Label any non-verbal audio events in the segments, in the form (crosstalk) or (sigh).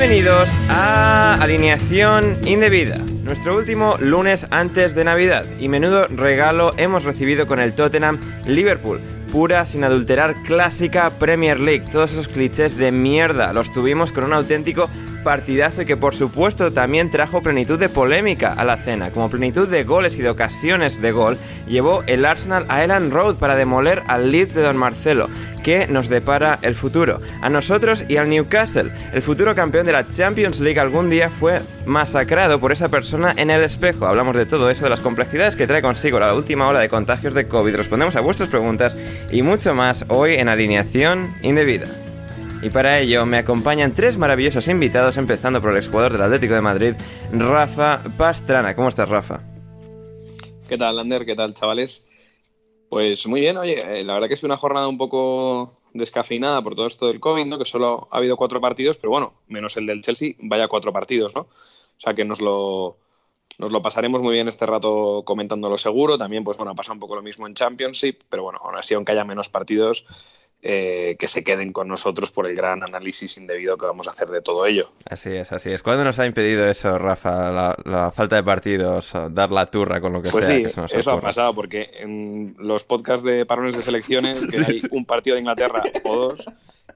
Bienvenidos a Alineación Indebida, nuestro último lunes antes de Navidad y menudo regalo hemos recibido con el Tottenham Liverpool. Pura, sin adulterar, clásica Premier League. Todos esos clichés de mierda los tuvimos con un auténtico partidazo y que por supuesto también trajo plenitud de polémica a la cena, como plenitud de goles y de ocasiones de gol, llevó el Arsenal a Elan Road para demoler al Leeds de Don Marcelo. que nos depara el futuro? A nosotros y al Newcastle. El futuro campeón de la Champions League algún día fue masacrado por esa persona en el espejo. Hablamos de todo eso, de las complejidades que trae consigo la última ola de contagios de COVID. Respondemos a vuestras preguntas y mucho más hoy en Alineación Indebida. Y para ello me acompañan tres maravillosos invitados, empezando por el exjugador del Atlético de Madrid, Rafa Pastrana. ¿Cómo estás, Rafa? ¿Qué tal, Lander? ¿Qué tal, chavales? Pues muy bien, oye, eh, la verdad que es una jornada un poco descafeinada por todo esto del COVID, ¿no? Que solo ha habido cuatro partidos, pero bueno, menos el del Chelsea, vaya cuatro partidos, ¿no? O sea que nos lo, nos lo pasaremos muy bien este rato comentándolo seguro. También, pues bueno, pasa un poco lo mismo en Championship, pero bueno, aún así, aunque haya menos partidos, eh, que se queden con nosotros por el gran análisis indebido que vamos a hacer de todo ello. Así es, así es. ¿Cuándo nos ha impedido eso, Rafa, la, la falta de partidos, dar la turra con lo que Pues sea sí, que se nos eso ha pasado, porque en los podcasts de parones de selecciones, (laughs) que hay un partido de Inglaterra o dos,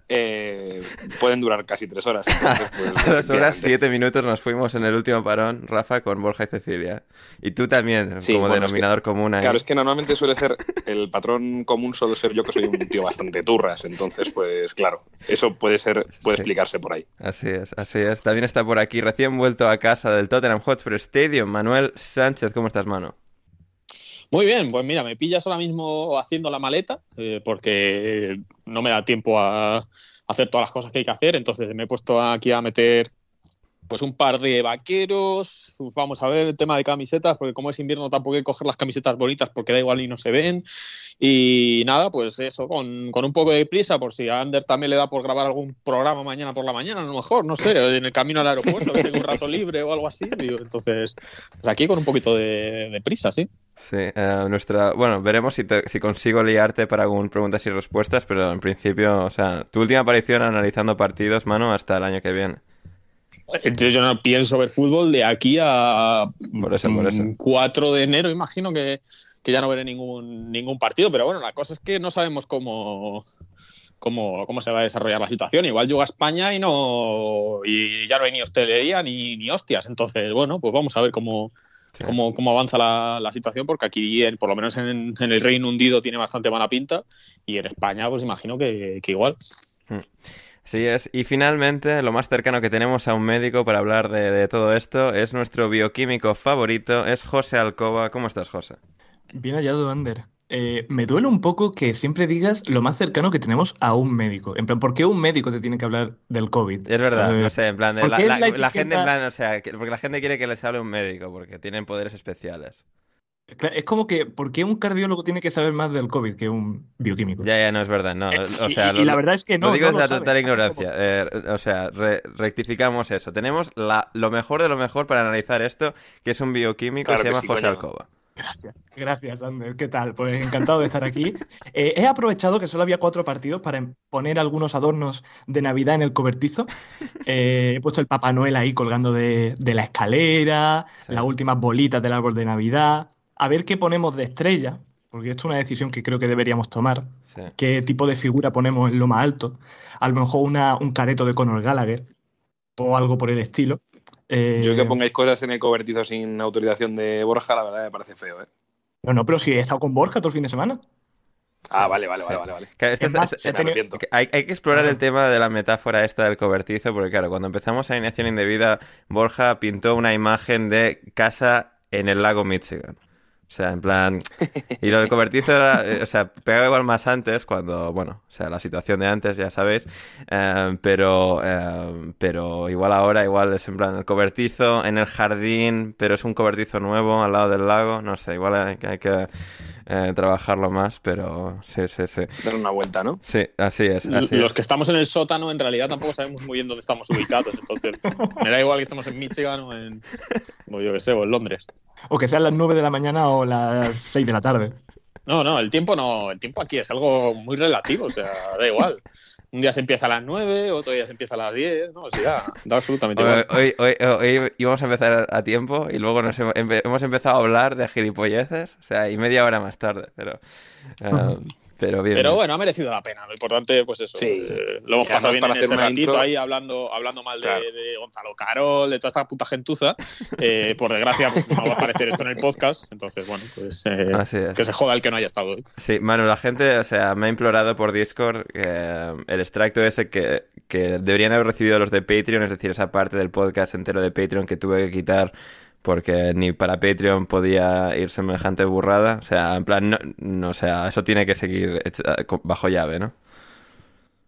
eh, pueden durar casi tres horas. Entonces, pues, (laughs) dos horas, siete minutos nos fuimos en el último parón, Rafa, con Borja y Cecilia. Y tú también, Sí, como bueno, es denominador común ahí. Claro, es que normalmente suele ser, el patrón común suele ser yo que soy un tío bastante turras, entonces pues claro, eso puede ser, puede Sí. explicarse por ahí. Así es, así es. También está por aquí, recién vuelto a casa del Tottenham Hotspur Stadium, Manuel Sánchez. ¿Cómo estás, mano? Muy bien, pues mira, me pillas ahora mismo haciendo la maleta eh, porque no me da tiempo a hacer todas las cosas que hay que hacer, entonces me he puesto aquí a meter pues un par de vaqueros, vamos a ver el tema de camisetas, porque como es invierno tampoco hay que coger las camisetas bonitas porque da igual y no se ven, y nada, pues eso, con, con un poco de prisa, por si a Ander también le da por grabar algún programa mañana por la mañana, a lo mejor, no sé, en el camino al aeropuerto, que tengo un rato libre o algo así, digo, entonces, pues aquí con un poquito de, prisa, sí. Sí, eh, nuestra... Bueno, veremos si, si consigo liarte para algún preguntas y respuestas, pero en principio, o sea, tu última aparición analizando partidos, mano, hasta el año que viene. Yo, yo no pienso ver fútbol de aquí a Por eso, por eso. mm, 4 de enero, imagino que, que ya no veré ningún, ningún partido, pero bueno, la cosa es que no sabemos cómo, cómo, cómo se va a desarrollar la situación. Igual llega a España y no y ya no hay ni hostelería ni, ni hostias. Entonces, bueno, pues vamos a ver cómo, Sí. cómo, cómo avanza la, la situación, porque aquí, en- por lo menos en, en el Reino Unido, tiene bastante mala pinta, y en España, pues imagino que, que igual. Así es. Y finalmente, lo más cercano que tenemos a un médico para hablar de, de todo esto es nuestro bioquímico favorito, es José Alcoba. ¿Cómo estás, José? Bien hallado, Ander. Eh, me duele un poco que siempre digas lo más cercano que tenemos a un médico. En plan, ¿por qué un médico te tiene que hablar del COVID? Es verdad, Eh, no sé, en plan, de ¿por la, la- gente en plan, o sea, que- porque la gente quiere que les hable un médico, porque tienen poderes especiales. Es como que, ¿por qué un cardiólogo tiene que saber más del COVID que un bioquímico? Ya, ya, no es verdad, no. Eh, O y- sea, y, lo- y la verdad es que no. lo digo no desde la total ignorancia. Eh, o sea, re- rectificamos eso. Tenemos la, lo mejor de lo mejor para analizar esto, que es un bioquímico Claro que se llama sí, José coño. Alcoba. Gracias, gracias, Ander. ¿Qué tal? Pues encantado de estar aquí. (laughs) Eh, he aprovechado que solo había cuatro partidos para poner algunos adornos de Navidad en el cobertizo. (laughs) Eh, he puesto el Papá Noel ahí colgando de, de la escalera, Sí. las últimas bolitas del árbol de Navidad. A ver qué ponemos de estrella, porque esto es una decisión que creo que deberíamos tomar. Sí. ¿Qué tipo de figura ponemos en lo más alto? A lo mejor una, un careto de Conor Gallagher o algo por el estilo. Eh, Yo que pongáis cosas en el cobertizo sin autorización de Borja, la verdad me parece feo, ¿eh? No, no, pero si he estado con Borja todo el fin de semana. Ah, vale, vale, Sí. vale, vale. Claro, más, hay, hay que explorar el tema de la metáfora esta del cobertizo, porque claro, cuando empezamos alineación indebida, Borja pintó una imagen de casa en el lago Michigan. O sea, en plan... Y lo del cobertizo era, eh, o sea, pegaba igual más antes, cuando, bueno, o sea, la situación de antes, ya sabéis, eh, pero, eh, pero igual ahora, igual es en plan el cobertizo en el jardín, pero es un cobertizo nuevo al lado del lago, no sé, igual hay, que- hay que eh, trabajarlo más, pero sí, sí, sí. Dar una vuelta, ¿no? Sí, así es, así Los es. que estamos en el sótano en realidad tampoco sabemos muy bien dónde estamos ubicados, entonces me da igual que estemos en Michigan o en, o yo que sé, o en Londres. O que sean las 9 de la mañana o las 6 de la tarde. No, no, el tiempo no, el tiempo aquí es algo muy relativo, o sea, da igual. Un día se empieza a las 9, otro día se empieza a las 10, ¿no? O sea, da absolutamente Hoy, igual. hoy, hoy- hoy íbamos a empezar a tiempo y luego nos hemos empezado a hablar de gilipolleces, o sea, y media hora más tarde, pero, eh, pero bien. Pero bien. bueno, ha merecido la pena. Lo importante, pues eso. Sí. eh, lo hemos pasado bien para en hacer ese ratito intro- ahí hablando, hablando mal de, Claro. de Gonzalo Carol, de toda esta puta gentuza. Eh, (laughs) por desgracia, pues, no va a aparecer esto en el podcast. Entonces, bueno, pues eh, Así es. que se joda el que no haya estado hoy. Sí, Manu, la gente, o sea, me ha implorado por Discord que eh, el extracto ese que, que deberían haber recibido los de Patreon, es decir, esa parte del podcast entero de Patreon que tuve que quitar porque ni para Patreon podía ir semejante burrada. O sea, en plan, no, no, o sea, eso tiene que seguir bajo llave, ¿no?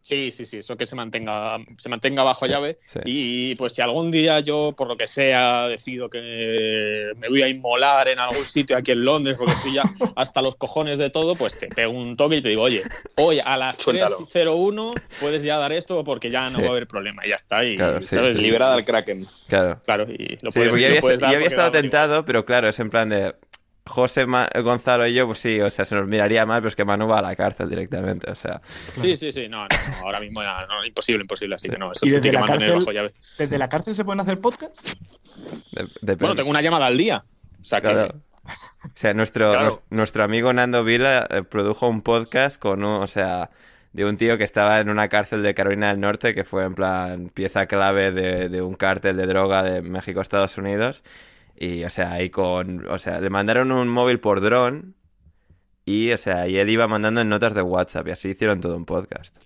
Sí, sí, sí, eso que se mantenga, se mantenga bajo Sí, llave. sí. Y pues si algún día yo, por lo que sea, decido que me voy a inmolar en algún sitio aquí en Londres, porque estoy ya (laughs) hasta los cojones de todo, pues te pego un toque y te digo, oye, hoy a las Suéltalo. 3.01 puedes ya dar esto porque ya no Sí. va a haber problema. Y ya está. Y, Claro, sí, ¿sabes? sí, sí. Liberada al Kraken. Claro. Claro, y lo puedes, porque yo lo puedes dar había porque estado igual. tentado, pero claro, es en plan de José, Ma- Gonzalo y yo, pues sí, o sea, se nos miraría mal, pero es que Manu va a la cárcel directamente, o sea. Sí, sí, sí, no, no, no, ahora mismo ya, no, imposible, imposible, así que no, eso ¿Y se desde tiene que la mantener cárcel? bajo llave. ¿Desde la cárcel se pueden hacer podcasts? Bueno, tengo una llamada al día. O sea que. Claro. O sea, nuestro, Claro. nuestro amigo Nando Vila eh, produjo un podcast con un, o sea, de un tío que estaba en una cárcel de Carolina del Norte, que fue en plan pieza clave de, de un cártel de droga de México a Estados Unidos. Y, o sea, ahí con, o sea, le mandaron un móvil por dron y, o sea, y él iba mandando en notas de WhatsApp y así hicieron todo un podcast.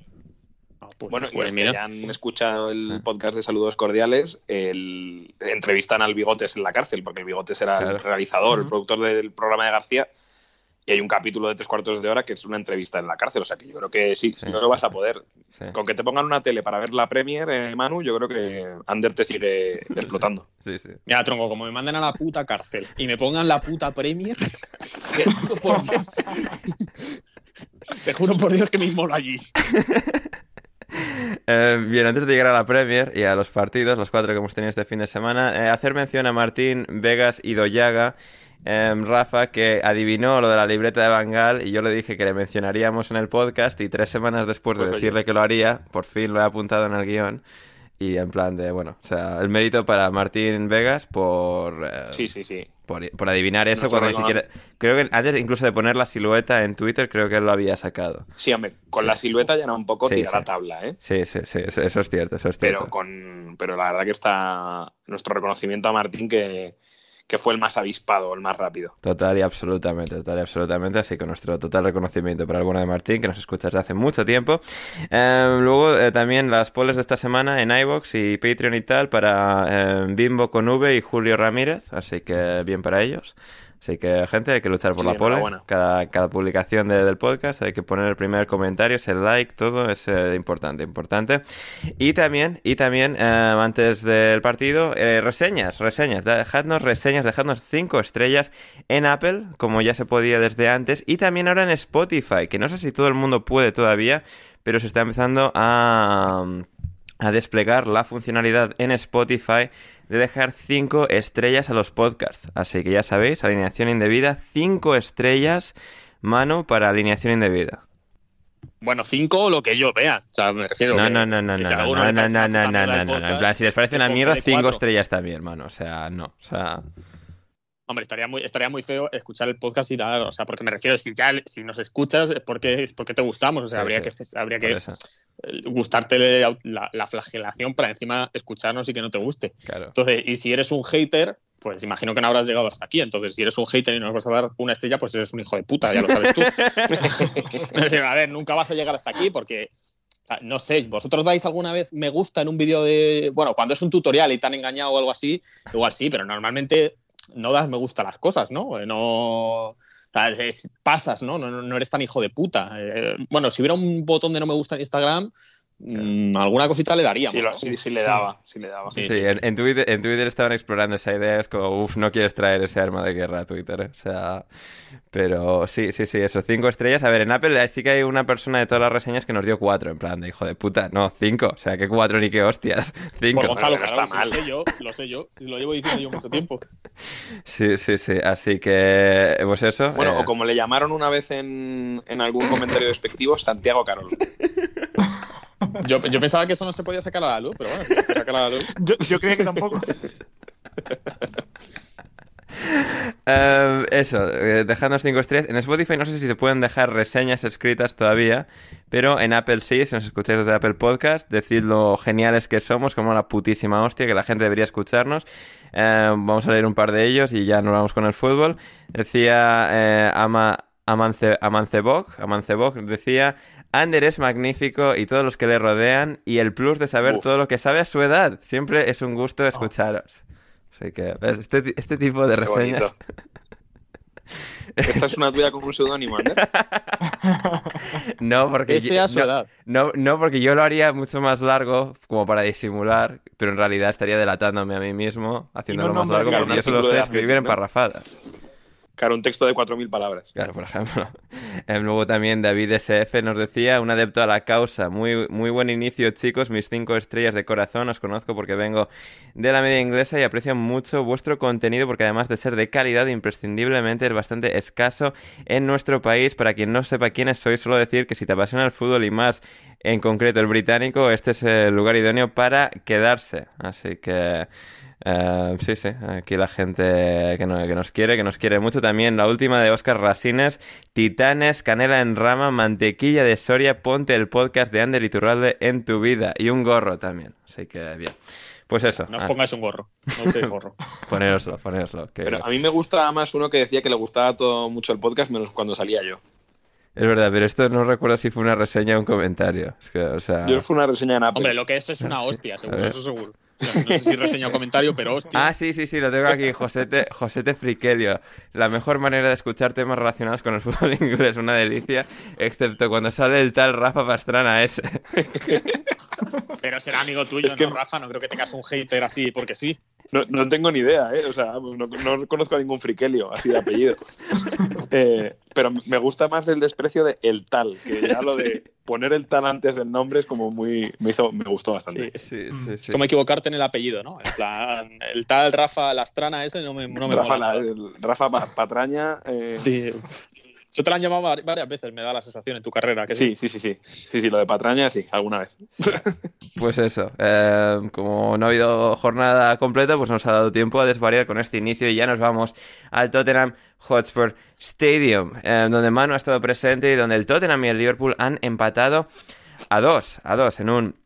Ah, pues, Bueno, y pues los mira. que ya han escuchado el Sí. podcast de Saludos Cordiales, el... entrevistan al Bigotes en la cárcel, porque el Bigotes era Claro. el realizador, el productor del programa de García, y hay un capítulo de tres cuartos de hora que es una entrevista en la cárcel, o sea que yo creo que sí, Sí, no lo vas sí, a poder. Sí, Con que te pongan una tele para ver la Premier, eh, Manu, yo creo que Ander te sigue (laughs) explotando. sí, sí. Mira, tronco, como me manden a la puta cárcel y me pongan la puta Premier, (laughs) te juro por Dios. Te juro por Dios que me inmolo allí. (laughs) Eh, bien, antes de llegar a la Premier y a los partidos, los cuatro que hemos tenido este fin de semana, eh, hacer mención a Martín, Vegas y Doyaga. Eh, Rafa, que adivinó lo de la libreta de Bangal y yo le dije que le mencionaríamos en el podcast y tres semanas después de Pues oye. decirle que lo haría, por fin lo he apuntado en el guion y en plan de, bueno, o sea, el mérito para Martín Vegas por, eh, Sí, sí, sí. por, por adivinar eso Nuestro cuando ni siquiera... Creo que antes incluso de poner la silueta en Twitter, creo que él lo había sacado. Sí, hombre, con la silueta ya era un poco Sí, tirar sí. a tabla, ¿eh? Sí, sí, sí, eso es cierto, eso es cierto. Pero con pero la verdad que está nuestro reconocimiento a Martín que, que fue el más avispado, el más rápido. Total y absolutamente, total y absolutamente. Así que nuestro total reconocimiento para el bueno de Martín, que nos escucha desde hace mucho tiempo. Eh, luego eh, también las polls de esta semana en iBox y Patreon y tal para eh, Bimbo con V y Julio Ramírez. Así que bien para ellos. Así que, gente, hay que luchar por Sí, la pole. Cada, cada publicación de- del podcast hay que poner el primer comentario, ese like, todo es eh, importante, importante. Y también, y también, eh, antes del partido, eh, reseñas, reseñas. Dejadnos reseñas, dejadnos cinco estrellas en Apple, como ya se podía desde antes, y también ahora en Spotify, que no sé si todo el mundo puede todavía, pero se está empezando a a desplegar la funcionalidad en Spotify de dejar 5 estrellas a los podcasts. Así que ya sabéis, alineación indebida, 5 estrellas, mano para alineación indebida. Bueno, cinco lo que yo vea. O sea, me refiero No, que- no, no, no, que no, no, no, no, no, no, no, no, no, En plan, si les parece una mierda, de 5 cuatro. estrellas también, mano. O sea, no. O sea, Hombre, estaría muy, estaría muy feo escuchar el podcast y dar, o sea, porque me refiero, si ya si nos escuchas es porque, es porque te gustamos, o sea, Sí, habría, sí. que, habría que eh, gustarte la, la flagelación para encima escucharnos y que no te guste. claro. Entonces, y si eres un hater, pues imagino que no habrás llegado hasta aquí. Entonces, si eres un hater y no nos vas a dar una estrella, pues eres un hijo de puta, ya lo sabes tú. (laughs) (laughs) A ver, nunca vas a llegar hasta aquí porque, sea, no sé, ¿vosotros dais alguna vez me gusta en un vídeo de... Bueno, cuando es un tutorial y te han engañado o algo así, igual sí, pero normalmente no das me gusta las cosas, ¿no? Eh, No... pasas, ¿no? ¿no? no eres tan hijo de puta. Eh, bueno, si hubiera un botón de no me gusta en Instagram, mm, alguna cosita le daríamos. Sí, sí, sí le daba, sí le daba. Sí, Sí, sí, en, en Twitter, en Twitter estaban explorando esa idea, es como, uff, no quieres traer ese arma de guerra a Twitter, ¿eh? O sea, pero sí, sí, sí, eso, cinco estrellas. A ver, en Apple sí que hay una persona de todas las reseñas que nos dio cuatro, en plan de hijo de puta, no, cinco, o sea, que cuatro ni que hostias, (laughs) cinco. Gonzalo, claro, está si mal. Lo sé yo, lo sé yo, lo llevo diciendo yo mucho tiempo. Sí, sí, sí, así que, pues eso. Bueno, eh, o como le llamaron una vez en, en algún comentario despectivo, Santiago Carol. (laughs) Yo, yo pensaba que eso no se podía sacar a la luz, pero bueno, si se puede sacar a la luz. (laughs) Yo, yo creía que tampoco. (laughs) Eh, eso, eh, dejadnos 5 estrellas. En Spotify no sé si se pueden dejar reseñas escritas todavía, pero en Apple sí, si nos escucháis desde Apple Podcast, decid lo geniales que somos, como la putísima hostia, que la gente debería escucharnos. Eh, vamos a leer un par de ellos y ya nos vamos con el fútbol. Decía eh, Ama, Amance, Amancebok, Amancebok, decía... Ander es magnífico y todos los que le rodean y el plus de saber Uf. todo lo que sabe a su edad. Siempre es un gusto escucharos. Así que. Este, este tipo de reseñas... Esta es una tuya con un seudónimo, ¿eh? (laughs) No, porque Que yo- no, no, no, porque yo lo haría mucho más largo, como para disimular, pero en realidad estaría delatándome a mí mismo, haciéndolo más largo, porque yo solo sé escribir en ¿no? parrafadas. Claro, un texto de 4.000 palabras. Claro, por ejemplo. (laughs) Em, luego también David SF nos decía, un adepto a la causa. Muy, muy buen inicio, chicos. Mis cinco estrellas de corazón. Os conozco porque vengo de la media inglesa y aprecio mucho vuestro contenido porque además de ser de calidad, imprescindiblemente es bastante escaso en nuestro país. Para quien no sepa quiénes sois, solo decir que si te apasiona el fútbol y más en concreto el británico, este es el lugar idóneo para quedarse. Así que... Eh, sí, sí, aquí la gente que, no- que nos quiere, que nos quiere mucho también. La última de Oscar Rasines, Titanes, Canela en Rama, Mantequilla de Soria, ponte el podcast de Ander Iturralde en tu vida. Y un gorro también. Así que bien. Pues eso, No os ah, pongáis un gorro. No uséis gorro. (laughs) ponéroslo, ponéroslo. que- Pero a mí me gusta más uno que decía que le gustaba todo mucho el podcast, menos cuando salía yo. Es verdad, pero esto no recuerdo si fue una reseña o un comentario. Es que, o sea... Yo fue una reseña en Apple. Hombre, lo que es es una (laughs) hostia, seguro, eso seguro. O sea, no sé si reseña o comentario, pero hostia. Ah, sí, sí, sí, lo tengo aquí. Josete, Josete Friquelio. La mejor manera de escuchar temas relacionados con el fútbol (laughs) inglés. Una delicia. Excepto cuando sale el tal Rafa Pastrana ese. Pero será amigo tuyo, Es que- ¿no, Rafa? No creo que tengas un hater así, porque sí. No, no tengo ni idea, ¿eh? O sea, no, no conozco a ningún friquelio así de apellido. (laughs) Eh, pero me gusta más el desprecio de el tal, que ya lo de poner el tal antes del nombre es como muy. Me, hizo, me gustó bastante. Sí, sí, Es sí. como equivocarte en el apellido, ¿no? En plan, el tal Rafa Lastrana ese no me, no me Rafa, mola la- Rafa Pa- Patraña. eh, Sí. Yo te la han llamado vari- varias veces, me da la sensación en tu carrera. Que sí, sí, sí, sí. Sí, sí, lo de Patraña, sí, alguna vez. Pues eso. eh, como no ha habido jornada completa, pues nos ha dado tiempo a desvariar con este inicio y ya nos vamos al Tottenham Hotspur Stadium, eh, donde Manu ha estado presente y donde el Tottenham y el Liverpool han empatado a dos, a dos en un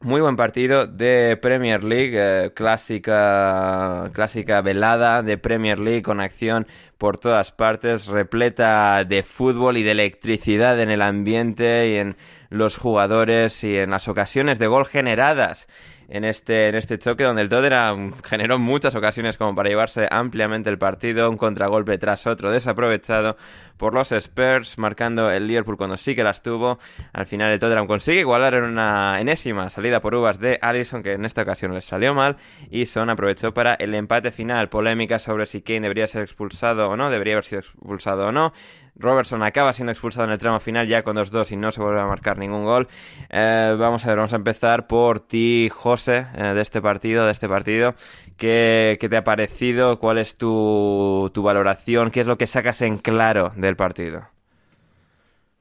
muy buen partido de Premier League, eh, clásica, clásica velada de Premier League con acción por todas partes, repleta de fútbol y de electricidad en el ambiente y en los jugadores y en las ocasiones de gol generadas en este, en este choque donde el Tottenham generó muchas ocasiones como para llevarse ampliamente el partido, un contragolpe tras otro desaprovechado por los Spurs, marcando el Liverpool cuando sí que las tuvo. Al final el Tottenham consigue igualar en una enésima salida por uvas de Allison, que en esta ocasión les salió mal, y Son aprovechó para el empate final. Polémica sobre si Kane debería ser expulsado o no, debería haber sido expulsado o no. Robertson acaba siendo expulsado en el tramo final ya con 2-2 y no se vuelve a marcar ningún gol. Eh, vamos a ver, vamos a empezar por ti, José, eh, de este partido, de este partido. ¿Qué, qué te ha parecido? ¿Cuál es tu, tu valoración? ¿Qué es lo que sacas en claro del partido?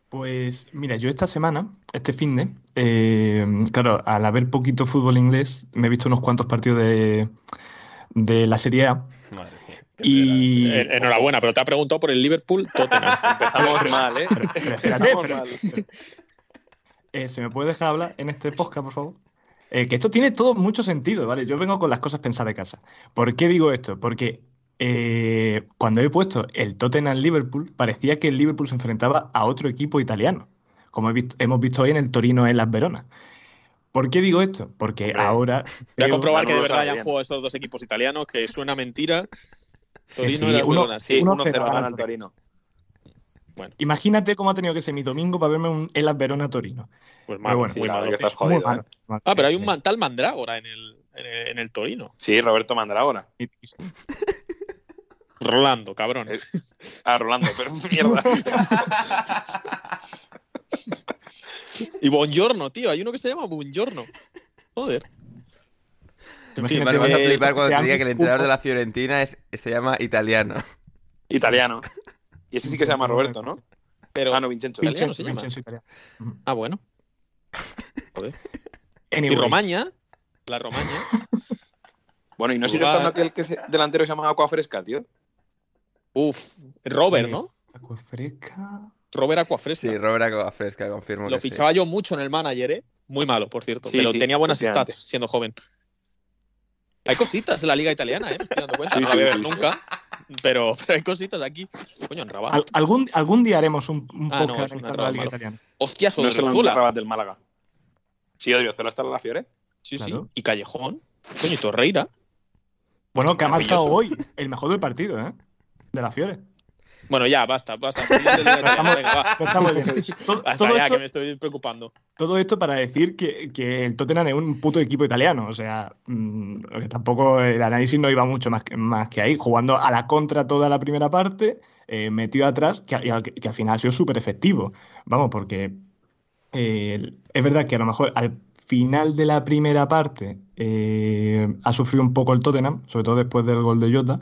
Pues mira, yo esta semana, este fin de, eh, claro, al haber poquito fútbol inglés, me he visto unos cuantos partidos de, de la Serie A. Y Enhorabuena, pero te ha preguntado por el Liverpool Tottenham. (laughs) Empezamos mal, ¿eh? pero espérate, pero- mal. eh, ¿se me puede dejar hablar en este podcast, por favor? Eh, que esto tiene todo mucho sentido, ¿vale? Yo vengo con las cosas pensadas de casa. ¿Por qué digo esto? Porque eh, cuando he puesto el Tottenham Liverpool, parecía que el Liverpool se enfrentaba a otro equipo italiano, como he visto- hemos visto hoy en el Torino en Las Veronas. ¿Por qué digo esto? Porque Hombre, ahora Voy a comprobar que de verdad hayan jugado estos dos equipos italianos, que suena mentira. Torino sí, las uno- Sí, sí. 1-0 1-0 gana gana el el Torino. Imagínate cómo ha tenido que ser mi domingo para verme un El Verona Torino. Pues Pero malo, bueno, muy malo. que estás Muy jodido, malo, ¿eh? malo. Ah, pero hay un Sí. man- tal Mandrágora en el, en el, Torino. Sí, Roberto Mandrágora. Rolando, cabrón. Ah, Rolando, pero (laughs) mierda. (laughs) Y Buongiorno, tío. Hay uno que se llama Buongiorno. Joder. Vas a que- flipar cuando te diga que el entrenador de la Fiorentina es, se llama italiano. Italiano. Y ese sí que se llama Roberto, ¿no? Pero, Ah, no, Vincenzo. Italiano Vincenzo, se llama. Vincenzo italiano. Ah, bueno. Joder. Anyway, Y Romaña, la Romaña. Bueno, y no sigue estando aquel que se- delantero se llama Aquafresca, tío. Uf, Robert, ¿no? agua fresca. Robert Aquafresca. Sí, Robert Agua Fresca, confirmo Lo que sí. fichaba yo mucho en el manager, ¿eh? Muy malo, por cierto. Sí, pero sí, tenía buenas stats siendo joven. Hay cositas en la liga italiana, ¿eh? Me estoy dando cuenta. Sí, no la sí, voy a ver nunca. Pero, pero hay cositas aquí. Coño, en Rabat. Al- algún, algún día haremos un, un Ah, no, podcast error la liga italiana. Hostias, No es el. Rabat del Málaga. Sí, Odriozola está en la Fiore. Sí, sí. Y Callejón. Coño, y Torreira. Bueno, que ha marcado hoy el mejor del partido, ¿eh? De la Fiore. Bueno, ya, basta, basta. Muy (laughs) bien. Ya, esto, que me estoy preocupando. todo esto para decir que, que el Tottenham es un puto equipo italiano. O sea, mm, que tampoco el análisis no iba mucho más que, más que ahí. Jugando a la contra toda la primera parte, eh, metido atrás, que, y al- que al final ha sido súper efectivo. Vamos, porque eh, es verdad que a lo mejor al final de la primera parte eh, ha sufrido un poco el Tottenham, sobre todo después del gol de Jota,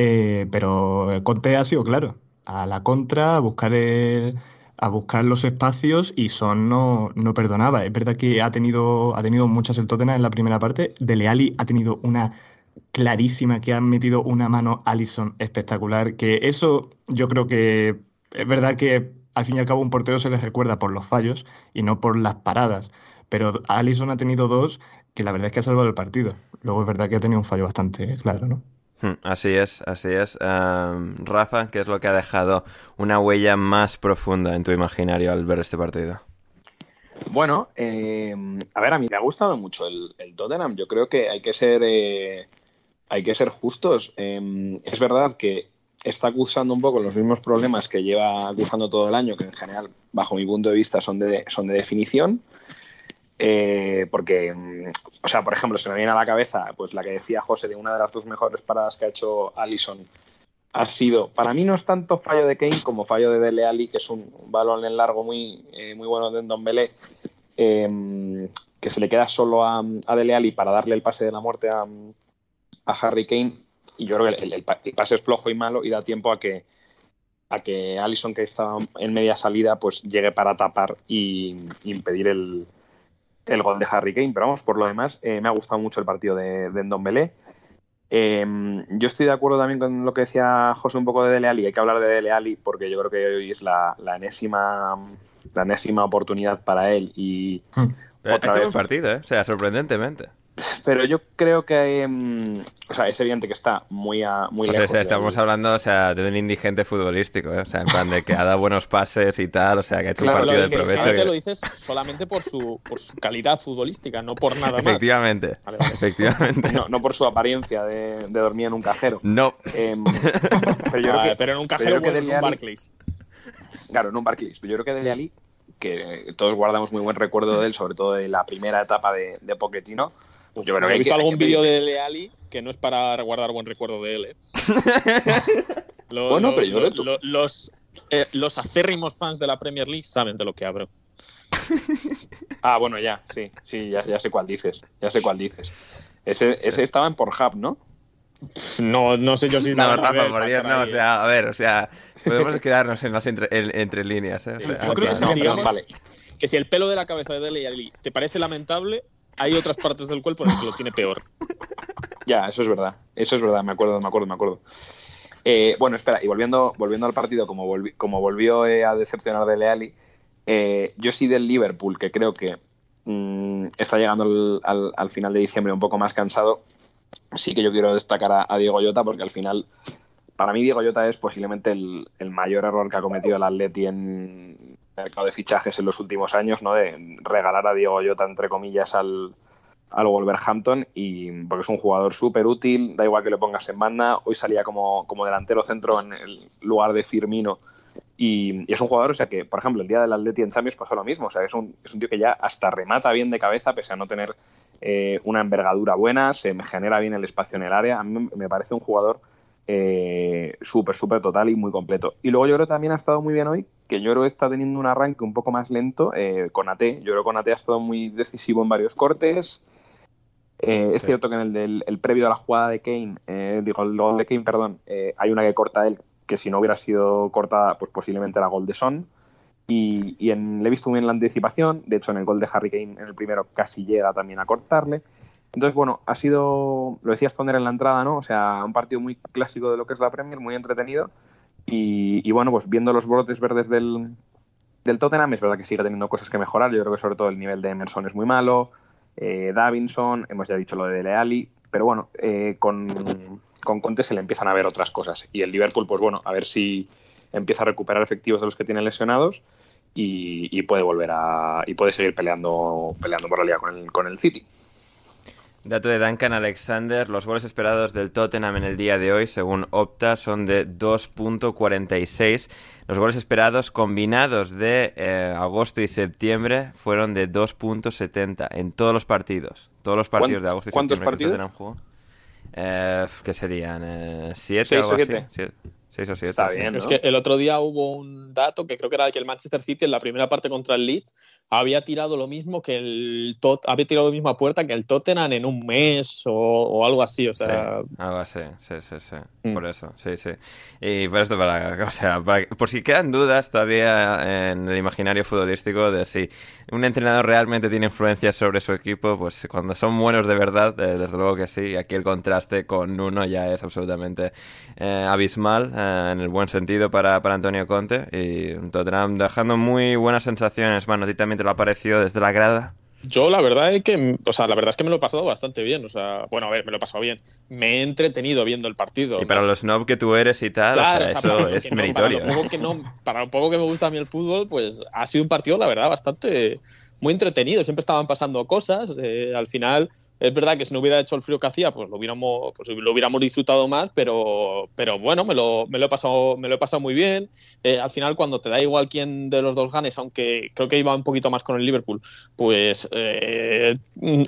eh, pero Conte ha sido claro, a la contra, a buscar el- a buscar los espacios y Son no, no perdonaba. Es verdad que ha tenido, ha tenido muchas el Tottenham en la primera parte. Dele Alli ha tenido una clarísima que ha metido una mano Allison espectacular. Que eso yo creo que es verdad que al fin y al cabo un portero se les recuerda por los fallos y no por las paradas. Pero Allison ha tenido dos que la verdad es que ha salvado el partido. Luego es verdad que ha tenido un fallo bastante claro, ¿no? Hmm, Así es, así es. Rafa, ¿qué es lo que ha dejado una huella más profunda en tu imaginario al ver este partido? Bueno, eh, a ver, a mí me ha gustado mucho el, el Tottenham. Yo creo que hay que ser, eh, hay que ser justos. Eh, es verdad que está acusando un poco los mismos problemas que lleva acusando todo el año, que en general, bajo mi punto de vista, son de, son de definición. Eh, porque, mm, o sea, por ejemplo, se me viene a la cabeza pues la que decía José de una de las dos mejores paradas que ha hecho Allison ha sido, para mí no es tanto fallo de Kane como fallo de Dele Alli, que es un balón en largo muy, eh, muy bueno de Ndombele, eh, que se le queda solo a, a Dele Alli para darle el pase de la muerte a, Harry Kane. Y yo creo que el pase es flojo y malo y da tiempo a que a que Allison, que estaba en media salida, pues llegue para tapar y impedir el, el gol de Harry Kane. Pero vamos, por lo demás, eh, me ha gustado mucho el partido de, de Ndombele. Eh, yo estoy de acuerdo también con lo que decía José un poco de Dele Alli. Hay que hablar de Dele Alli porque yo creo que hoy es la, la enésima la enésima oportunidad para él. Y Pero Otra ha hecho vez. buen partido, ¿eh? O sea, sorprendentemente. Pero yo creo que mm, o sea, es evidente que está muy a, muy O sea, lejos. o sea, estamos hablando, o sea, de un indigente futbolístico, ¿eh? O sea, en plan de que ha dado buenos pases y tal, o sea, que ha hecho Claro, un partido lo de provecho. Solamente que- lo dices solamente por su, por su calidad futbolística, no por nada más. Efectivamente, Vale, vale. efectivamente. no, no por su apariencia de, de dormir en un cajero. No. Em, (laughs) pero yo Ah, creo que, pero en un pero cajero bueno, en un Barclays. Claro, en un Barclays. Yo creo que Dele Alli, que todos guardamos muy buen recuerdo de él, sobre todo de la primera etapa de, de Pochettino. Yo creo que he visto que- algún vídeo de Leali que no es para guardar buen recuerdo de él. ¿eh? (laughs) Lo- Bueno, lo- pero yo lo- los, eh, los acérrimos fans de la Premier League saben de lo que hablo. (laughs) Ah, bueno, ya, sí, sí, ya, ya sé cuál dices. Ya sé cuál dices. Ese, ese estaba en Pornhub, ¿no? No, no sé yo si (laughs) No, Rafa, por Dios, no, o sea, a ver, o sea, podemos quedarnos en las entre, en- entre líneas, ¿eh? O sea, Yo creo que No, no. digamos- vale. que si el pelo de la cabeza de Dele te parece lamentable, hay otras partes del cuerpo en las que lo tiene peor. Ya, eso es verdad. Eso es verdad, me acuerdo, me acuerdo, me acuerdo. Eh, bueno, espera, y volviendo, volviendo al partido, como, volvi- como volvió eh, a decepcionar de Leali, eh, yo sí del Liverpool, que creo que mm, está llegando al, al- al final de diciembre un poco más cansado, sí que yo quiero destacar a, a Diego Llota, porque al final, para mí Diego Llota es posiblemente el, el mayor error que ha cometido el Atleti en mercado de fichajes en los últimos años, ¿no? De regalar a Diego Llota, entre comillas, al, al Wolverhampton y porque es un jugador súper útil, da igual que lo pongas en banda, hoy salía como, como delantero centro en el lugar de Firmino y, es un jugador, o sea que, por ejemplo, el día del Atleti en Champions pasó lo mismo, o sea, es un, es un tío que ya hasta remata bien de cabeza pese a no tener eh, una envergadura buena, se genera bien el espacio en el área, a mí me parece un jugador eh, súper, súper total y muy completo. Y luego yo creo que también ha estado muy bien hoy, que yo creo que está teniendo un arranque un poco más lento eh, con AT. Yo creo que con AT ha estado muy decisivo en varios cortes. Eh, es cierto que en el, del, el previo a la jugada de Kane, eh, digo, el gol de Kane, perdón, hay una que corta él, que si no hubiera sido cortada, pues posiblemente era gol de Son. y, y en, le he visto muy bien la anticipación, de hecho en el gol de Harry Kane en el primero casi llega también a cortarle. Entonces, bueno, ha sido, lo decías poner en la entrada, ¿no? O sea, un partido muy clásico de lo que es la Premier, muy entretenido. Y, y bueno, pues viendo los brotes verdes del, del Tottenham, es verdad que sigue teniendo cosas que mejorar. Yo creo que sobre todo el nivel de Emerson es muy malo. Eh, Davinson, hemos ya dicho lo de Dele Alli, pero bueno, eh, con, con, Conte se le empiezan a ver otras cosas. Y el Liverpool, pues bueno, a ver si empieza a recuperar efectivos de los que tiene lesionados y, y puede volver a. y puede seguir peleando, peleando por la liga con el, con el City. Dato de Duncan Alexander, los goles esperados del Tottenham en el día de hoy, según Opta, son de 2.46. Los goles esperados combinados de eh, agosto y septiembre fueron de 2.70 en todos los partidos. Todos los partidos de agosto y ¿cuántos septiembre partidos? que Tottenham jugó. Eh, ¿Qué serían? Eh, ¿Siete o siete. así? Siete. 6 o 7. Está bien. Es que el otro día hubo un dato que creo que era que el Manchester City en la primera parte contra el Leeds había tirado lo mismo que el Tot había tirado la misma puerta que el Tottenham en un mes o, o algo así, o sea, sí, algo así, sí, sí, sí. Mm. Por eso, sí, sí. Y por esto, para, (laughs) o sea, para- por si quedan dudas todavía en el imaginario futbolístico de si un entrenador realmente tiene influencia sobre su equipo, pues cuando son buenos de verdad, eh, desde luego que sí. Aquí el contraste con Nuno ya es absolutamente eh, abismal, eh, en el buen sentido para, para Antonio Conte. Y Tottenham dejando muy buenas sensaciones. Bueno, a ti también te lo ha parecido desde la grada. Yo la verdad es que, o sea, la verdad es que me lo he pasado bastante bien, o sea, bueno, a ver, me lo he pasado bien. Me he entretenido viendo el partido. Y para los snob que tú eres y tal, o Claro, sea, o sea, eso es no- meritorio. Para lo, poco que no, para lo poco que me gusta a mí el fútbol, pues ha sido un partido, la verdad, bastante muy entretenido. Siempre estaban pasando cosas. eh, al final, es verdad que si no hubiera hecho el frío que hacía, pues lo hubiéramos, pues lo hubiéramos disfrutado más, pero, pero bueno, me lo, me lo he pasado, me lo he pasado muy bien. Eh, al final, cuando te da igual quién de los dos ganes, aunque creo que iba un poquito más con el Liverpool, pues eh,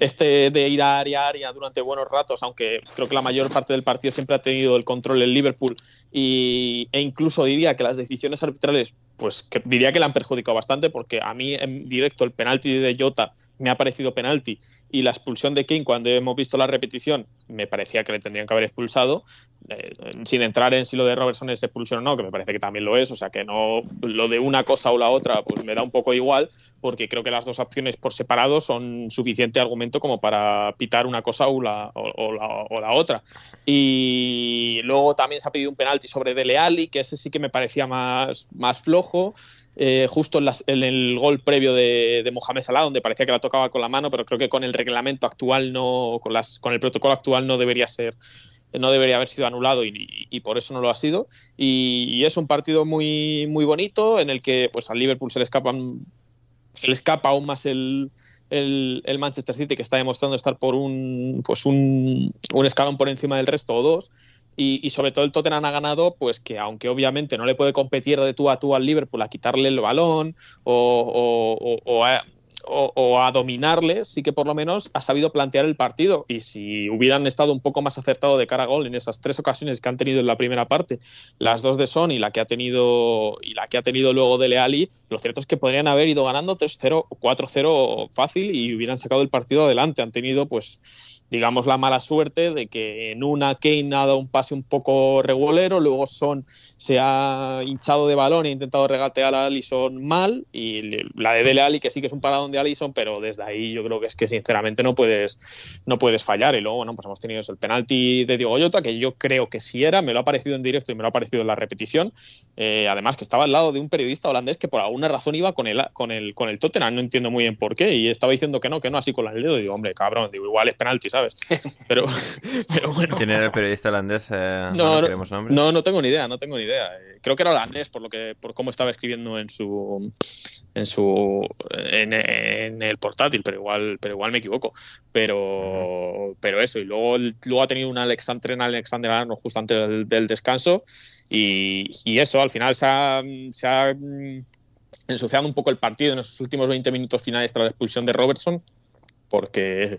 este de ir a área a área durante buenos ratos, aunque creo que la mayor parte del partido siempre ha tenido el control el Liverpool y, e incluso diría que las decisiones arbitrales, pues que diría que le han perjudicado bastante porque a mí en directo el penalti de Jota me ha parecido penalti y la expulsión de King cuando hemos visto la repetición me parecía que le tendrían que haber expulsado eh, sin entrar en si lo de Robertson es expulsión o no, que me parece que también lo es, o sea que no lo de una cosa o la otra pues me da un poco igual porque creo que las dos opciones por separado son suficiente argumento como para pitar una cosa o la, o la, o la otra. Y luego también se ha pedido un penalti sobre Dele Alli, que ese sí que me parecía más, más flojo. Eh, justo en, las- el gol previo de, Mohamed Salah, donde parecía que la tocaba con la mano, pero creo que con el reglamento actual no, con, las, con el protocolo actual no debería ser, no debería haber sido anulado y, por eso no lo ha sido. Y, es un partido muy, muy bonito en el que pues al Liverpool se le escapan, se le escapa aún más el Manchester City que está demostrando estar por un pues un, un escalón por encima del resto o dos y, sobre todo el Tottenham ha ganado, pues que aunque obviamente no le puede competir de tú a tú al Liverpool a quitarle el balón o, o, o, a, o, a, dominarle, sí que por lo menos ha sabido plantear el partido. Y si hubieran estado un poco más acertado de cara a gol en esas tres ocasiones que han tenido en la primera parte, las dos de Son y la que ha tenido y la que ha tenido luego de Leali, lo cierto es que podrían haber ido ganando 3-0 o 4-0 fácil y hubieran sacado el partido adelante. Han tenido pues digamos, la mala suerte de que en una Kane ha dado un pase un poco regulero, luego Son se ha hinchado de balón e ha intentado regatear a Allison mal, y la de Dele Alli, que sí que es un paradón de Allison, pero desde ahí yo creo que es que sinceramente no puedes, no puedes fallar. Y luego, bueno, pues hemos tenido el penalti de Diego Llota, que yo creo que sí era, me lo ha parecido en directo y me lo ha parecido en la repetición. Eh, además, que estaba al lado de un periodista holandés que por alguna razón iba con el, con el, con el Tottenham, no entiendo muy bien por qué, y estaba diciendo que no, que no, así con el dedo, digo, hombre, cabrón, digo, igual es penalti, ¿sabes? Pero, (laughs) pero bueno. ¿Quién era el periodista holandés? Eh, no, no, no, no, no, tengo ni idea, no tengo ni idea. Creo que era holandés por lo que, por cómo estaba escribiendo en su, en su, en, en el portátil, pero igual, pero igual me equivoco. Pero, pero eso y luego, luego ha tenido un Alexander, Alexander Arnold justo antes del, del descanso y, y, eso al final se ha, se ha ensuciado un poco el partido en esos últimos 20 minutos finales tras la expulsión de Robertson porque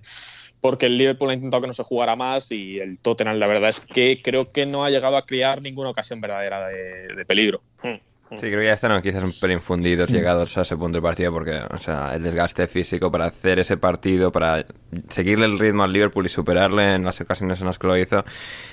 porque el Liverpool ha intentado que no se jugara más y el Tottenham la verdad es que creo que no ha llegado a crear ninguna ocasión verdadera de, de peligro. Sí, creo que ya están quizás un pelín fundidos llegados a ese punto del partido porque, o sea, el desgaste físico para hacer ese partido, para seguirle el ritmo al Liverpool y superarle en las ocasiones en las que lo hizo,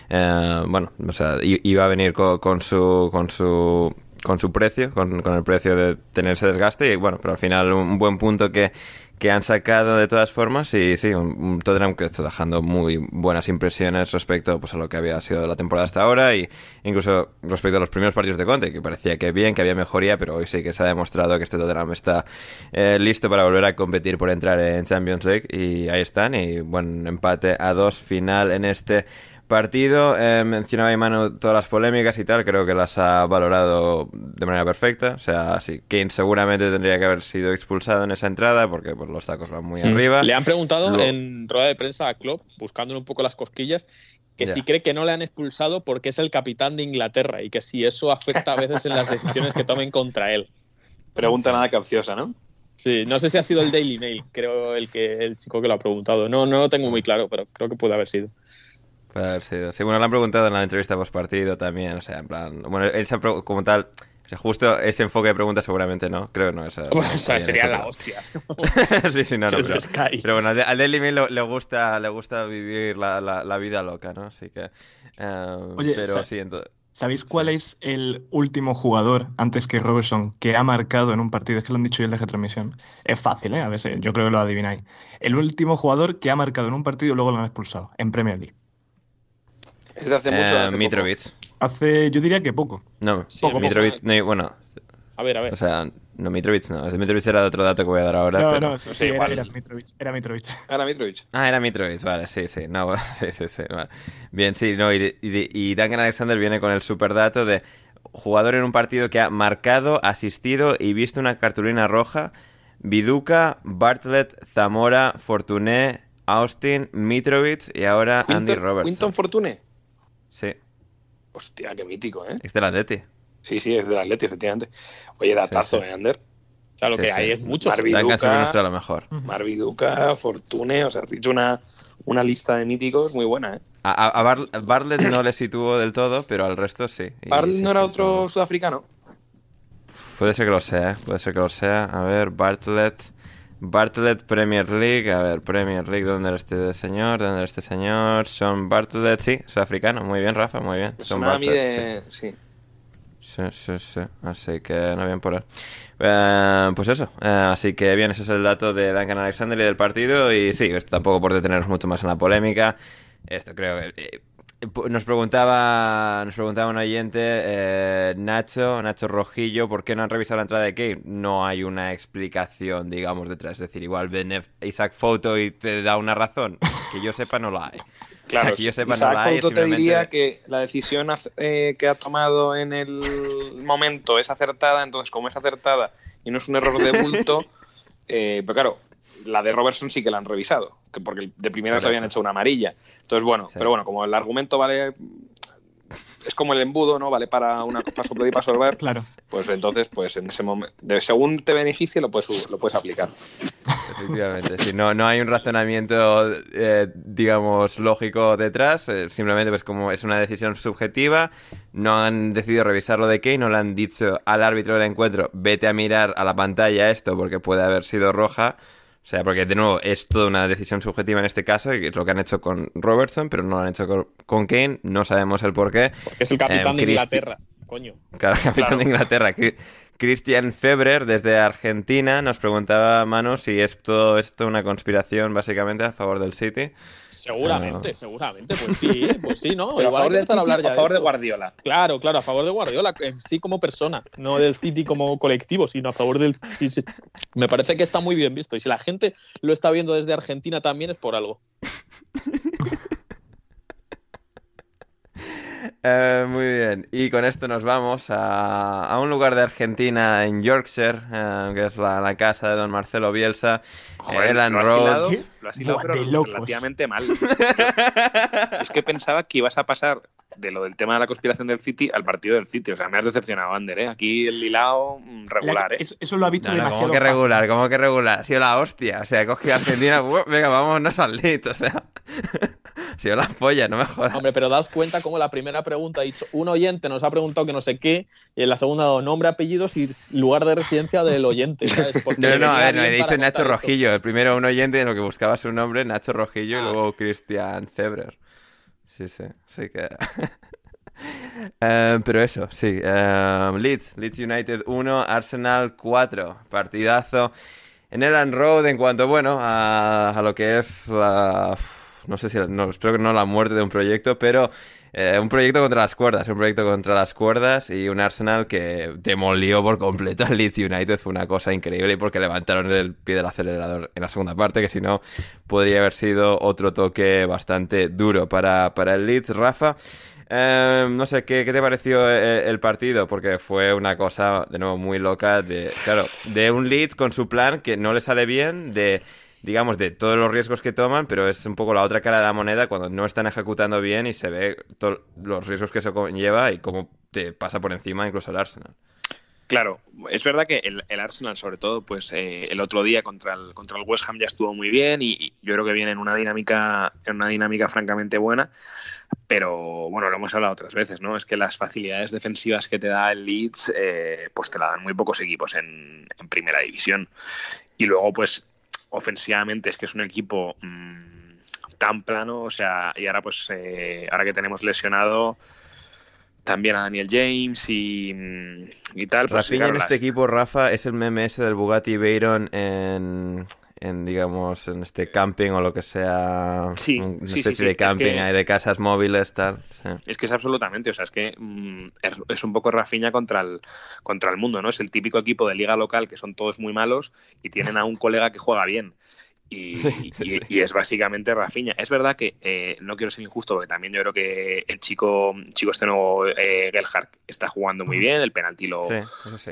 eh, bueno, o sea, iba a venir con, con su con su con su precio, con, con, el precio de tener ese desgaste. Y bueno, pero al final un, buen punto que, que han sacado de todas formas. Y sí, un, un, Tottenham que está dejando muy buenas impresiones respecto pues, a lo que había sido la temporada hasta ahora. Y incluso respecto a los primeros partidos de Conte, que parecía que bien, que había mejoría, pero hoy sí que se ha demostrado que este Tottenham está eh, listo para volver a competir por entrar en Champions League. Y ahí están. Y buen empate a dos final en este partido. Eh, mencionaba Manu todas las polémicas y tal, creo que las ha valorado de manera perfecta. O sea, sí, Kane seguramente tendría que haber sido expulsado en esa entrada porque pues, los tacos van muy sí. arriba. Le han preguntado Lo... en rueda de prensa a Klopp, buscándole un poco las cosquillas, que yeah. si cree que no le han expulsado porque es el capitán de Inglaterra y que si eso afecta a veces en las decisiones que tomen contra él. Pregunta nada capciosa, ¿no? Sí, no sé si ha sido el Daily Mail, creo el que el chico que lo ha preguntado. No, no lo tengo muy claro, pero creo que puede haber sido. Puede haber sido. Sí, bueno, lo han preguntado en la entrevista post partido también, o sea, en plan, bueno, él se ha como tal, o sea, justo este enfoque de pregunta seguramente no, creo que no. Esa, (laughs) o sea, sería la hostia. (laughs) sí, sí, no, no, pero, pero bueno, al Mail le, le, gusta, le gusta vivir la, la, la, vida loca, ¿no? Así que, uh, Oye, pero sí, entonces... ¿Sabéis cuál es el último jugador, antes que Robertson, que ha marcado en un partido? Es que lo han dicho yo en la retransmisión. Es fácil, ¿eh? A veces yo creo que lo adivináis. El último jugador que ha marcado en un partido y luego lo han expulsado, en Premier League. Es de hace mucho. Eh, hace Mitrovic. Hace, yo diría que poco. No, Sí, poco, poco. Mitrovic, no, bueno, A ver, a ver. o sea, no, Mitrovic no. Ese Mitrovic era de otro dato que voy a dar ahora. No, pero- no, sí, sí, era, igual. era Mitrovic. Era Mitrovic. (laughs) Ahora Mitrovic. Ah, era Mitrovic, vale, sí, sí, no, (laughs) sí, sí, sí, vale. Bien, sí, no, y, y, y Duncan Alexander viene con el superdato de jugador en un partido que ha marcado, asistido y visto una cartulina roja, Viduca, Bartlett, Zamora, Fortuné, Austin, Mitrovic y ahora Andy Winton, Robertson. Winton Fortune. Sí, Hostia, qué mítico, ¿eh? es del Atleti. Sí, sí, es del Atleti, efectivamente. Oye, datazo, Sí, sí. ¿eh, Ander? O sea, lo Sí, que sí. hay es mucho. Marvin sí. Duncan siempre Viduca. nos trae lo mejor. Marvi Duca, Fortune, o sea, has dicho una, una lista de míticos muy buena, ¿eh? A, a- a Bar- a Bartlett no le situó del todo, pero al resto sí. Sí, no era otro sudafricano. Puede ser que lo sea, ¿eh? puede ser que lo sea. A ver, Bartlett. Bartlett Premier League. A ver, Premier League, ¿dónde era este señor? ¿Dónde era este señor? Sean Bartlett, sí, sudafricano. Muy bien, Rafa, muy bien. Mí Bartlett, de... Sí. sí. Sí, sí, sí. Así que no bien por él. Eh, pues eso. Eh, así que bien, ese es el dato de Duncan Alexander y del partido. Y sí, esto tampoco por detenernos mucho más en la polémica. Esto creo que. eh, nos preguntaba, nos preguntaba un oyente, eh, Nacho, Nacho Rojillo, ¿por qué no han revisado la entrada de Kane? No hay una explicación, digamos, detrás. Es decir, igual ven Isaac Foto y te da una razón. Que yo sepa, no la hay. (laughs) Claro, que yo sepa, Isaac no la hay. es Couto te diría que la decisión eh, que ha tomado en el momento es acertada, entonces como es acertada y no es un error de bulto, (laughs) eh, pero claro, la de Robertson sí que la han revisado, que porque de primera Por se habían hecho una amarilla. Entonces, bueno, Sí. pero bueno, como el argumento vale... Es como el embudo, ¿no? Vale para una para soplar y para sorber. Claro. Pues entonces, pues en ese momento, según te beneficie, lo puedes, lo puedes aplicar. Efectivamente, sí, no, no hay un razonamiento, eh, digamos, lógico detrás, eh, simplemente pues como es una decisión subjetiva, no han decidido revisarlo de Kane, no le han dicho al árbitro del encuentro, vete a mirar a la pantalla esto porque puede haber sido roja, o sea, porque de nuevo es toda una decisión subjetiva en este caso, y es lo que han hecho con Robertson, pero no lo han hecho con, con Kane, no sabemos el por qué. Porque es el capitán Eh, de Cristi- Inglaterra, coño. Claro, capitán Claro. de Inglaterra. Christian Febrer, desde Argentina, nos preguntaba, Manu, si es todo esto una conspiración básicamente a favor del City. Seguramente, seguramente. Pues sí, pues sí, ¿no? (laughs) Pero a favor, de, hablar ya a favor de. Guardiola. Claro, claro, a favor de Guardiola, en sí como persona, no del City como colectivo, sino a favor del sí, sí. Me parece que está muy bien visto. Y si la gente lo está viendo desde Argentina también es por algo. (laughs) Eh, muy bien, y con esto nos vamos a, a un lugar de Argentina en Yorkshire, eh, que es la, la casa de don Marcelo Bielsa, Joder, Elland lo has hilado, lo has hilado, Buah, pero de locos. relativamente mal. es que pensaba que ibas a pasar de lo del tema de la conspiración del City al partido del City. O sea, me has decepcionado, Ander, ¿eh? Aquí el hilado mm, regular, La- ¿eh? eso, eso lo ha visto No, no, demasiado como que regular, como que regular. Ha sido la hostia. O sea, he cogido a Argentina, (laughs) ¡buah! venga, vámonos al Leeds. O sea, (laughs) ha sido la polla, no me jodas. Hombre, pero daos cuenta como la primera pregunta ha dicho, un oyente nos ha preguntado que no sé qué, y en la segunda dado nombre, apellidos y lugar de residencia del oyente. ¿sabes? Porque (laughs) No, no, a ver, no, he dicho Nacho. Rojillo. El primero un oyente en lo que buscaba su nombre, Nacho Rojillo, y Ah. luego Cristian Febrer. Sí, sí, sí que... (laughs) Eh, pero eso, sí. Eh, Leeds, Leeds United 1, Arsenal 4. Partidazo en el Road en cuanto, bueno, a, a lo que es la... No sé si, no, espero que no la muerte de un proyecto, pero eh, un proyecto contra las cuerdas, un proyecto contra las cuerdas y un Arsenal que demolió por completo al Leeds United. Fue una cosa increíble porque levantaron el pie del acelerador en la segunda parte, que si no podría haber sido otro toque bastante duro para, para el Leeds. Rafa, eh, no sé, ¿qué, ¿qué, te pareció eh, el, partido? Porque fue una cosa, de nuevo, muy loca. De, claro, de un Leeds con su plan que no le sale bien, de digamos, de todos los riesgos que toman, pero es un poco la otra cara de la moneda cuando no están ejecutando bien y se ve los riesgos que eso conlleva y cómo te pasa por encima incluso el Arsenal. Claro, es verdad que el, Arsenal, sobre todo, pues eh, el otro día contra el, contra el West Ham ya estuvo muy bien y, yo creo que viene en una dinámica, en una dinámica francamente buena. Pero bueno, lo hemos hablado otras veces, ¿no? Es que las facilidades defensivas que te da el Leeds, eh, pues te la dan muy pocos equipos en, primera división. Y luego, pues ofensivamente es que es un equipo mmm, tan plano, o sea, y ahora pues eh, ahora que tenemos lesionado también a Daniel James y, y tal. Pues, Rafinha en este equipo, Rafa, es el meme ese del Bugatti Veyron en, en, digamos, en este camping o lo que sea, sí, una sí, especie sí, de camping es que, ahí de casas móviles, tal. Sí. Es que es absolutamente, o sea, es que mmm, es un poco Rafinha contra el, contra el mundo, ¿no? Es el típico equipo de liga local que son todos muy malos y tienen a un colega que juega bien. Y, (laughs) sí, sí, y, sí. y, es básicamente Rafinha. Es verdad que eh, no quiero ser injusto, porque también yo creo que el chico, chico este nuevo eh, Gelhardt está jugando muy bien, el penalti lo,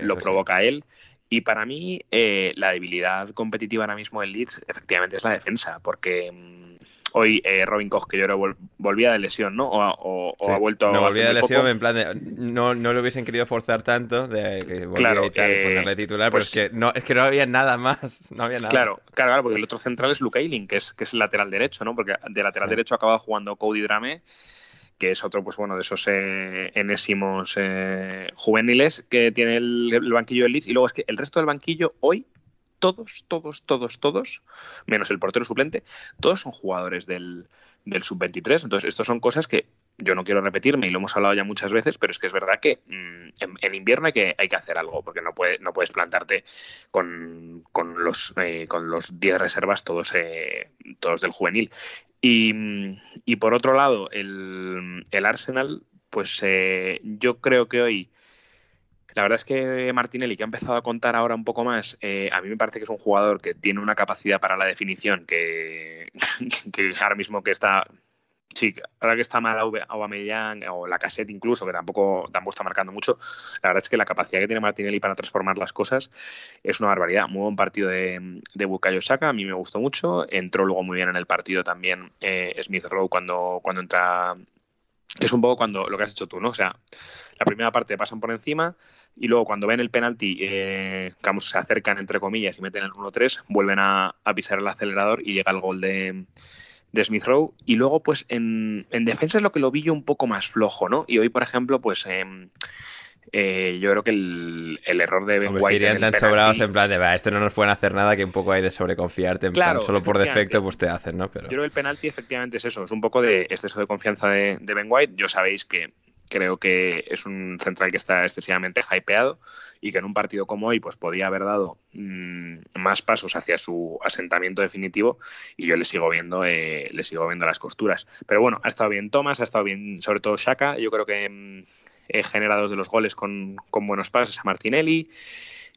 lo provoca él. Y para mí, eh, la debilidad competitiva ahora mismo del Leeds efectivamente es la defensa, porque mmm, hoy eh, Robin Koch, que yo vol volvía de lesión, ¿no? O, o, ha vuelto No, volvía de lesión, poco. en plan de. No, no lo hubiesen querido forzar tanto de que claro, y tal, eh, ponerle titular, pues, pero es que, no, es que no había nada más. (laughs) No había nada. Claro, claro, claro, porque el otro central es Luke Ayling, que es, que es el lateral derecho, ¿no? Porque de lateral sí. derecho acaba jugando Cody Drame que es otro, pues bueno, de esos eh, enésimos eh, juveniles que tiene el, banquillo del Leeds. Y luego es que el resto del banquillo hoy, todos, todos, todos, todos, menos el portero suplente, todos son jugadores del, del sub-23. Entonces, estas son cosas que yo no quiero repetirme y lo hemos hablado ya muchas veces, pero es que es verdad que en, en, invierno hay que, hay que hacer algo, porque no, puede, no puedes plantarte con, con los eh, con los 10 reservas todos, eh, todos del juvenil. Y, por otro lado, el, el Arsenal, pues eh, yo creo que hoy, la verdad es que Martinelli, que ha empezado a contar ahora un poco más, eh, a mí me parece que es un jugador que tiene una capacidad para la definición que, (laughs) que ahora mismo que está sí, ahora que está mal Aubameyang o la cassette incluso, que tampoco, tampoco está marcando mucho, la verdad es que la capacidad que tiene Martinelli para transformar las cosas es una barbaridad. Muy buen partido de, de Bukayo Saka, a mí me gustó mucho. Entró luego muy bien en el partido también eh, Smith Rowe cuando, cuando entra es un poco cuando lo que has hecho tú, ¿no? O sea, la primera parte pasan por encima y luego cuando ven el penalti, eh, se acercan entre comillas y meten el 1-3, vuelven a, a, pisar el acelerador y llega el gol de, de Smith Rowe. Y luego, pues en, en, defensa es lo que lo vi yo un poco más flojo, ¿no? Y hoy, por ejemplo, pues eh, eh, yo creo que el, el error de Ben White. Tan penalti... sobrados en plan de, va, esto no nos pueden hacer nada, que un poco hay de sobreconfiarte, en claro, plan, solo por defecto, pues te hacen, ¿no? Pero... Yo creo que el penalti efectivamente es eso, es un poco de exceso de confianza de, de Ben White. Yo sabéis que creo que es un central que está excesivamente hypeado y que en un partido como hoy pues podía haber dado mmm, más pasos hacia su asentamiento definitivo y yo le sigo viendo eh, le sigo viendo las costuras. Pero bueno ha estado bien Thomas ha estado bien sobre todo Shaka yo creo que mmm, he generado de los goles con, con buenos pases a Martinelli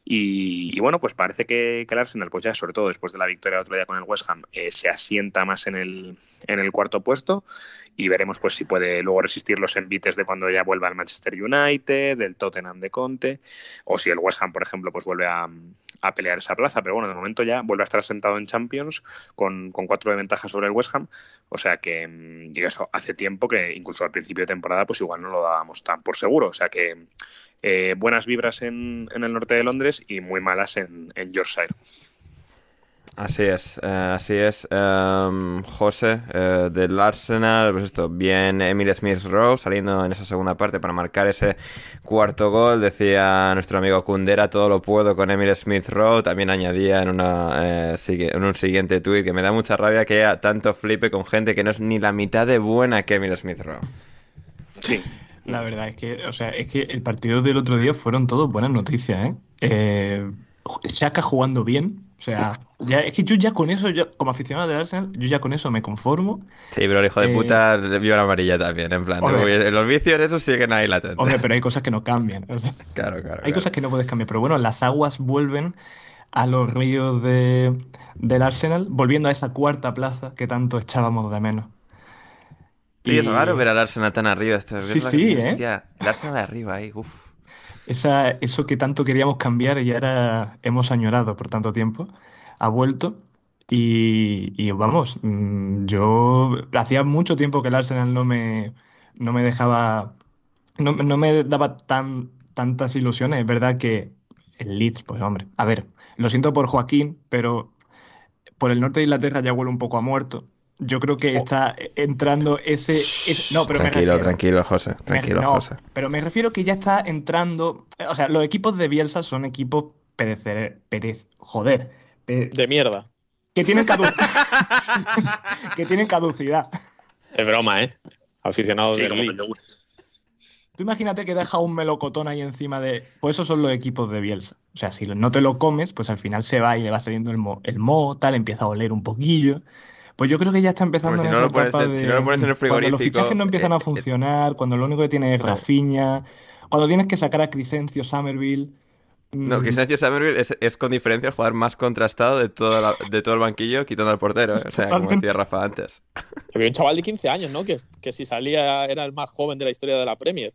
y, y, bueno, pues parece que, que, el Arsenal, pues ya sobre todo después de la victoria otro día con el West Ham, eh, se asienta más en el, en el cuarto puesto y veremos pues si puede luego resistir los envites de cuando ya vuelva al Manchester United, del Tottenham de Conte, o si el West Ham, por ejemplo, pues vuelve a, a pelear esa plaza. Pero bueno, de momento ya vuelve a estar sentado en Champions con, con cuatro de ventaja sobre el West Ham. O sea que, mm, digo eso, hace tiempo que incluso al principio de temporada, pues igual no lo dábamos tan por seguro. O sea que eh, buenas vibras en, en, el norte de Londres y muy malas en, en Yorkshire. Así es, eh, así es. Um, José, eh, del Arsenal, pues esto, bien Emil Smith Rowe saliendo en esa segunda parte para marcar ese cuarto gol. Decía nuestro amigo Kundera, todo lo puedo con Emil Smith Rowe. También añadía en, una, eh, en un siguiente tuit que me da mucha rabia que haya tanto flipe con gente que no es ni la mitad de buena que Emil Smith Rowe. Sí. La verdad es que, o sea, es que el partido del otro día fueron todos buenas noticias, ¿eh? eh Shaka jugando bien. O sea, (laughs) ya, es que yo ya con eso, yo, como aficionado del Arsenal, yo ya con eso me conformo. Sí, pero el hijo de eh, puta vio la amarilla también, en plan. los vicios esos siguen ahí latentes. Hombre, pero hay cosas que no cambian. (laughs) claro, claro. Hay cosas que no puedes cambiar. Pero bueno, las aguas vuelven a los ríos de, del Arsenal, volviendo a esa cuarta plaza que tanto echábamos de menos. Sí, es raro ver al Arsenal tan arriba. sí, sí, ¿eh? el Arsenal arriba ahí, uff. Esa, eso que tanto queríamos cambiar y ahora hemos añorado por tanto tiempo, ha vuelto. Y, vamos, mm, yo hacía mucho tiempo que el Arsenal no me, no me dejaba, no, no me daba tan, tantas ilusiones. Es verdad que el Leeds, pues hombre, a ver, lo siento por Joaquín, pero por el norte de Inglaterra ya huele un poco a muerto. Yo creo que está entrando ese. no, pero tranquilo, tranquilo, José. Tranquilo, José. Pero me refiero que ya está entrando. O sea, los equipos de Bielsa son equipos perecer, perez, joder. de mierda. Que tienen, (laughs) que tienen caducidad. Es broma, ¿eh? Aficionados de Tú imagínate que deja un melocotón ahí encima de. Pues esos son los equipos de Bielsa. O sea, si no te lo comes, pues al final se va y le va saliendo el mo, el mo tal, empieza a oler un poquillo. Pues yo creo que ya está empezando en esa etapa de. Si no lo pones en el frigorífico. Cuando los fichajes no empiezan a eh, funcionar, cuando lo único que tiene es Rafiña, cuando tienes que sacar a Crisencio Somerville. No, mm. Crisencio Somerville es, con diferencia el jugador más contrastado de, toda de todo el banquillo, quitando al portero. ¿eh? O sea, como decía Rafa antes. Había un chaval de 15 años, ¿no? Que, que si salía era el más joven de la historia de la Premier.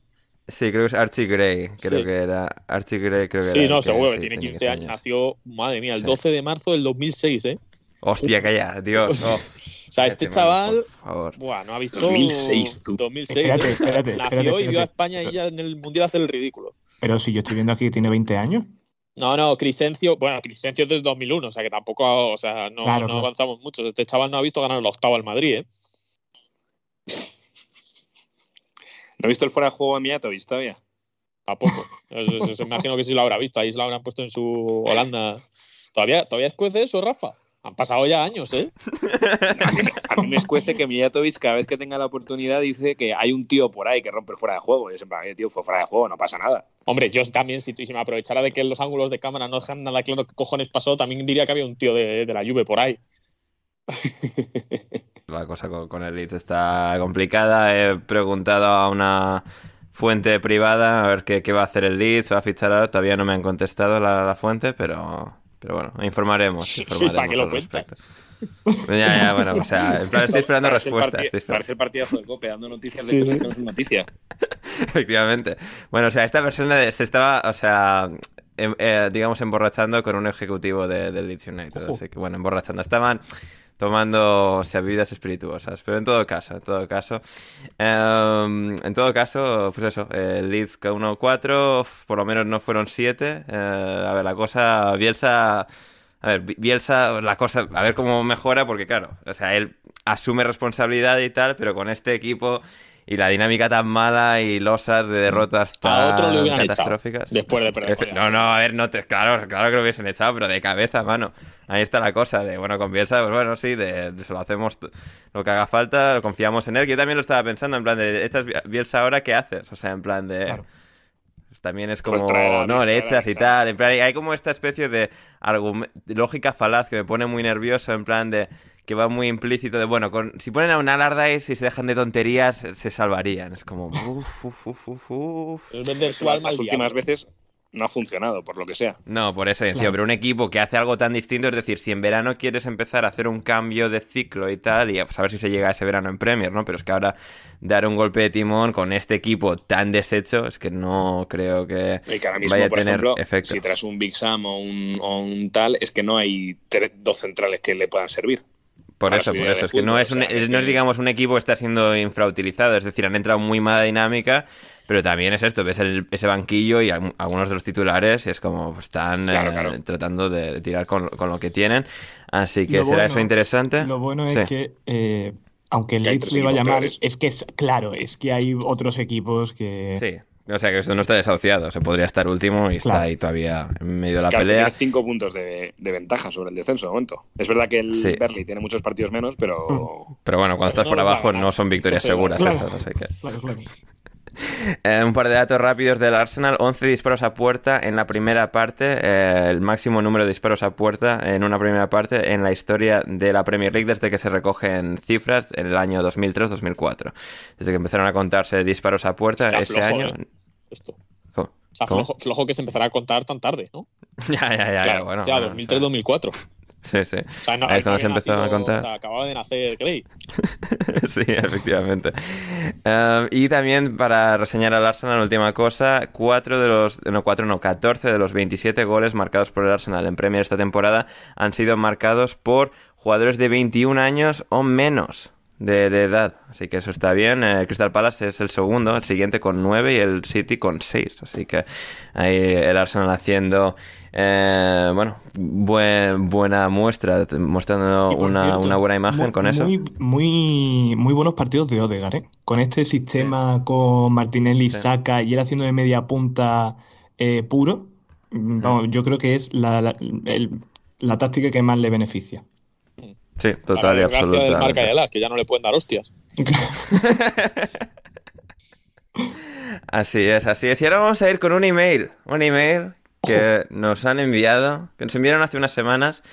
Sí, creo que es Archie Gray, creo que era. Archie Gray, creo que sí, era. no, seguro que tiene 15 años. Nació, madre mía, el 12 de marzo del 2006, ¿eh? Hostia, calla, Dios. Oh. (laughs) O sea, este chaval. Por favor. Buah, no ha visto. 2006, tú. 2006. Espérate, espérate, Nació y vio a España y ya en el mundial hacer el ridículo. Pero si yo estoy viendo aquí que tiene 20 años. No, no, Crisencio, bueno, Crisencio es desde 2001, o sea que tampoco, o sea, no, no avanzamos mucho. Este chaval no ha visto ganar el octavo al Madrid, ¿eh? ¿No ha visto el fuera de juego a Mijatovic todavía? Tampoco. Me imagino que sí lo habrá visto. Ahí se lo habrán puesto en su Holanda. ¿Todavía, todavía escuece eso, Rafa? Han pasado ya años, ¿eh? (laughs) a, mí, me escuece que Mijatovic cada vez que tenga la oportunidad dice que hay un tío por ahí que rompe fuera de juego. Y yo siempre, tío, fue fuera de juego, no pasa nada. Hombre, yo también, si, me aprovechara de que los ángulos de cámara no dejan nada claro qué cojones pasó, también diría que había un tío de, la lluvia por ahí. (laughs) La cosa con, el Leeds está complicada. He preguntado a una fuente privada a ver qué, va a hacer el Leeds, va a fichar ahora. Todavía no me han contestado la fuente, pero pero bueno, informaremos. informaremos ¿Para qué lo respecto. Ya, ya, bueno, o sea, en plan estoy esperando (laughs) respuestas. Parece el partidazo de COPE, dando noticias de cosas que no son noticias. (laughs) Efectivamente. Bueno, o sea, esta persona se estaba, o sea, em, eh, digamos, emborrachando con un ejecutivo de, de Leeds United. Así que, bueno, emborrachando. Estaban tomando o sea, bebidas espirituosas. Pero en todo caso, en todo caso, em, en todo caso, pues eso, el Leeds K1-4, por lo menos no fueron 7. Eh, a ver, la cosa, Bielsa, a ver, Bielsa, la cosa, a ver cómo mejora, porque claro, o sea, él asume responsabilidad y tal, pero con este equipo y la dinámica tan mala y losas de derrotas tan catastróficas. después de perder. No, no, a ver, no te, claro, claro que lo hubiesen echado, pero de cabeza, mano. Ahí está la cosa, de bueno, con Bielsa, pues bueno, sí, de, se lo hacemos lo que haga falta, confiamos en él. Yo también lo estaba pensando, en plan de, echas Bielsa ahora, ¿qué haces? O sea, en plan de... Pues también es pues como, no, le echas y tal. En plan, hay como esta especie de lógica falaz que me pone muy nervioso, en plan de que va muy implícito de, bueno, con, si ponen a un Allardyce y se dejan de tonterías, se salvarían. Es como, uff, uff, uff, uff. Las últimas veces no ha funcionado, por lo que sea. No, por eso, decía, pero un equipo que hace algo tan distinto, es decir, si en verano quieres empezar a hacer un cambio de ciclo y tal, y pues a ver si se llega a ese verano en Premier, ¿no? Pero es que ahora dar un golpe de timón con este equipo tan deshecho, es que no creo que, vaya a tener efecto. Si traes un Big Sam o un, o un tal, es que no hay dos centrales que le puedan servir. Por eso, por eso. Es que no es, no es, digamos, un equipo que está siendo infrautilizado. Es decir, han entrado muy mala dinámica, pero también es esto. Ves ese banquillo y algunos de los titulares y es como pues, están eh, tratando de, tirar con, lo que tienen. Así que será eso interesante. Lo bueno es que, eh, aunque el Leeds le vaya mal, es que es claro, es que hay otros equipos que... Sí. O sea que esto no está desahuciado, se podría estar último y está ahí todavía en medio de la pelea. Tiene cinco puntos de, ventaja sobre el descenso de momento. Es verdad que el sí. tiene muchos partidos menos, pero. Pero bueno, cuando estás por abajo no son victorias seguras esas, así que. (laughs) Eh, un par de datos rápidos del Arsenal. 11 disparos a puerta en la primera parte. eh, el máximo número de disparos a puerta en una primera parte en la historia de la Premier League desde que se recogen cifras en el año 2003-2004. Desde que empezaron a contarse disparos a puerta Está ese flojo, año. ¿eh? Esto. ¿Cómo? O sea, flojo, flojo que se empezará a contar tan tarde, ¿no? (laughs) Ya, ya, ya. claro, bueno, ya, bueno, 2003-2004. (laughs) Sí, sí. O sea, no, es cuando se a nacido- contar. O sea, acababa de nacer Clay. (laughs) sí, efectivamente. Um, y también para reseñar al Arsenal, última cosa, cuatro de los, no, cuatro no, 14 de los 27 goles marcados por el Arsenal en Premier esta temporada han sido marcados por jugadores de 21 años o menos de, de edad. Así que eso está bien. El Crystal Palace es el segundo, el siguiente con 9 y el City con 6. Así que ahí el Arsenal haciendo, eh, bueno, buen- buena muestra, mostrando una, cierto, una buena imagen con eso. Muy, muy, muy buenos partidos de Odegaard, ¿eh? Con este sistema con Martinelli, Sí. Saka y él haciendo de media punta eh, puro, mm, vamos, yo creo que es la, la, el- la táctica que más le beneficia. Sí, total y desgracia del marca y absolutamente. que ya no le pueden dar hostias. (laughs) Así es, así es. Y ahora vamos a ir con un email. Un email que nos han enviado, que nos enviaron hace unas semanas,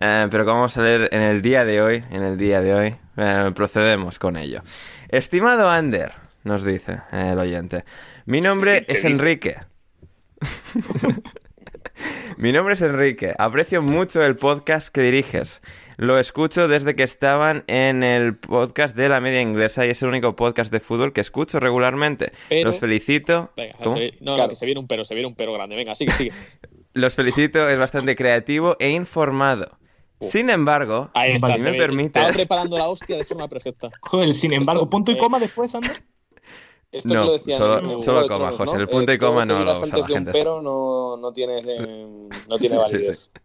eh, pero que vamos a leer en el día de hoy. En el día de hoy eh, procedemos con ello. Estimado Ander, nos dice eh, el oyente, mi nombre ¿Qué es? Enrique. (laughs) Mi nombre es Enrique. Aprecio mucho el podcast que diriges. Lo escucho desde que estaban en el podcast de la media inglesa y es el único podcast de fútbol que escucho regularmente. Pero- Los felicito. Venga, ¿Cómo? se- no, no, Claro. se viene un pero, se viene un pero grande. Venga, sigue, sigue. (laughs) Los felicito, es bastante creativo e informado. Sin embargo, Ahí está, si me ve. permites, Estaba preparando la hostia de forma perfecta. (laughs) Joder, sin embargo, Esto- punto y eh, coma después, Ander. (laughs) Esto No, que lo decían solo- solo coma, Tronos, José, ¿no? el punto y Eh, coma no lo usa la de un gente. pero no, no tiene, eh, no tiene Sí, validez. sí.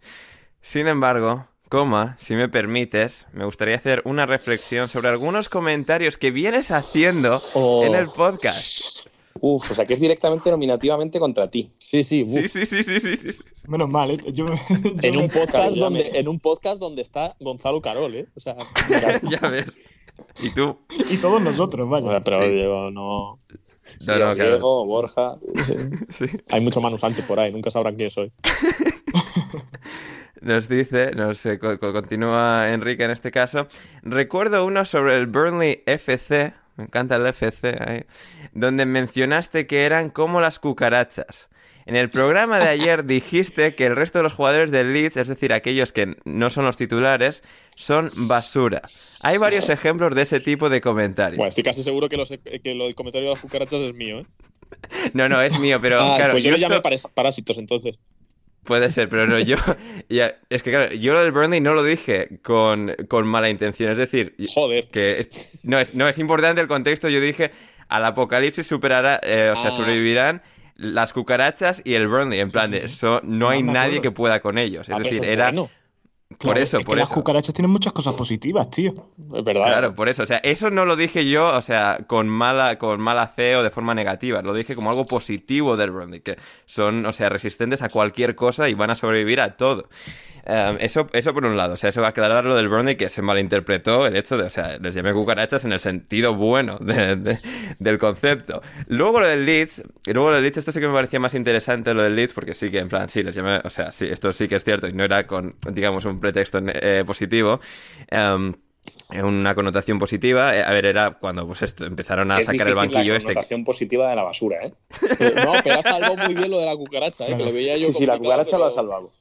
Sin embargo, coma, si me permites, me gustaría hacer una reflexión sobre algunos comentarios que vienes haciendo Oh. en el podcast. Uf, o sea que es directamente nominativamente contra ti. Sí, sí. Sí, sí, sí, sí, sí, sí. Menos mal, ¿eh? Yo, me- (laughs) yo En me- un, podcast donde, me- en un podcast donde está Gonzalo Carol, ¿eh? O sea, (laughs) ya ves. ¿Y tú? Y todos nosotros, vaya. pero Sí. yo no. No, no, claro. Diego, Borja. Sí. Hay mucho Manu Sánchez por ahí, nunca sabrán quién soy. (laughs) Nos dice, nos eh, co- co- continúa Enrique en este caso. Recuerdo uno sobre el Burnley FC, me encanta el FC, ahí, donde mencionaste que eran como las cucarachas. En el programa de ayer dijiste que el resto de los jugadores del Leeds, es decir, aquellos que no son los titulares, son basura. Hay varios ejemplos de ese tipo de comentarios. Bueno, estoy casi seguro que, los, que lo del comentario de las cucarachas es mío, ¿eh? No, no, es mío, pero Ah, claro, pues yo, yo llamé esto- paras- parásitos entonces. Puede ser, pero no, yo. (laughs) ya, es que claro, yo lo del Burnley no lo dije con, con mala intención. Es decir, Joder. que es- no, es, no es importante el contexto. Yo dije, al apocalipsis superará, eh, o sea, Ah. sobrevivirán las cucarachas y el Burnley. En plan de eso, no hay No nadie que pueda con ellos. Es Ah, decir, es era. bueno. Por eso, es por que las eso. cucarachas tienen muchas cosas positivas, tío. Es verdad. Claro, por eso. O sea, eso no lo dije yo, o sea, con mala, con mala fe o de forma negativa. Lo dije como algo positivo del Burnley, que son, o sea, resistentes a cualquier cosa y van a sobrevivir a todo. Um, eso, eso por un lado, o sea, eso va a aclarar lo del Burnley que se malinterpretó el hecho de, o sea, les llamé cucarachas en el sentido bueno de- de- del concepto. Luego lo del Leeds, y luego lo del Leeds, esto sí que me parecía más interesante lo del Leeds, porque sí que en plan, sí, les llamé, o sea, sí, esto sí que es cierto y no era con, digamos, un pretexto eh, positivo. Um, una connotación positiva. Eh, A ver, era cuando pues esto, empezaron a Es sacar el banquillo la este. connotación positiva de la basura, ¿eh? No, pero ha salvado muy bien lo de la cucaracha, ¿eh? Que lo veía yo Sí, sí, la cucaracha lo ha pero- salvado.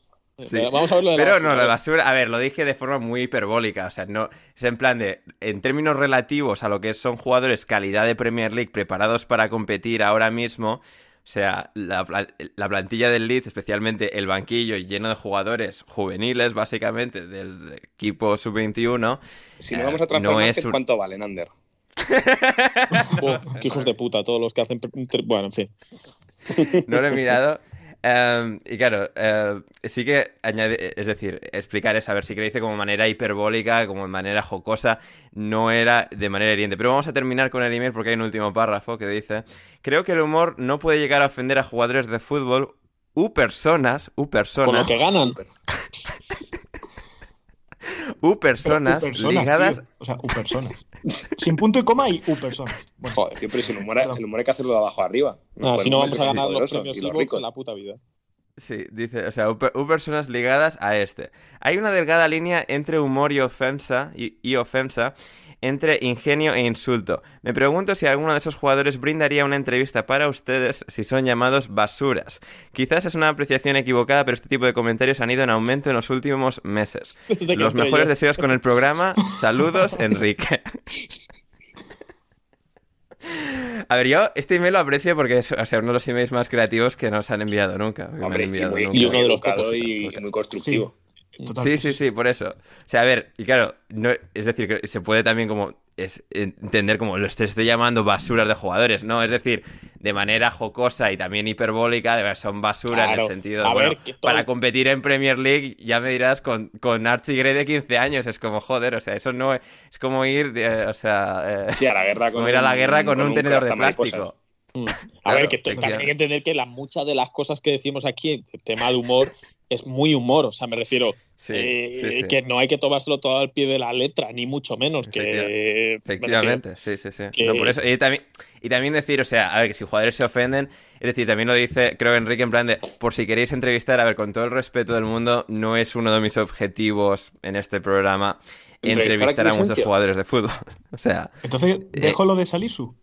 Sí. Vamos a ver lo de la Pero basura, no, a la ver. basura, a ver, lo dije de forma muy hiperbólica, o sea, no, es en plan de, en términos relativos a lo que son jugadores calidad de Premier League preparados para competir ahora mismo, o sea, la, pla- la plantilla del Leeds, especialmente el banquillo lleno de jugadores juveniles, básicamente, del equipo sub-21, Si Eh, no vamos a no transformar, es un- ¿cuánto valen, Ander? (laughs) (laughs) Oh, qué hijos de puta, todos los que hacen. Bueno, en fin. no lo he mirado. Em, y claro, eh, sí que añade, es decir, explicar es, a ver, sí que lo dice como manera hiperbólica, como de manera jocosa, no era de manera hiriente. Pero vamos a terminar con el email porque hay un último párrafo que dice: Creo que el humor no puede llegar a ofender a jugadores de fútbol u personas, u Con lo personas, que ganan. (laughs) u personas Pero, u personas, ligadas tío. O sea, u personas. Sin punto y coma y U personas. Bueno, Joder, tío, pero si el humor, el humor hay que hacerlo de abajo arriba. Ah, si no vamos a ganar los premios Evox ricos. en la puta vida. Sí, dice, o sea, u, u personas ligadas a este. Hay una delgada línea entre humor y ofensa, y, y ofensa, entre ingenio e insulto. Me pregunto si alguno de esos jugadores brindaría una entrevista para ustedes si son llamados basuras. Quizás es una apreciación equivocada, pero este tipo de comentarios han ido en aumento en los últimos meses. (laughs) Los mejores yo. deseos con el programa. (laughs) Saludos, Enrique. A ver, yo este email lo aprecio porque es o sea, uno de los emails más creativos que nos han enviado nunca. han y enviado muy, nunca. y uno de los y muy constructivo. Sí, sí, sí, por eso. O sea, a ver, y claro, no, es decir, que se puede también como es, entender como lo estoy, estoy llamando basuras de jugadores, ¿no? Es decir, de manera jocosa y también hiperbólica, de son basura en el sentido de, bueno, ver, para competir en Premier League, ya me dirás, con, con Archie Gray de 15 años, es como, joder, o sea, eso no es, es como ir, eh, o sea, eh, Sí, a la guerra con ir a la un- guerra con, un tenedor de cazamariposas. plástico. A Claro, ver, que también hay que entender que la, muchas de las cosas que decimos aquí, el tema de humor, es muy humor. O sea, me refiero Sí, eh, sí, sí. que no hay que tomárselo todo al pie de la letra, ni mucho menos. Que, me refiero- Efectivamente, sí, sí, sí. que- No, por eso, y, también, y también decir, o sea, a ver, que si jugadores se ofenden, es decir, también lo dice, creo Enrique, en plan de, por si queréis entrevistar, a ver, con todo el respeto del mundo, no es uno de mis objetivos en este programa Entrevistar entrevistar a a muchos jugadores de fútbol. (laughs) O sea, Entonces, Eh, dejo lo de Salisu.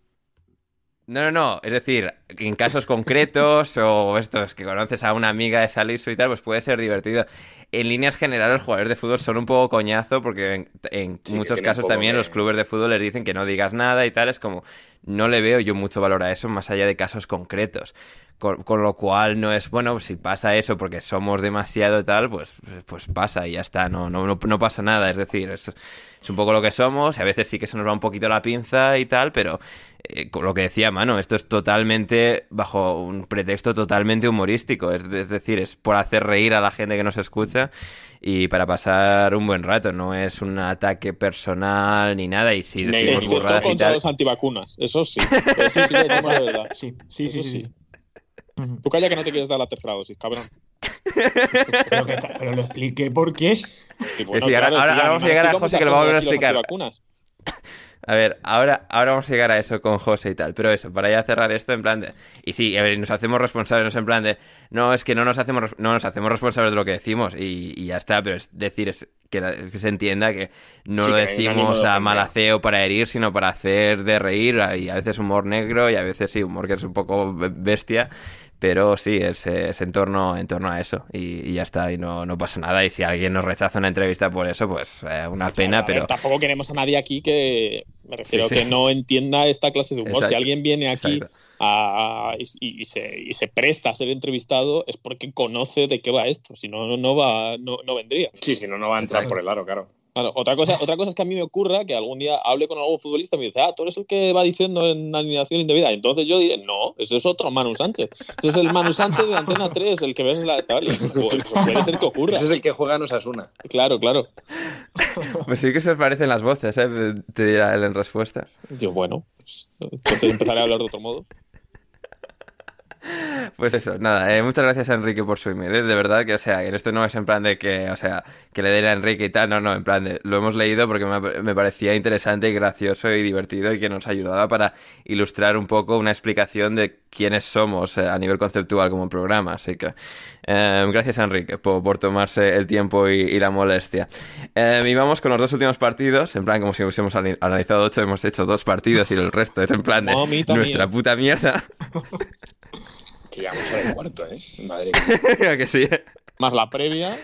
No, no, no, es decir, en casos concretos o estos que conoces a una amiga de Salisu y tal, pues puede ser divertido. En líneas generales, los jugadores de fútbol son un poco coñazo porque en, en Sí, que muchos casos también los clubes de fútbol les dicen que no digas nada y tal. Es como, no le veo yo mucho valor a eso más allá de casos concretos. Con, con lo cual no es, bueno, si pasa eso porque somos demasiado tal, pues, pues pasa y ya está, no, no, no, no pasa nada. Es decir, es, es un poco lo que somos y a veces sí que se nos va un poquito la pinza y tal, pero eh, con lo que decía Mano, esto es totalmente bajo un pretexto totalmente humorístico. Es, es decir, es por hacer reír a la gente que nos escucha y para pasar un buen rato. No es un ataque personal ni nada. Y si decimos burradas y contra tal. los antivacunas, eso sí. (laughs) Eso sí que verdad. Sí, sí, sí, Eso sí. sí. Tú calla que no te quieres dar la tercera dosis, cabrón. (laughs) Pero, que pero lo expliqué por qué. Sí, Es decir, ahora- ahora- ahora vamos a llegar a José, que lo va a volver a explicar. Vacunas. (laughs) A ver, ahora, ahora vamos a llegar a eso con José y tal, pero eso, para ya cerrar esto en plan de... Y sí, a ver, nos hacemos responsables, no es en plan de... No, es que no nos hacemos, no nos hacemos responsables de lo que decimos y, y ya está, pero es decir, es que, la- que se entienda que no Sí, lo decimos de a malaceo para herir, sino para hacer de reír y a veces humor negro y a veces sí, humor que es un poco be- bestia, pero sí, es, es en, torno, en torno a eso y, y ya está, y no, no pasa nada y si alguien nos rechaza una entrevista por eso, pues eh, una pena, ver, pero... tampoco queremos a nadie aquí que. Me refiero Sí, sí. que no entienda esta clase de humor. Exacto, Si alguien viene aquí a- y, y se, y se presta a ser entrevistado, es porque conoce de qué va esto. Si no, no va, no, no vendría. Sí, si no, no va a entrar Exacto. por el aro, claro. Claro, otra cosa, otra cosa es que a mí me ocurra que algún día hable con algún futbolista y me dice, ah, tú eres el que va diciendo en alineación indebida. Entonces yo diré, no, ese es otro Manu Sánchez. Ese es el Manu Sánchez de Antena 3, el que ves en la tal. Pues puede ser que ocurra. Ese es el que juega en Osasuna. Claro, claro. Pues sí que se parecen las voces, ¿eh? te dirá él en respuesta. Yo, bueno, pues, entonces empezaré a hablar de otro modo. Pues eso, nada, eh, muchas gracias a Enrique por su email, ¿eh? de verdad que, o sea, que esto no es en plan de que, o sea, que le den a Enrique y tal, no, no, en plan de, lo hemos leído porque me, me parecía interesante y gracioso y divertido y que nos ayudaba para ilustrar un poco una explicación de quiénes somos eh, a nivel conceptual como programa, así que eh, gracias a Enrique por, por tomarse el tiempo y, y la molestia. Eh, y vamos con los dos últimos partidos, en plan como si hubiésemos analizado ocho, hemos hecho dos partidos y el resto es en plan de nuestra puta mierda, (laughs) Que ya mucho de cuarto, ¿eh? Madre mía. (laughs) que sí. Más la previa.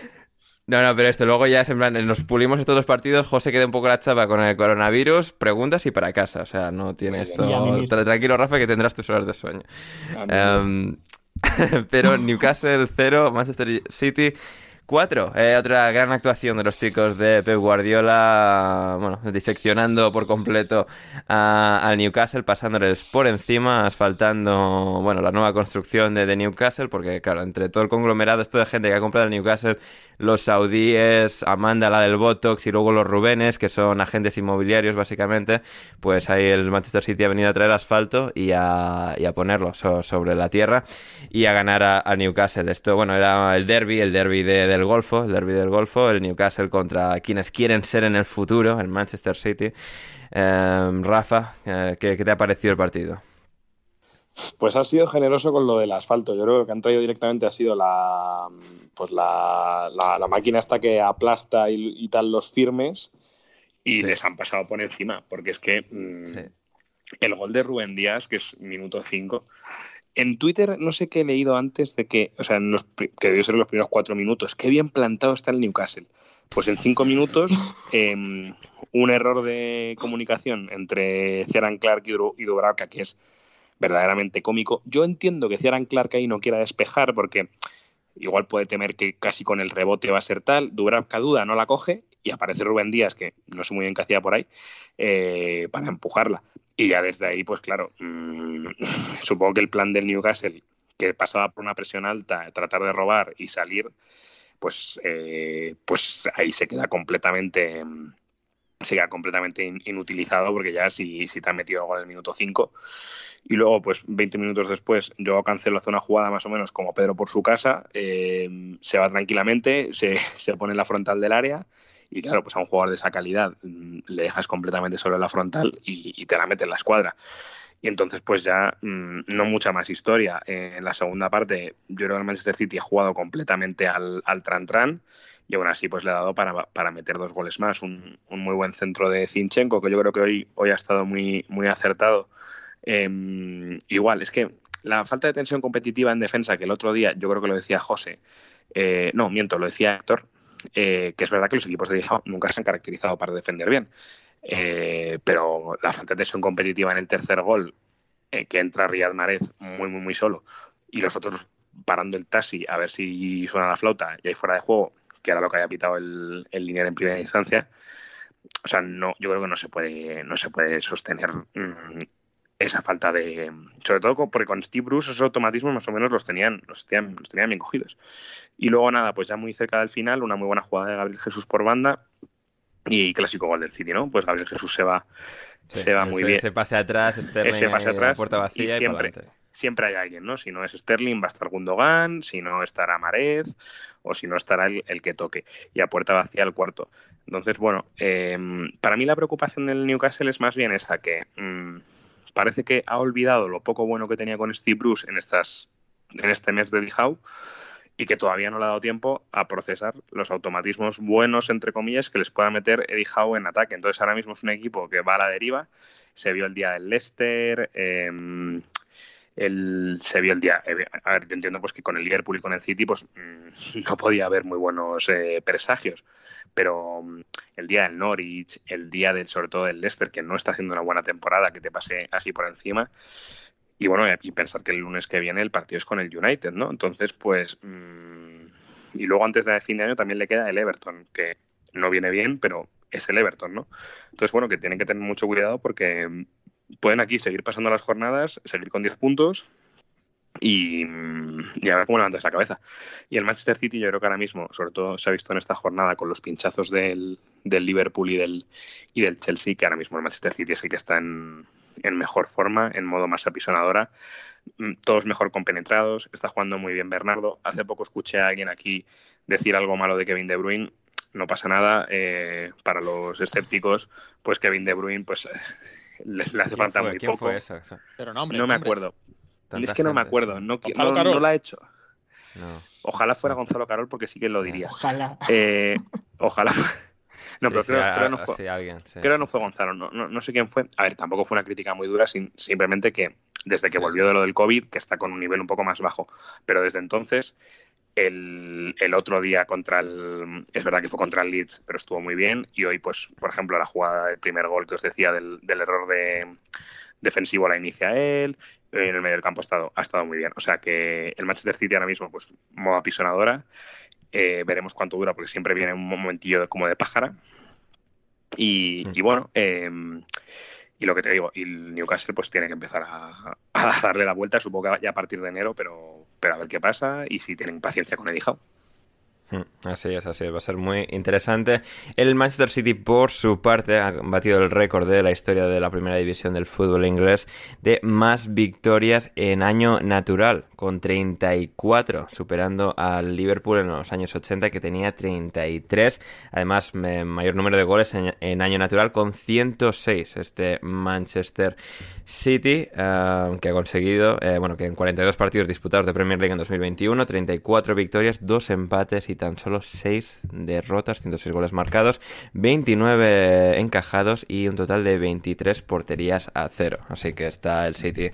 No, no, pero esto luego ya es en plan, nos pulimos estos dos partidos, José queda un poco la chapa con el coronavirus, preguntas y para casa, o sea, no tiene esto... Tra- Tranquilo, Rafa, que tendrás tus horas de sueño. Em, (laughs) pero Newcastle 0, Manchester City 4. Eh, otra gran actuación de los chicos de Pep Guardiola, bueno, diseccionando por completo al Newcastle, pasándoles por encima, asfaltando, bueno, la nueva construcción de, de Newcastle, porque claro, entre todo el conglomerado, esto de gente que ha comprado el Newcastle, los saudíes, Amanda, la del Botox, y luego los Rubenes, que son agentes inmobiliarios básicamente, pues ahí el Manchester City ha venido a traer asfalto y a, y a ponerlo so- sobre la tierra y a ganar a Newcastle. Esto, bueno, era el derby, el derby de- del Golfo, el derby del Golfo, el Newcastle contra quienes quieren ser en el futuro, el Manchester City. Em, Rafa, ¿qué, ¿qué, te ha parecido el partido? Pues ha sido generoso con lo del asfalto. Yo creo que lo que han traído directamente ha sido la, pues la, la, máquina hasta que aplasta y, tal los firmes y les han pasado por encima, porque es que mm, el gol de Rubén Díaz, que es minuto 5, en Twitter no sé qué he leído antes de que, o sea, en los, que debió ser los primeros cuatro minutos, qué bien plantado está el Newcastle. Pues en cinco minutos, (laughs) em, un error de comunicación entre Ciaran Clark y Dubravka, que es verdaderamente cómico. Yo entiendo que Ciaran Clark ahí no quiera despejar porque igual puede temer que casi con el rebote va a ser tal. Dubravka duda, no la coge y aparece Rubén Díaz, que no sé muy bien qué hacía por ahí, eh, para empujarla. Y ya desde ahí, pues claro, mm, (laughs) supongo que el plan del Newcastle, que pasaba por una presión alta, tratar de robar y salir, pues, eh, pues ahí se queda completamente se queda completamente inutilizado porque ya si, si te han metido algo en el minuto 5 y luego pues 20 minutos después yo cancelo hace una jugada más o menos como Pedro por su casa eh, se va tranquilamente se, (laughs) se, pone en la frontal del área y claro, pues a un jugador de esa calidad mm, le dejas completamente solo en la frontal y, te la mete en la escuadra. Y entonces, pues ya mm, no mucha más historia. en la segunda parte, yo creo que el Manchester City ha jugado completamente al, al tran-tran y aún así pues le ha dado para, meter dos goles más. Un, muy buen centro de Zinchenko, que yo creo que hoy, hoy ha estado muy, muy acertado. Em, igual, es que la falta de tensión competitiva en defensa, que el otro día yo creo que lo decía José, eh, no, miento, lo decía Héctor, eh, que es verdad que los equipos de Dijao nunca se han caracterizado para defender bien. Eh, pero la falta de tensión competitiva en el tercer gol, eh, que entra Riyad Mahrez muy, muy, muy solo, y los otros parando el taxi a ver si suena la flauta y ahí fuera de juego, que era lo que había pitado el, el línea en primera instancia. O sea, no, yo creo que no se puede, no se puede sostener mm, esa falta de. Sobre todo porque con Steve Bruce esos automatismos más o menos los tenían, los tenían, los tenían bien cogidos. Y luego nada, pues ya muy cerca del final, una muy buena jugada de Gabriel Jesús por banda y clásico gol del City, ¿no? Pues Gabriel Jesús se va, se va muy bien. Ese pase atrás, Sterling, ese pase atrás, puerta vacía y, siempre, siempre hay alguien, ¿no? Si no es Sterling, va a estar Gundogan, si no estará Marez, o si no estará el, que toque. Y a puerta vacía el cuarto. Entonces, bueno, em, para mí la preocupación del Newcastle es más bien esa que. Mm, parece que ha olvidado lo poco bueno que tenía con Steve Bruce en, estas, en este mes de Dijau y que todavía no le ha dado tiempo a procesar los automatismos buenos, entre comillas, que les pueda meter Eddie Howe en ataque. Entonces ahora mismo es un equipo que va a la deriva. Se vio el día del Leicester, em, el, se vio el día. Eh, entiendo pues que con el Liverpool y con el City, pues mm, (laughs) no podía haber muy buenos eh, presagios. Pero mm, el día del Norwich, el día del, sobre todo del Leicester, que no está haciendo una buena temporada, que te pase así por encima. Y bueno, y pensar que el lunes que viene el partido es con el United, ¿no? Entonces, pues. Mm, y luego antes de fin de año también le queda el Everton, que no viene bien, pero es el Everton, ¿no? Entonces, bueno, que tienen que tener mucho cuidado porque pueden aquí seguir pasando las jornadas, seguir con 10 puntos y, a ver cómo levantas la cabeza. Y el Manchester City yo creo que ahora mismo, sobre todo se ha visto en esta jornada con los pinchazos del, del Liverpool y del, y del Chelsea, que ahora mismo el Manchester City es el que está en, en mejor forma, en modo más apisonadora, mm, todos mejor compenetrados, está jugando muy bien Bernardo. Hace poco escuché a alguien aquí decir algo malo de Kevin De Bruyne, no pasa nada, eh, para los escépticos, pues Kevin De Bruyne pues (laughs) le, hace falta muy poco. Pero no, no me acuerdo. Es que no me acuerdo, no, no, lo ha hecho. Ojalá fuera Gonzalo Carol porque sí que lo diría. Ojalá. Eh, ojalá. (laughs) No, pero creo, que no fue, creo no fue Gonzalo, no, no, sé quién fue. A ver, tampoco fue una crítica muy dura, simplemente que desde que volvió de lo del COVID, que está con un nivel un poco más bajo, pero desde entonces el, el, otro día contra el. Es verdad que fue contra el Leeds, pero estuvo muy bien. Y hoy, pues, por ejemplo, la jugada del primer gol que os decía del, error de defensivo la inicia él. En el medio del campo ha estado, ha estado muy bien. O sea que el Manchester City ahora mismo, pues, modo apisonadora. Eh, veremos cuánto dura, porque siempre viene un momentillo como de pájara. Y, mm. y bueno, eh, y lo que te digo, y el Newcastle pues tiene que empezar a, darle la vuelta, supongo que ya a partir de enero, pero, pero a ver qué pasa y si tienen paciencia con Eddie Howe. Mm, así es, así va a ser muy interesante. El Manchester City, por su parte, ha batido el récord de la historia de la primera división del fútbol inglés de más victorias en año natural, con 34, superando al Liverpool en los años 80, que tenía 33. Además, mayor número de goles en, año natural, con 106. Este Manchester City, eh, que ha conseguido, eh, bueno, que en 42 partidos disputados de Premier League en 2021, 34 victorias, 2 empates y tan solo 6 derrotas, 106 goles marcados, 29 encajados y un total de 23 porterías a cero. Así que está el City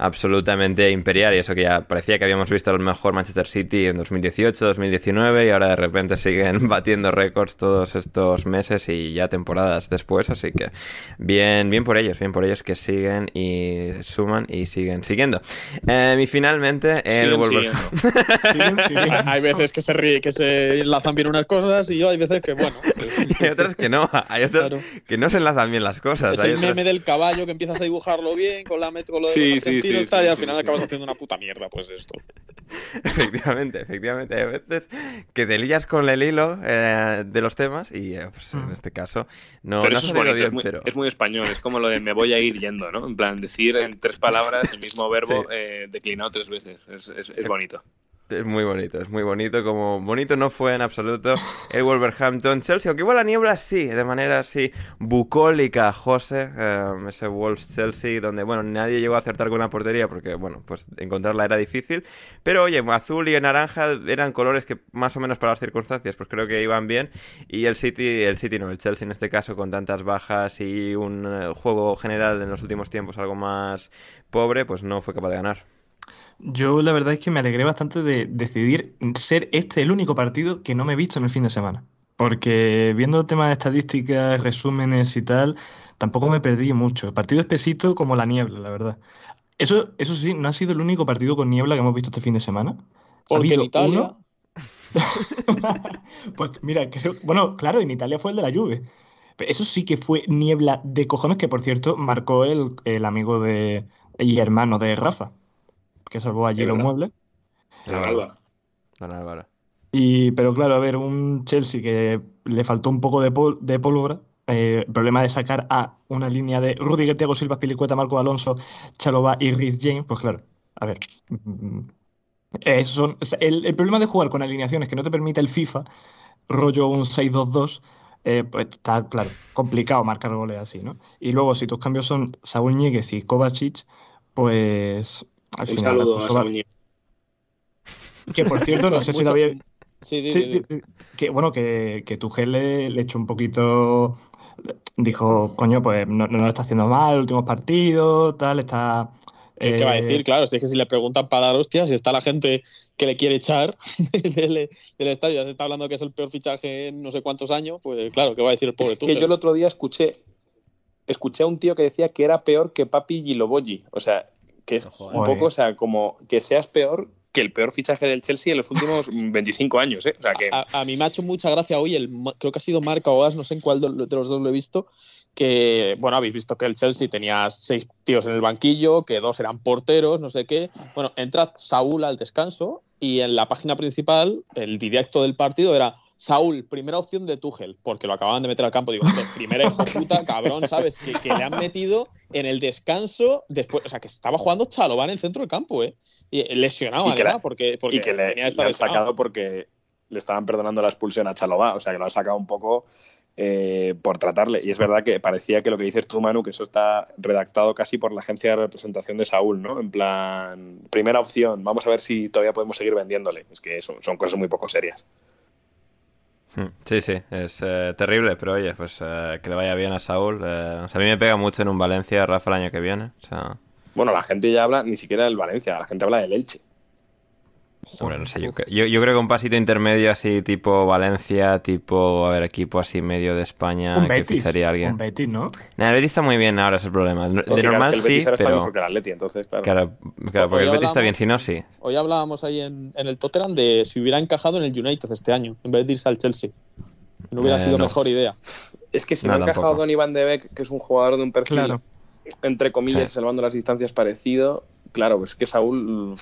absolutamente imperial y eso que ya parecía que habíamos visto el mejor Manchester City en 2018, 2019 y ahora de repente siguen (laughs) batiendo récords todos estos meses y ya temporadas después, así que bien, bien por ellos, bien por ellos que siguen y suman y siguen siguiendo. Eh, y finalmente el (laughs) Hay veces que se ríe, que se enlazan bien unas cosas y yo hay veces que bueno. Pues, (laughs) hay otras que no, hay otras que no se enlazan bien las cosas. Es el meme del caballo que empiezas a dibujarlo bien con la metro sí, sí, sí, y al final acabas haciendo una puta mierda, pues esto. (laughs) efectivamente, efectivamente. Hay veces que te lías con el hilo eh, de los temas y eh, pues, en mm. este caso no, pero eso es, bonito, es, muy, es, muy, español, es como lo de me voy a ir yendo, ¿no? En plan, decir en tres palabras el mismo verbo eh, declinado tres veces. Es, es bonito. Es muy bonito, es muy bonito. Como bonito no fue en absoluto el Wolverhampton Chelsea, aunque igual la niebla sí, de manera así bucólica, José, eh, ese Wolves Chelsea, donde bueno, nadie llegó a acertar con una portería porque bueno, pues encontrarla era difícil. Pero oye, azul y naranja eran colores que más o menos para las circunstancias, pues creo que iban bien. Y el City, el City no, el Chelsea en este caso, con tantas bajas y un eh, juego general en los últimos tiempos algo más pobre, pues no fue capaz de ganar. Yo la verdad es que me alegré bastante de decidir ser este el único partido que no me he visto en el fin de semana. Porque viendo temas de estadísticas, resúmenes y tal, tampoco me perdí mucho. Partido espesito como la niebla, la verdad. Eso, eso sí, no ha sido el único partido con niebla que hemos visto este fin de semana. Porque en Italia. (laughs) pues mira, creo. Bueno, claro, en Italia fue el de la lluvia. Eso sí que fue niebla de cojones, que por cierto marcó el, el amigo de y hermano de Rafa que salvó allí los muebles. Y, pero claro, a ver, un Chelsea que le faltó un poco de, de pólvora. Eh, el problema de sacar a una línea de Rudiger, Thiago Silva, Pilicueta, Marco Alonso, Chalova y Rhys James, pues claro, a ver. Mm, son, el, problema de jugar con alineaciones que no te permite el FIFA, rollo un 6-2-2, eh, pues está, claro, complicado marcar goles así, ¿no? Y luego, si tus cambios son Saúl Ñíguez y Kovacic, pues al Un saludo a Que por cierto, no (laughs) sé si lo había. Sí, que bueno, que, que Tuchel le, le echó un poquito. Dijo, coño, pues no, no lo está haciendo mal, últimos partidos, tal, está. ¿Qué, va a decir? Eh, claro, si es que si le preguntan para dar hostias, si está la gente que le quiere echar (laughs) del, estadio, ya se está hablando que es el peor fichaje en no sé cuántos años, pues claro, ¿qué va a decir el pobre es Que yo el otro día escuché, escuché a un tío que decía que era peor que Papi Gilobogi. O sea, que es un poco, o sea, como que seas peor que el peor fichaje del Chelsea en los últimos (laughs) 25 años. ¿eh? O sea, que... a, mí me ha hecho mucha gracia hoy, el, creo que ha sido Marca o As, no sé en cuál de, los dos lo he visto, que, bueno, habéis visto que el Chelsea tenía seis tíos en el banquillo, que dos eran porteros, no sé qué. Bueno, entra Saúl al descanso y en la página principal, el directo del partido era Saúl, primera opción de Tuchel, porque lo acababan de meter al campo. Digo, primera hijo puta, cabrón, ¿sabes? Que, le han metido en el descanso después. O sea, que estaba jugando Chaloban en el centro del campo, ¿eh? Y lesionado, y que, porque, porque, y que le, han sacado porque le estaban perdonando la expulsión a Chalobá. O sea, que lo ha sacado un poco eh, por tratarle. Y es verdad que parecía que lo que dices tú, Manu, que eso está redactado casi por la agencia de representación de Saúl, ¿no? En plan, primera opción, vamos a ver si todavía podemos seguir vendiéndole. Es que son, son cosas muy poco serias. Hmm. Sí, sí, es eh, terrible, pero oye, pues eh, que le vaya bien a Saúl. Eh, a mí me pega mucho en un Valencia, Rafa, el año que viene. O sea... Bueno, la gente ya habla ni siquiera del Valencia, la gente habla del Elche. Bueno, no sé, yo, yo, creo que un pasito intermedio así tipo Valencia, tipo, a ver, equipo así medio de España un que ficharía alguien. Un Betis, ¿no? el Betis está muy bien ahora, es el problema. De normal sí, pero... Está mejor que el Atleti, entonces, claro. Claro, porque el Betis está bien, si no, sí. Hoy hablábamos ahí en, en, el Tottenham de si hubiera encajado en el United este año, en vez de irse al Chelsea. No hubiera eh, sido mejor idea. Es que si no, ha encajado Don Iván de Beek, que es un jugador de un perfil, entre comillas, salvando las distancias parecido, claro, pues que Saúl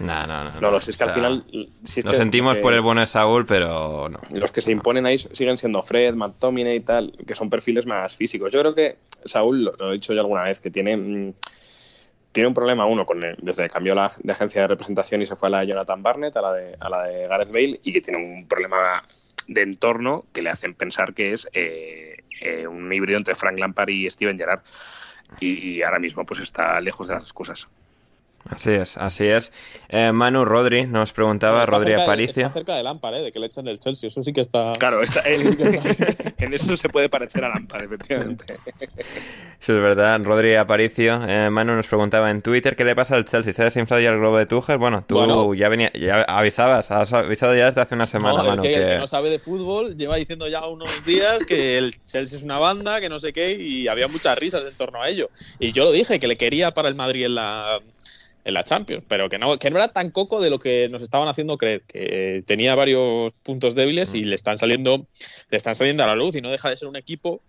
No, no, no. No, no, si es que O al final. si Nos sentimos que por el bueno de Saúl, pero no. Los que se imponen ahí siguen siendo Fred, McTominay y tal, que son perfiles más físicos. Yo creo que Saúl, lo, lo he dicho yo alguna vez, que tiene. mm, tiene un problema uno con el- desde que cambió la de agencia de representación y se fue a la de Jonathan Barnett, a la de, a la de Gareth Bale, y que tiene un problema de entorno que le hacen pensar que es eh, eh, un híbrido entre Frank Lampard y Steven Gerrard. Y, y ahora mismo pues está lejos de las excusas. Así es, así es. Eh, Manu Rodri nos preguntaba, Está Rodri de- Aparicio. Está cerca de Lampard, ¿eh? de que le echen del Chelsea. Eso sí que está. Claro, está, (laughs) él- (laughs) en eso se puede parecer a Lampard, efectivamente. Sí, es verdad, Rodri Aparicio. Eh, Manu nos preguntaba en Twitter qué le pasa al Chelsea. ¿Se ha desinflado ya el globo de Tuchel? Bueno, tú Bueno. ya venía, ya avisabas, has avisado ya desde hace una semana, No, el Manu. que, el que- que no sabe de fútbol lleva diciendo ya unos días que el Chelsea es una banda, que no sé qué, y había muchas risas en torno a ello. Y yo lo dije, que le quería para el Madrid en la, en la Champions, pero que no, que no era tan coco de lo que nos estaban haciendo creer, que tenía varios puntos débiles y le están saliendo, le están saliendo a la luz y no deja de ser un equipo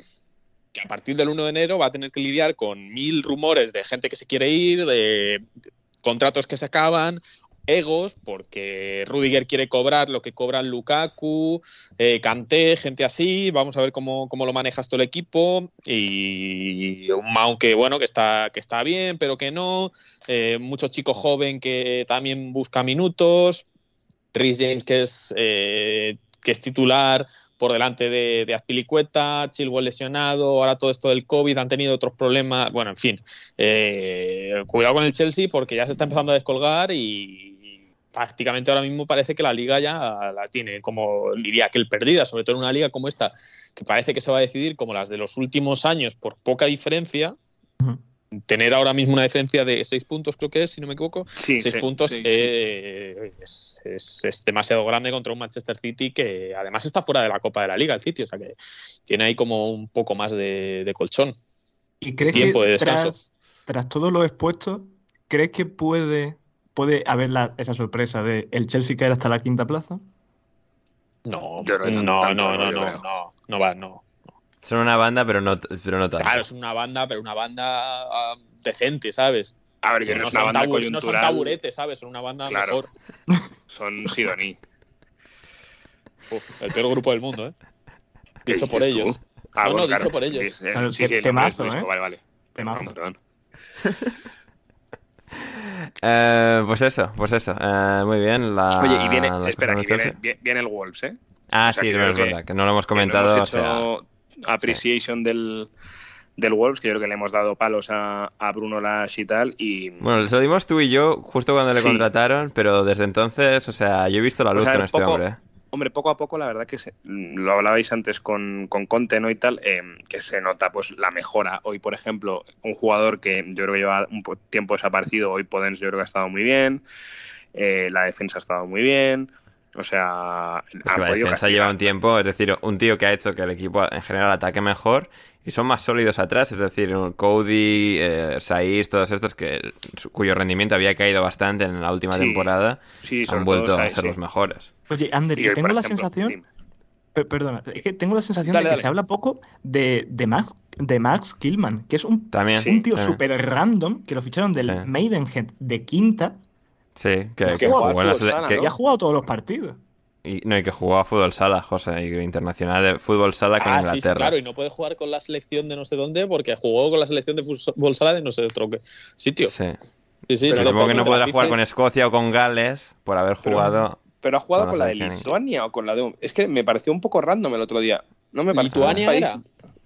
que a partir del 1 de enero va a tener que lidiar con mil rumores de gente que se quiere ir, de contratos que se acaban, egos, porque Rudiger quiere cobrar lo que cobran Lukaku, eh, Kanté, gente así, vamos a ver cómo, cómo lo manejas todo el equipo, y un que bueno, que está, que está bien, pero que no, eh, mucho chico joven que también busca minutos, Rhys James que es, eh, que es titular por delante de, de Azpilicueta, Chilwell lesionado, ahora todo esto del COVID, han tenido otros problemas, bueno, en fin, eh, cuidado con el Chelsea porque ya se está empezando a descolgar y prácticamente ahora mismo parece que la liga ya la tiene como diría que el perdida, sobre todo en una liga como esta, que parece que se va a decidir como las de los últimos años por poca diferencia. Tener ahora mismo una diferencia de seis puntos, creo que es, si no me equivoco, Sí, seis sí, puntos sí, sí. eh, Es, es- es demasiado grande contra un Manchester City que además está fuera de la Copa de la Liga, el City, o sea que tiene ahí como un poco más de, de colchón. ¿Y crees Tiempo que de descanso. tras, tras todo lo expuesto, crees que puede, puede haber la- esa sorpresa de el Chelsea caer hasta la quinta plaza? No, Yo no, tanto no, no, no, no, no va, no. Son una banda, pero no, pero no tanto. Claro, es una banda, pero una banda ah, decente, ¿sabes? A ver, yo Que no no, es una son banda tabu- no son coyuntural. taburetes, ¿sabes? Son una banda Claro. mejor. (laughs) Son Sidoní. Uf, el peor grupo del mundo, ¿eh? ¿Qué (laughs) Dicho por ellos. Ah, No, bueno, no, claro. dicho por ellos. Claro, sí, sí, temazo, no, ¿eh? Vale, vale. Temazo. Perdón, perdón. Eh, pues eso, pues eso. Eh, muy bien. La, Oye, y viene, espera, que viene, viene el Wolves, ¿eh? Ah, o sea, sí, que es verdad, que- que no lo hemos Que comentado. o sea, appreciation del, del Wolves, que yo creo que le hemos dado palos a, a Bruno Lash y tal, y... bueno, se lo dimos tú y yo justo cuando le Sí. contrataron, pero desde entonces, o sea, yo he visto la O luz sea, con este poco- hombre. Hombre, poco a poco, la verdad que se- lo hablabais antes con, con Conte, ¿no? Y tal, eh, que se nota pues la mejora. Hoy, por ejemplo, un jugador que yo creo que lleva un po- tiempo desaparecido, hoy Podens yo creo que ha estado muy bien, eh, la defensa ha estado muy bien, o sea... Es que la defensa castigar. lleva un tiempo, es decir, un tío que ha hecho que el equipo en general ataque mejor y son más sólidos atrás, es decir, un Cody, eh, Saiz, todos estos que cuyo rendimiento había caído bastante en la última Sí, temporada, Sí, han vuelto a ser sí. los mejores. Oye, Ander, tengo la ejemplo, sensación, dime. perdona, es que tengo la sensación Dale, de que dale. se habla poco de, de Max, de Max Killman, que es un, También. Sí, un tío súper random que lo ficharon del Sí. Maidenhead de quinta Sí, que, que jugó en la sala, que- y ha jugado todos los partidos. y, no, y que jugó a fútbol sala, José, y internacional de fútbol sala con Ah, sí, sí, Inglaterra. claro, y no puede jugar con la selección de no sé dónde porque jugó con la selección de fútbol sala de no sé otro qué sitio. Sí. Sí, sí, Pero supongo que no podrá jugar con Escocia o con Gales por haber Pero- jugado. Pero ha jugado Con con la de. Lituania o con la de... Es que me pareció un poco random el otro día. No me pareció ¿Lituania un país- era?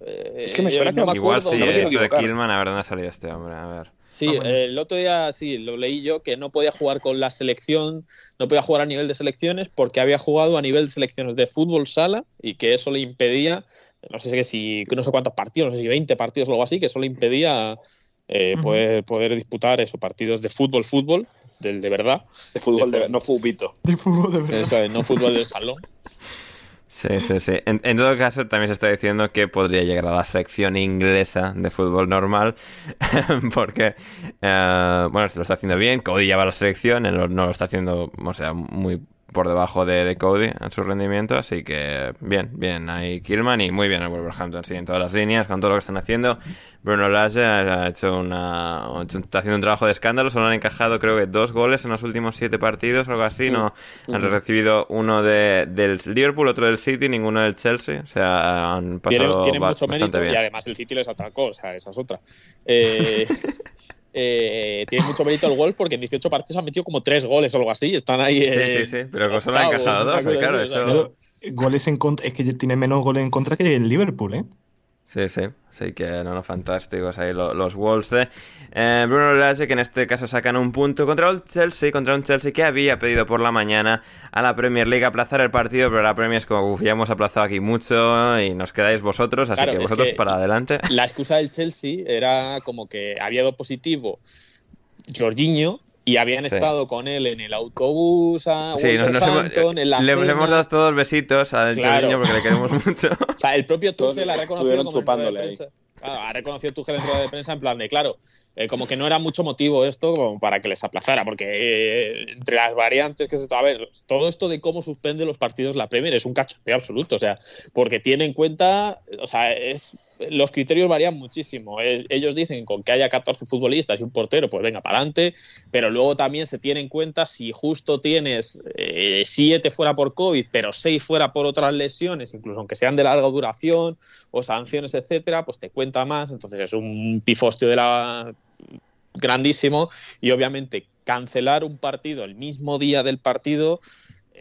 Eh, Es que me suena no que- me Igual acuerdo, sí, no me esto de. Killman, a ver dónde ha salido este hombre, a ver. Sí, Ah, bueno. el otro día sí, lo leí yo, que no podía jugar con la selección, no podía jugar a nivel de selecciones porque había jugado a nivel de selecciones de fútbol sala y que eso le impedía, no sé si no sé cuántos partidos, no sé si 20 partidos o algo así, que eso le impedía eh, Ujú. poder, poder disputar esos partidos de fútbol, fútbol, del de verdad, De fútbol, de... no fútbito. De fútbol de verdad. eso es, no fútbol del salón. (laughs) Sí, sí, sí. En, todo caso, también se está diciendo que podría llegar a la selección inglesa de fútbol normal, (laughs) porque, eh, bueno, se lo está haciendo bien, Cody ya va a la selección, no lo está haciendo, o sea, muy por debajo de, de, Cody en su rendimiento, así que bien, bien, ahí Killman y muy bien el Wolverhampton, sí, en todas las líneas, con todo lo que están haciendo. Bruno Lage ha hecho una, está haciendo un trabajo de escándalo, solo han encajado creo que dos goles en los últimos siete partidos, algo así, no han recibido uno de, del Liverpool, otro del City, ninguno del Chelsea, o sea, han pasado tiene, tiene mucho mérito bien. y además el City les atacó, o sea, esa es otra. Eh, (laughs) eh, tiene mucho mérito el Wolves porque en 18 partidos han metido como 3 goles o algo así. Están ahí. Sí, eh, sí, sí, pero solo han encajado dos, claro, eso- goles en contra, es que tiene menos goles en contra que el Liverpool, ¿eh? Sí, sí, sí que no, no, fantásticos ahí lo- los, Wolves de eh, Bruno Lage, que en este caso sacan un punto contra el Chelsea, contra un Chelsea que había pedido por la mañana a la Premier League aplazar el partido, pero la Premier es como, uff, ya hemos aplazado aquí mucho y nos quedáis vosotros, así Claro, que vosotros que- para adelante. La excusa del Chelsea era como que había dado positivo Jorginho y habían Sí. estado con él en el autobús a Sí, nos, nos hemos, Wolverhampton, en la le, cena. hemos dado todos besitos a Claro. Jorginho porque le queremos (laughs) mucho. O sea, el propio Tuchel ha reconocido estuvieron como chupándole ahí. prensa- Claro, ha reconocido Tuchel en rueda de prensa en plan de, claro, eh, como que no era mucho motivo esto como para que les aplazara, porque eh, entre las variantes que se está a ver, todo esto de cómo suspende los partidos la Premier es un cachondeo absoluto, o sea, porque tiene en cuenta, o sea, es los criterios varían muchísimo. Ellos dicen con que haya 14 futbolistas y un portero, pues venga, para adelante, pero luego también se tiene en cuenta si justo tienes 7 fuera por COVID, pero 6 fuera por otras lesiones, incluso aunque sean de larga duración o sanciones, etcétera, pues te cuenta más. Entonces es un pifostio de la grandísimo y obviamente cancelar un partido el mismo día del partido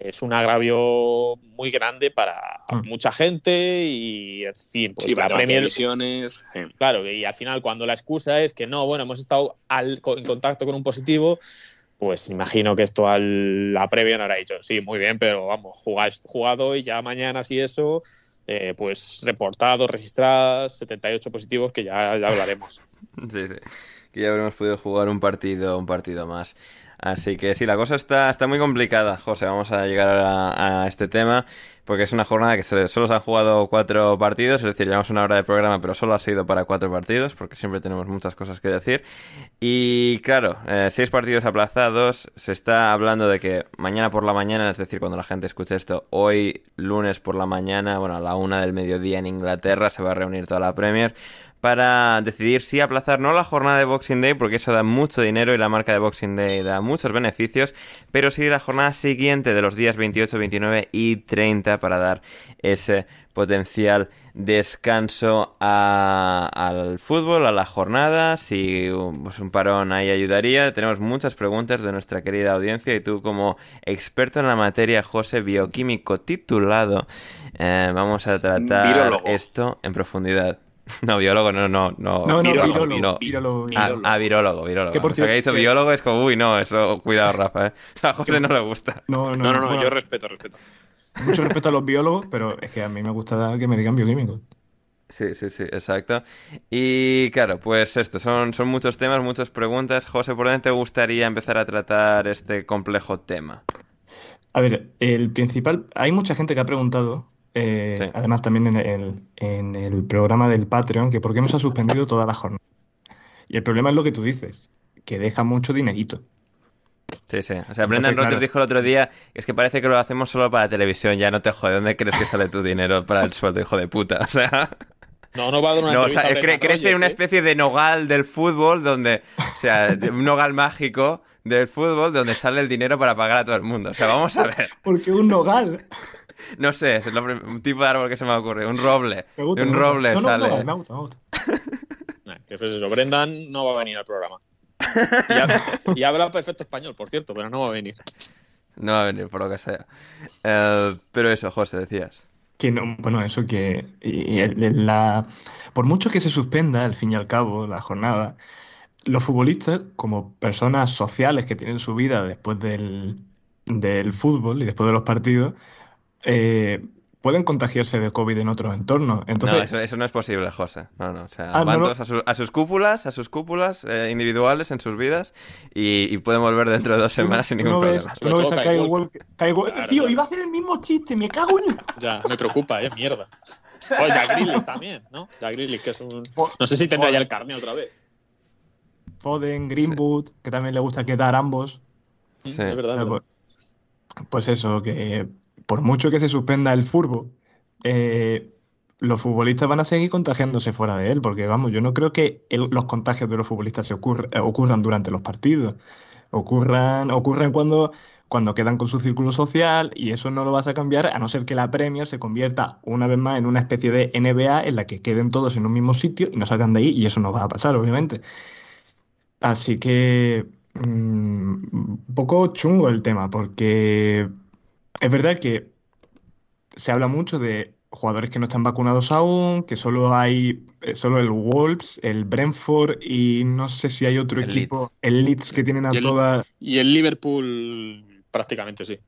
es un agravio muy grande para Mm. mucha gente y en fin, pues sí, la Premier. Claro, y al final cuando la excusa es que no, bueno, hemos estado al- co- en contacto con un positivo, pues imagino que esto al, la previa no habrá dicho, sí, muy bien, pero vamos, jugáis- jugado y ya mañana si eso, eh, pues reportados, registradas, 78 positivos que ya, ya hablaremos. (laughs) Sí, sí. Que ya habremos podido jugar un partido, un partido más. Así que sí, la cosa está, está muy complicada, José. Vamos a llegar a, este tema porque es una jornada que se- solo se han jugado cuatro partidos, es decir, llevamos una hora de programa, pero solo ha sido para cuatro partidos porque siempre tenemos muchas cosas que decir. Y claro, eh, seis partidos aplazados. Se está hablando de que mañana por la mañana, es decir, cuando la gente escuche esto, hoy lunes por la mañana, bueno, a la una del mediodía en Inglaterra, se va a reunir toda la Premier para decidir si aplazar no la jornada de Boxing Day, porque eso da mucho dinero y la marca de Boxing Day da muchos beneficios, pero sí la jornada siguiente de los días 28, 29 y 30 para dar ese potencial descanso a- al fútbol, a la jornada, si pues, un parón ahí ayudaría. Tenemos muchas preguntas de nuestra querida audiencia y tú como experto en la materia, José, bioquímico titulado, eh, vamos a tratar esto en profundidad. (laughs) No, biólogo, no, no, no. No, no, Virólogo, virólogo. no. virólogo. Ah, Virólogo. ah, virólogo, virólogo. Que por O sea, que ha dicho que- biólogo es como, uy, no, eso, cuidado, Rafa, ¿eh? A José no le gusta. No, no, No, no, no, bueno, yo respeto, respeto. Mucho respeto a los biólogos, pero es que a mí me gusta que me digan bioquímicos. Sí, sí, sí, exacto. Y claro, pues esto, son, son muchos temas, muchas preguntas. José, ¿por dónde te gustaría empezar a tratar este complejo tema? A ver, el principal, hay mucha gente que ha preguntado, eh, Sí. además también en el, en el programa del Patreon, que por qué no se ha suspendido toda la jornada. Y el problema es lo que tú dices, que deja mucho dinerito. Sí, sí. O sea, Brendan Rodgers claro. dijo el otro día, es que parece que lo hacemos solo para televisión, ya no te jode, ¿dónde crees que sale tu dinero para el sueldo, hijo de puta? (laughs) O sea... No, no va a dar una No, o sea, cre- crece Rodgers, una ¿eh? especie de nogal del fútbol donde, o sea, de- un nogal mágico del fútbol donde sale el dinero para pagar a todo el mundo. O sea, vamos a ver. (laughs) Porque un nogal. (laughs) No sé, es el nombre- un tipo de árbol que se me ocurre, un roble. Me gusta, de un me gusta. roble No, no, sale. nogal, me gusta, me gusta. (laughs) Nah, que pues eso, Brendan no va a venir al programa. Y, ha- y habla perfecto español, por cierto, pero no va a venir. No va a venir por lo que sea. Eh, pero eso, José, decías. Que no, bueno, eso que y- y la, por mucho que se suspenda, al fin y al cabo, la jornada, los futbolistas, como personas sociales que tienen su vida después del, del fútbol y después de los partidos, eh, pueden contagiarse de COVID en otros entornos. Entonces, no, eso, eso no es posible, José. No, no. O sea, Ah, van no todos a, su- a sus cúpulas, a sus cúpulas eh, individuales en sus vidas y, y pueden volver dentro de dos semanas sin ningún no ves, problema. tú no ves a Kyle todo Kyle Walker. Kyle Walker- Claro, Tío, claro. iba a hacer el mismo chiste, me cago en. (laughs) Ya, me preocupa, eh, mierda. O Jack Grealish también, ¿no? Jack Grealish, que es un... No sé si tendrá ya el carne otra vez. Foden, Greenwood, que también le gusta quedar ambos. Sí. Es verdad, es verdad. Pues eso, que por mucho que se suspenda el fútbol, eh, los futbolistas van a seguir contagiándose fuera de él, porque vamos, yo no creo que los contagios de los futbolistas se eh, ocurran durante los partidos. Ocurran, ocurren cuando, cuando quedan con su círculo social y eso no lo vas a cambiar a no ser que la Premier se convierta una vez más en una especie de NBA en la que queden todos en un mismo sitio y no salgan de ahí y eso no va a pasar, obviamente. Así que mm, un poco chungo el tema, porque es verdad que se habla mucho de jugadores que no están vacunados aún, que solo hay eh, solo el Wolves, el Brentford y no sé si hay otro El equipo, Leeds. el Leeds que tienen a Y el- todas. Y el Liverpool prácticamente sí.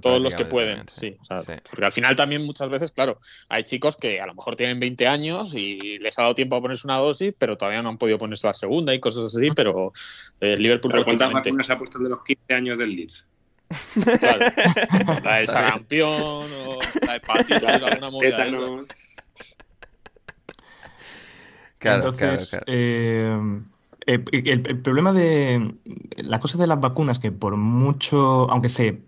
Todos los que pueden, sí. o sea, Sí. Porque al final también muchas veces, claro, hay chicos que a lo mejor tienen 20 años y les ha dado tiempo a ponerse una dosis, pero todavía no han podido ponerse la segunda y cosas así, pero eh, el Liverpool Pero ¿cuántas prácticamente. vacunas ha puesto de los 15 años del Leeds? Claro. (laughs) La de sarampión o la hepatitis, alguna movida de. Claro, Entonces, claro, claro. eh, el, el problema de las cosas de las vacunas, que por mucho, aunque se,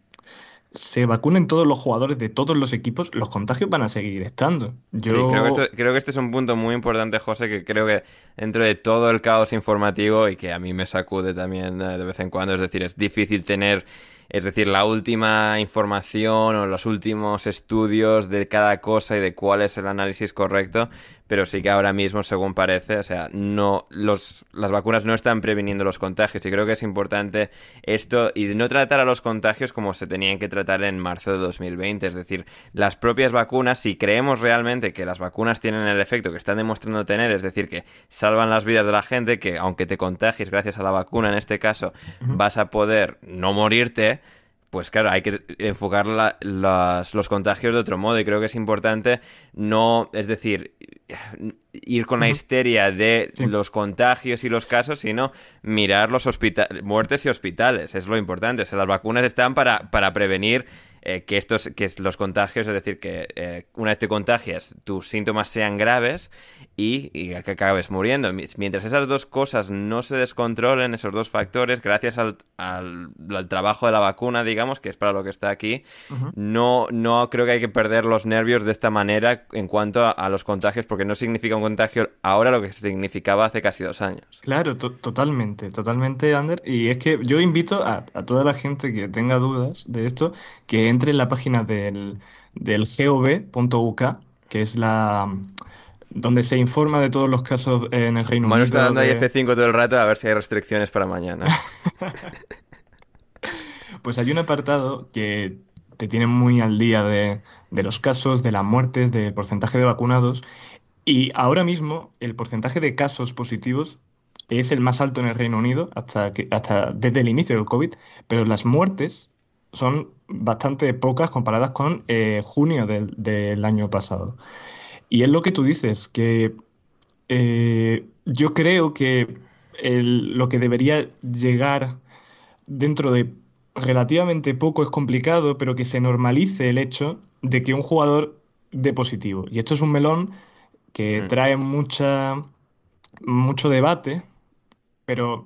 se vacunen todos los jugadores de todos los equipos, los contagios van a seguir estando. Yo, Sí, creo que, esto- creo que este es un punto muy importante, José, que creo que dentro de todo el caos informativo y que a mí me sacude también eh, de vez en cuando, es decir, es difícil tener, es decir, la última información o los últimos estudios de cada cosa y de cuál es el análisis correcto, pero sí que ahora mismo, según parece, o sea, no los, las vacunas no están previniendo los contagios. Y creo que es importante esto y no tratar a los contagios como se tenían que tratar en marzo de 2020, es decir, las propias vacunas, si creemos realmente que las vacunas tienen el efecto que están demostrando tener, es decir, que salvan las vidas de la gente, que aunque te contagies gracias a la vacuna en este caso, vas a poder no morirte, pues claro, hay que enfocar la- las- los contagios de otro modo y creo que es importante no, es decir, ir con la histeria de Sí. los contagios y los casos, sino mirar los muertes y hospitales, es lo importante. O sea, las vacunas están para, para prevenir eh, que estos, que los contagios, es decir, que eh, una vez te contagias, tus síntomas sean graves y, y que acabes muriendo. Mi- Mientras esas dos cosas no se descontrolen, esos dos factores, gracias al, al- al trabajo de la vacuna, digamos, que es para lo que está aquí, no, no creo que hay que perder los nervios de esta manera en cuanto a, a los contagios, porque no significa un contagio ahora lo que significaba hace casi dos años. Claro, to- totalmente, totalmente, Ander. Y es que yo invito a, a toda la gente que tenga dudas de esto que entre en la página del, del gov.uk, que es la donde se informa de todos los casos en el Reino Manu Unido. está dando ahí de- F5 todo el rato a ver si hay restricciones para mañana. (laughs) Pues hay un apartado que te tiene muy al día de, de los casos, de las muertes, del porcentaje de vacunados. Y ahora mismo el porcentaje de casos positivos es el más alto en el Reino Unido hasta que, hasta desde el inicio del COVID, pero las muertes son bastante pocas comparadas con eh, junio del, del año pasado. Y es lo que tú dices, que eh, yo creo que el- lo que debería llegar dentro de relativamente poco es complicado, pero que se normalice el hecho de que un jugador dé positivo. Y esto es un melón que Mm. trae mucha, mucho debate, pero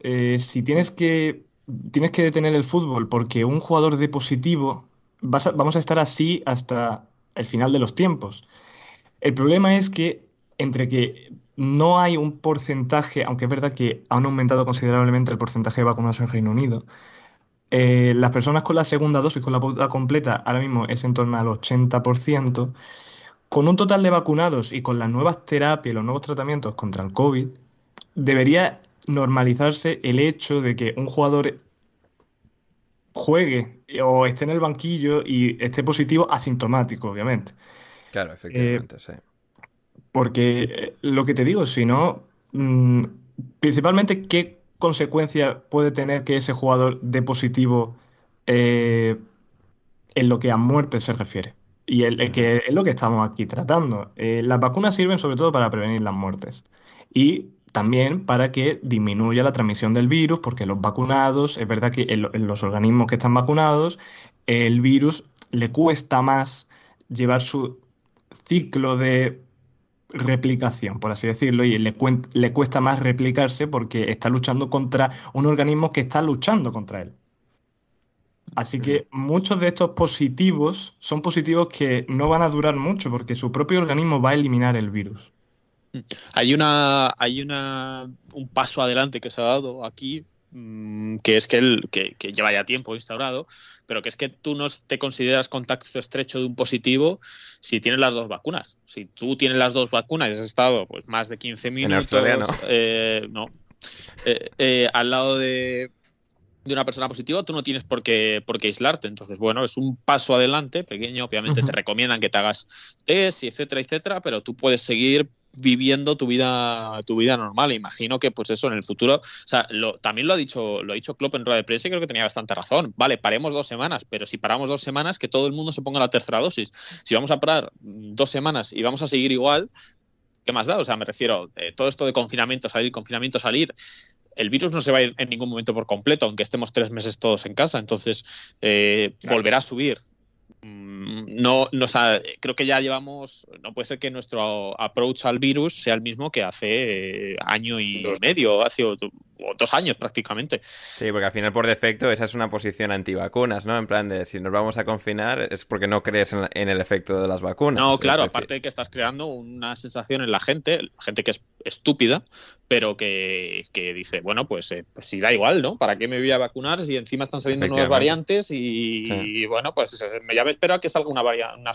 eh, si tienes que, tienes que detener el fútbol porque un jugador dé positivo, vas a- vamos a estar así hasta el final de los tiempos. El problema es que entre que no hay un porcentaje, aunque es verdad que han aumentado considerablemente el porcentaje de vacunados en Reino Unido, eh, las personas con la segunda dosis, con la pauta completa, ahora mismo es en torno al 80%. Con un total de vacunados y con las nuevas terapias, los nuevos tratamientos contra el COVID, debería normalizarse el hecho de que un jugador juegue o esté en el banquillo y esté positivo asintomático, obviamente. Claro, efectivamente, sí. Porque eh, lo que te digo, si no, mm, principalmente, ¿qué consecuencia puede tener que ese jugador dé positivo eh, en lo que a muerte se refiere? Y el, el que es lo que estamos aquí tratando. Eh, las vacunas sirven sobre todo para prevenir las muertes y también para que disminuya la transmisión del virus, porque los vacunados, es verdad que en, en los organismos que están vacunados, el virus le cuesta más llevar su ciclo de replicación, por así decirlo, y le, cuesta más replicarse porque está luchando contra un organismo que está luchando contra él. Así que muchos de estos positivos son positivos que no van a durar mucho porque su propio organismo va a eliminar el virus. Hay una, hay una, un paso adelante que se ha dado aquí, mm, que es que, el, que, que, lleva ya tiempo instaurado, pero que es que tú no te consideras contacto estrecho de un positivo si tienes las dos vacunas. Si tú tienes las dos vacunas y has estado pues, más de 15 minutos no. Eh, no, eh, eh, al lado de, de una persona positiva, tú no tienes por qué, por qué aislarte. Entonces, bueno, es un paso adelante, pequeño. Obviamente uh -huh. te recomiendan que te hagas test, y etcétera, etcétera, pero tú puedes seguir viviendo tu vida tu vida normal imagino que pues eso en el futuro o sea lo, también lo ha dicho lo ha dicho Klopp en rueda de prensa y creo que tenía bastante razón vale paremos dos semanas pero si paramos dos semanas que todo el mundo se ponga la tercera dosis si vamos a parar dos semanas y vamos a seguir igual qué más da o sea me refiero eh, todo esto de confinamiento salir confinamiento salir el virus no se va a ir en ningún momento por completo, aunque estemos tres meses todos en casa. Entonces, eh, claro. volverá a subir. No, no o sea, creo que ya llevamos. No puede ser que nuestro approach al virus sea el mismo que hace eh, año y dos. medio, hace o, dos años prácticamente. Sí, porque al final, por defecto, esa es una posición antivacunas, ¿no? En plan de si nos vamos a confinar es porque no crees en, en el efecto de las vacunas. No, claro, aparte de que estás creando una sensación en la gente, gente que es estúpida, pero que, que dice, bueno, pues, eh, pues si da igual, ¿no? ¿Para qué me voy a vacunar si encima están saliendo nuevas variantes y, sí. y bueno, pues ya me espero a que salga una, una,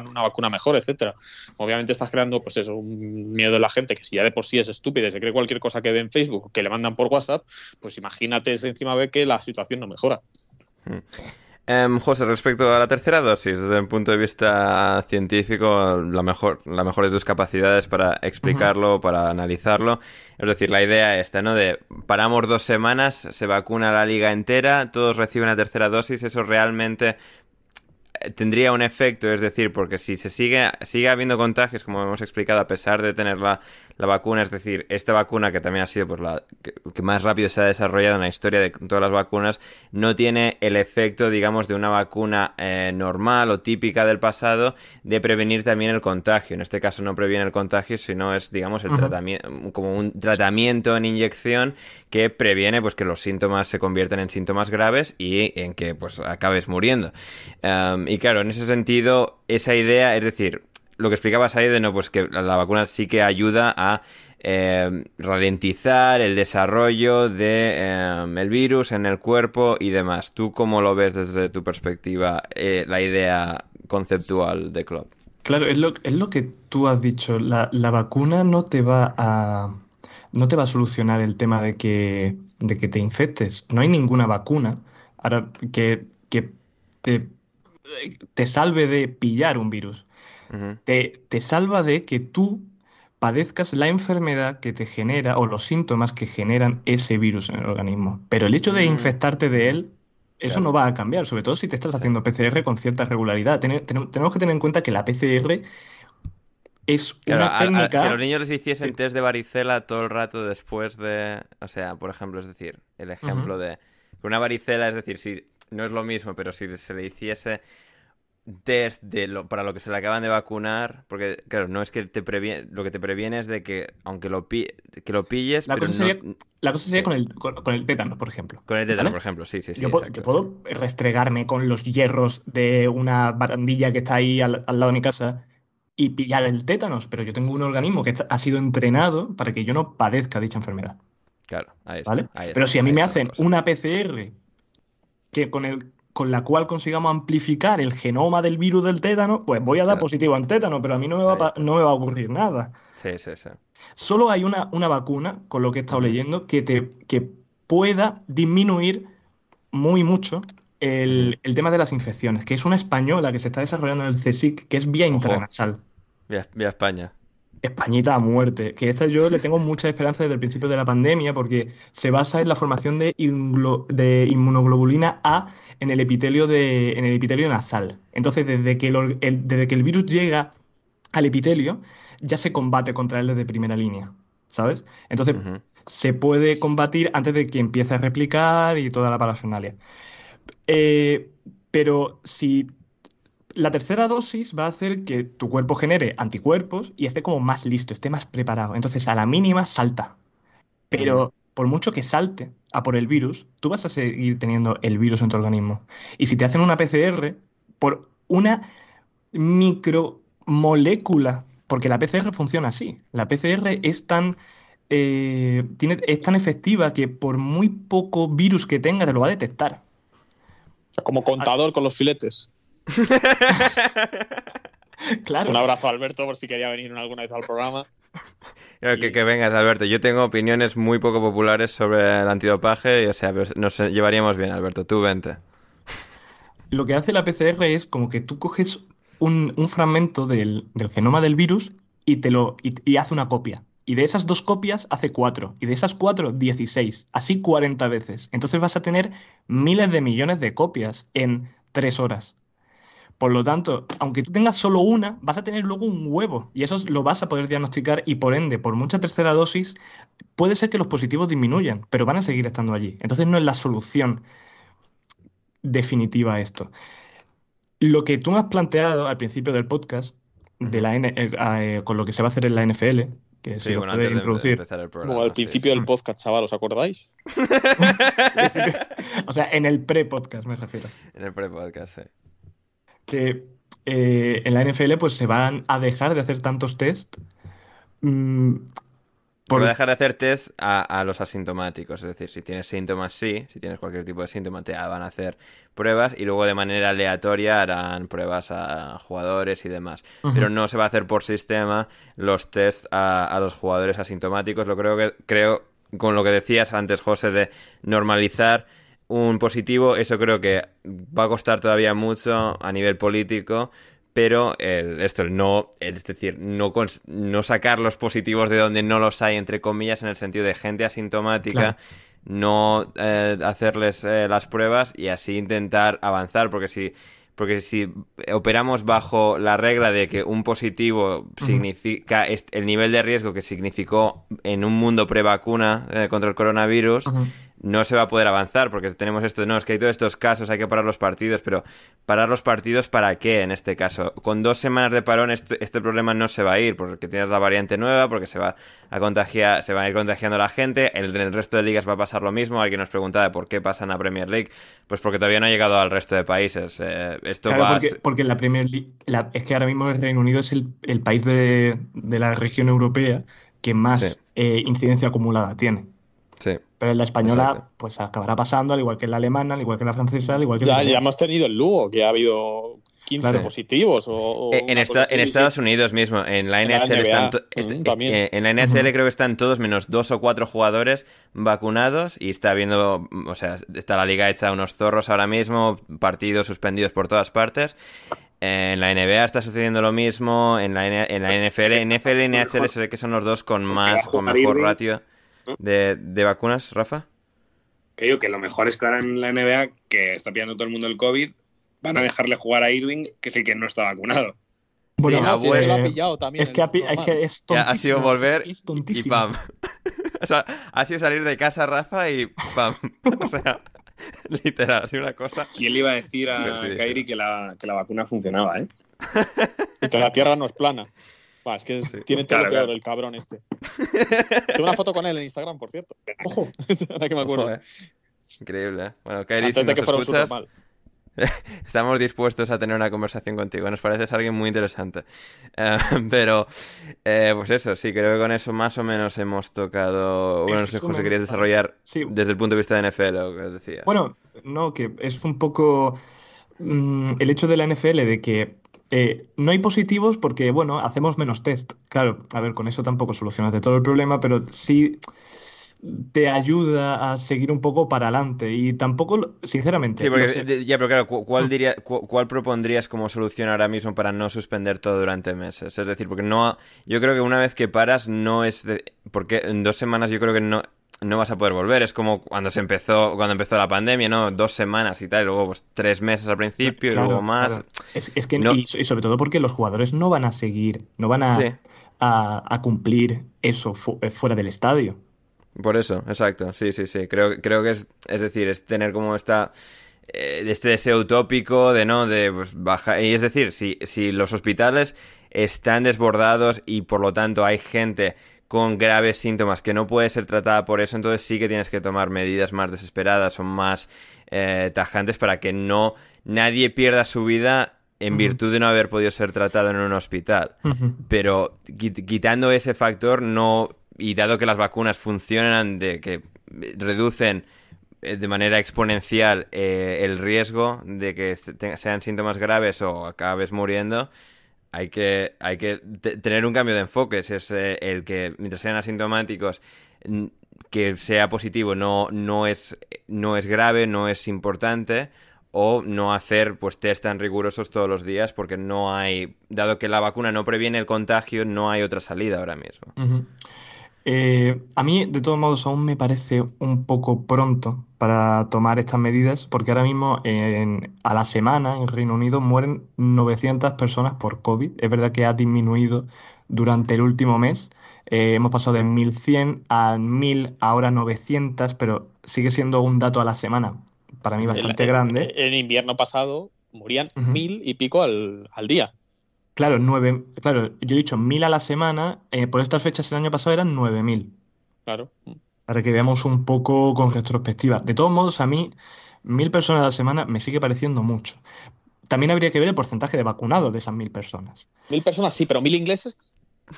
una, vacuna mejor, etcétera. Obviamente estás creando, pues eso, un miedo en la gente que si ya de por sí es estúpida y se cree cualquier cosa que ve en Facebook, que le mandan por WhatsApp, pues imagínate si encima ve que la situación no mejora. Um, José, respecto a la tercera dosis, desde el punto de vista científico, la mejor, la mejor de tus capacidades para explicarlo, uh -huh. para analizarlo. Es decir, la idea esta, ¿no? De paramos dos semanas, se vacuna la liga entera, todos reciben la tercera dosis, eso realmente tendría un efecto, es decir, porque si se sigue, sigue habiendo contagios, como hemos explicado, a pesar de tener la, la vacuna, es decir, esta vacuna que también ha sido pues, la que, que, más rápido se ha desarrollado en la historia de todas las vacunas, no tiene el efecto, digamos, de una vacuna eh, normal o típica del pasado de prevenir también el contagio. En este caso no previene el contagio, sino es, digamos, el uh -huh. tratamiento, como un tratamiento en inyección que previene pues que los síntomas se convierten en síntomas graves y en que pues acabes muriendo. Um, y claro, en ese sentido, esa idea, es decir, lo que explicabas ahí de no, pues que la vacuna sí que ayuda a eh, ralentizar el desarrollo de eh, el virus en el cuerpo y demás. ¿Tú cómo lo ves desde tu perspectiva eh, la idea conceptual de Klopp? Claro, es lo, es lo que tú has dicho. La, la, vacuna no te va a no te va a solucionar el tema de que, de que te infectes. No hay ninguna vacuna ahora que, que te, te salve de pillar un virus. Uh -huh. te, te salva de que tú padezcas la enfermedad que te genera o los síntomas que generan ese virus en el organismo. Pero el hecho de mm. infectarte de él, eso claro. no va a cambiar, sobre todo si te estás haciendo PCR con cierta regularidad. Ten, ten, tenemos que tener en cuenta que la PCR es claro, una técnica... A, si a los niños les hiciesen sí. test de varicela todo el rato después de... O sea, por ejemplo, es decir, el ejemplo uh -huh. de... Una varicela, es decir, si no es lo mismo, pero si se le hiciese test de lo, para lo que se le acaban de vacunar, porque claro, no es que te previene, lo que te previene es de que aunque lo, pi, que lo pilles, la cosa no, sería, la cosa sería sí. con, el, con, con, el tétano, por ejemplo. Con el tétano, ¿vale? por ejemplo, sí, sí, sí. Yo, puedo, yo puedo restregarme con los hierros de una barandilla que está ahí al, al, lado de mi casa y pillar el tétanos, pero yo tengo un organismo que ha sido entrenado para que yo no padezca dicha enfermedad. Claro, ahí está. ¿vale? Ahí está pero si a mí me hacen una PCR que con el con la cual consigamos amplificar el genoma del virus del tétano, pues voy a dar claro. positivo en tétano, pero a mí no me, va no me va a ocurrir nada. Sí, sí, sí. Solo hay una, una vacuna, con lo que he estado leyendo, que, te, que pueda disminuir muy mucho el, el, tema de las infecciones, que es una española que se está desarrollando en el CSIC, que es vía intranasal. Vía, vía España. Españita a muerte. Que esta yo le tengo mucha esperanza desde el principio de la pandemia porque se basa en la formación de, de inmunoglobulina A en el epitelio, de, en el epitelio nasal. Entonces, desde que el, el, desde que el virus llega al epitelio, ya se combate contra él desde primera línea. ¿Sabes? Entonces, uh -huh. se puede combatir antes de que empiece a replicar y toda la parafernalia. Eh, pero si la tercera dosis va a hacer que tu cuerpo genere anticuerpos y esté como más listo, esté más preparado. Entonces, a la mínima salta. Pero por mucho que salte a por el virus, tú vas a seguir teniendo el virus en tu organismo. Y si te hacen una PCR, por una micromolécula, porque la PCR funciona así, la PCR es tan, eh, tiene, es tan efectiva que por muy poco virus que tenga te lo va a detectar. Como contador con los filetes. (laughs) Claro. Un abrazo a Alberto por si quería venir alguna vez al programa. Que, que vengas, Alberto. Yo tengo opiniones muy poco populares sobre el antidopaje y, o sea, pero nos llevaríamos bien, Alberto. Tú vente. Lo que hace la PCR es como que tú coges un, un fragmento del, del genoma del virus y te lo y, y hace una copia. Y de esas dos copias hace cuatro. Y de esas cuatro, 16. Así 40 veces. Entonces vas a tener miles de millones de copias en tres horas. Por lo tanto, aunque tú tengas solo una, vas a tener luego un huevo. Y eso lo vas a poder diagnosticar. Y por ende, por mucha tercera dosis, puede ser que los positivos disminuyan, pero van a seguir estando allí. Entonces no es la solución definitiva a esto. Lo que tú me has planteado al principio del podcast, de la N- eh, eh, con lo que se va a hacer en la NFL, que Sí, se lo bueno, puede antes de- de introducir. programa. Como al principio sí. del podcast, chaval, ¿os acordáis? (laughs) (laughs) O sea, en el pre-podcast me refiero. En el pre-podcast, sí. Que eh, en la NFL pues se van a dejar de hacer tantos test mm, Se por- va a dejar de hacer test a, a los asintomáticos, es decir, si tienes síntomas, sí, si tienes cualquier tipo de síntoma, te van a hacer pruebas y luego de manera aleatoria harán pruebas a jugadores y demás. Pero no se va a hacer por sistema los test a, a los jugadores asintomáticos. Lo creo que creo con lo que decías antes, José, de normalizar un positivo, eso creo que va a costar todavía mucho a nivel político, pero el- esto, el no, es decir, no, no sacar los positivos de donde no los hay, entre comillas, en el sentido de gente asintomática, Claro. no eh, hacerles eh, las pruebas y así intentar avanzar, porque si, porque si operamos bajo la regla de que un positivo significa el nivel de riesgo que significó en un mundo pre-vacuna eh, contra el coronavirus. No se va a poder avanzar porque tenemos esto, no, es que hay todos estos casos, hay que parar los partidos, pero parar los partidos para qué en este caso? Con dos semanas de parón este, este problema no se va a ir porque tienes la variante nueva, porque se va a contagiar, se va a ir contagiando la gente, el, el resto de ligas va a pasar lo mismo, alguien nos preguntaba por qué pasan a Premier League, pues porque todavía no ha llegado al resto de países, eh, esto Claro, va a porque, en la Premier League, la- es que ahora mismo el Reino Unido es el, el país de, de la región europea que más Sí. eh, incidencia acumulada tiene. Sí. Pero en la española, Exacto. pues acabará pasando, al igual que en la alemana, al igual que en la francesa, al igual que en Ya, la ya hemos tenido el Lugo, que ha habido 15 Claro. positivos. O, o Eh, En, esta- en sí. Estados Unidos mismo, en la En la NHL están mm, eh, en la NHL Ujú. creo que están todos menos dos o cuatro jugadores vacunados y está habiendo, mm, o sea, está la liga hecha unos zorros ahora mismo, partidos suspendidos por todas partes. En la NBA está sucediendo lo mismo, en la, N- en la NFL, NFL y NHL sé que son los dos con más, con mejor Irving, ratio de, de vacunas, Rafa. Que digo que lo mejor es que ahora en la NBA, que está pillando todo el mundo el COVID, van a dejarle jugar a Irving, que es el que no está vacunado. Bueno, Sí, Ah, sí, es que lo ha pillado también. es que, ha es que es Ya, tontísimo. ha sido volver es que es y pam. (laughs) o sea, ha sido salir de casa, Rafa, y pam. (laughs) o sea, literal, ha sido una cosa. ¿Quién le iba a decir a. Kairi que la, que la vacuna funcionaba, eh? (laughs) Y toda la tierra no es plana. Va, es que es- tiene todo Claro, lo peor claro. el cabrón este. (laughs) Tengo una foto con él en Instagram, por cierto. Ojo, (laughs) ahora que me acuerdo. Increíble. ¿eh? Bueno, Kairi, Antes si de que fuera escuchas, (laughs) estamos dispuestos a tener una conversación contigo. Nos pareces alguien muy interesante. Eh, pero, eh, pues eso, sí, creo que con eso más o menos hemos tocado. Bueno, no sé, José, querías desarrollar Sí, desde el punto de vista de NFL lo que decías. Bueno, no, que es un poco mm, el hecho de la NFL de que eh, no hay positivos porque, bueno, hacemos menos test. Claro, a ver, con eso tampoco solucionas de todo el problema, pero sí te ayuda a seguir un poco para adelante. Y tampoco, sinceramente, Sí, porque, sé. ya, pero claro, cu- ¿cuál, diría, cu- ¿cuál propondrías como solución ahora mismo para no suspender todo durante meses? Es decir, porque no, yo creo que una vez que paras no es, de- porque en dos semanas yo creo que no, no vas a poder volver. Es como cuando se empezó, cuando empezó la pandemia, ¿no? Dos semanas y tal, y luego pues, tres meses al principio y luego más. claro. Es, es que, No- y, so- y sobre todo porque los jugadores no van a seguir, no van a, Sí. a, a cumplir eso fu- eh, fuera del estadio. Por eso, exacto, sí, sí, sí. Creo, creo que es, es decir, es tener como esta, eh, este deseo utópico de no, de pues, bajar. Y es decir, si, si los hospitales están desbordados y por lo tanto hay gente con graves síntomas, que no puede ser tratada por eso, entonces sí que tienes que tomar medidas más desesperadas o más eh, tajantes para que no nadie pierda su vida en virtud de no haber podido ser tratado en un hospital. Pero quitando ese factor, no. Y dado que las vacunas funcionan, de que reducen eh, de manera exponencial eh, el riesgo de que sean síntomas graves o acabes muriendo, hay que, hay que tener un cambio de enfoque. es eh, el que, mientras sean asintomáticos, que sea positivo no, no, es, no es grave, no es importante o no hacer pues test tan rigurosos todos los días porque no hay, dado que la vacuna no previene el contagio, no hay otra salida ahora mismo. Eh, a mí, de todos modos, aún me parece un poco pronto para tomar estas medidas, porque ahora mismo a la semana en Reino Unido mueren 900 personas por COVID. Es verdad que ha disminuido durante el último mes. Eh, hemos pasado de 1.100 a 1.000, ahora 900, pero sigue siendo un dato a la semana para mí bastante grande. En invierno pasado morían mil y pico al, día. Claro, nueve, claro, yo he dicho mil a la semana, eh, por estas fechas el año pasado eran nueve mil. Claro. Para que veamos un poco con retrospectiva. De todos modos, a mí, mil personas a la semana me sigue pareciendo mucho. También habría que ver el porcentaje de vacunados de esas mil personas. Mil personas, sí, pero mil ingleses.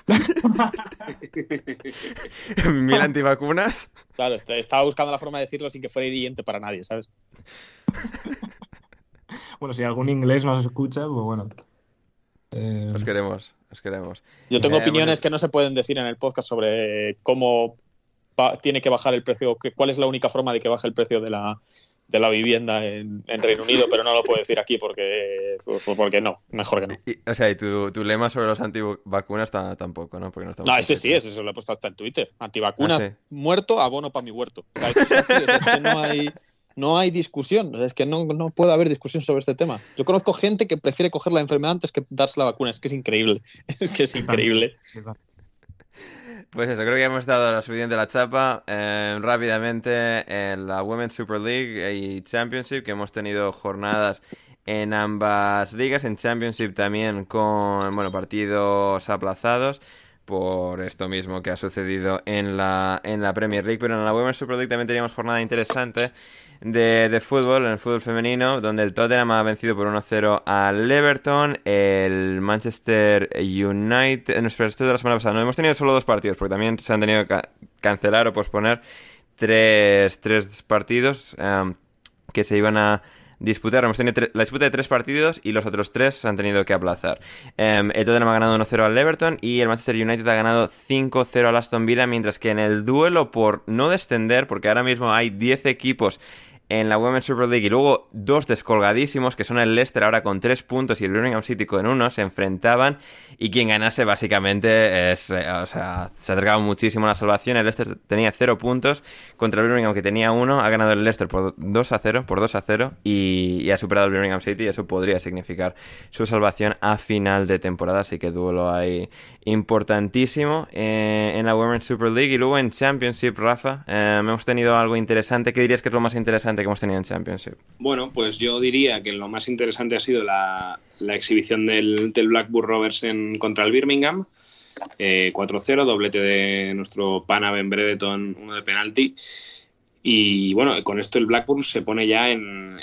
(laughs) Mil antivacunas. Claro, este, estaba buscando la forma de decirlo sin que fuera hiriente para nadie, ¿sabes? (laughs) bueno, si algún inglés nos escucha, pues bueno. Eh... Os queremos, os queremos. Yo tengo opiniones que no se pueden decir en el podcast sobre cómo tiene que bajar el precio, cuál es la única forma de que baje el precio de la, de la vivienda en, Reino Unido, pero no lo puedo decir aquí porque, pues, porque no, mejor que no. o sea, y tu, lema sobre los antivacunas tampoco, ¿no? Porque no, ese sí, ese se lo he puesto hasta en Twitter. Antivacunas, ah, muerto, abono para mi huerto. (laughs) es, que no hay, no hay discusión, es que no, no puede haber discusión sobre este tema. Yo conozco gente que prefiere coger la enfermedad antes que darse la vacuna, es que es increíble, (laughs) es que es increíble. Pues eso, creo que hemos dado la suficiente la chapa. Eh, rápidamente, en la Women's Super League y Championship, que hemos tenido jornadas en ambas ligas, en Championship también con bueno partidos aplazados por esto mismo que ha sucedido en la, en la Premier League, pero en la Women's Super League también teníamos jornada interesante de, de fútbol, en el fútbol femenino, donde el Tottenham ha vencido por 1-0 al Everton, el Manchester United, en nuestro esto de la semana pasada, no hemos tenido solo dos partidos, porque también se han tenido que cancelar o posponer tres, tres partidos um, que se iban a disputar. Hemos tenido la disputa de tres partidos y los otros tres se han tenido que aplazar. Um, el Tottenham ha ganado 1-0 al Everton y el Manchester United ha ganado 5-0 al Aston Villa, mientras que en el duelo por no descender, porque ahora mismo hay 10 equipos en la Women's Super League y luego dos descolgadísimos que son el Leicester ahora con tres puntos y el Birmingham City con uno se enfrentaban. Y quien ganase básicamente es, eh, o sea, se ha acercado muchísimo a la salvación. El Leicester tenía cero puntos contra el Birmingham que tenía uno, ha ganado el Leicester por 2 a 0, por 2 a 0 y, ha superado el Birmingham City y eso podría significar su salvación a final de temporada, así que duelo ahí importantísimo eh, en la Women's Super League y luego en Championship, Rafa, eh, hemos tenido algo interesante. ¿Qué dirías que es lo más interesante que hemos tenido en Championship? Bueno, pues yo diría que lo más interesante ha sido la, exhibición del, Blackburn Rovers en, contra el Birmingham. 4-0, eh, doblete de nuestro pana Ben Bredeton, uno de penalti. Y bueno, con esto el Blackburn se pone ya en,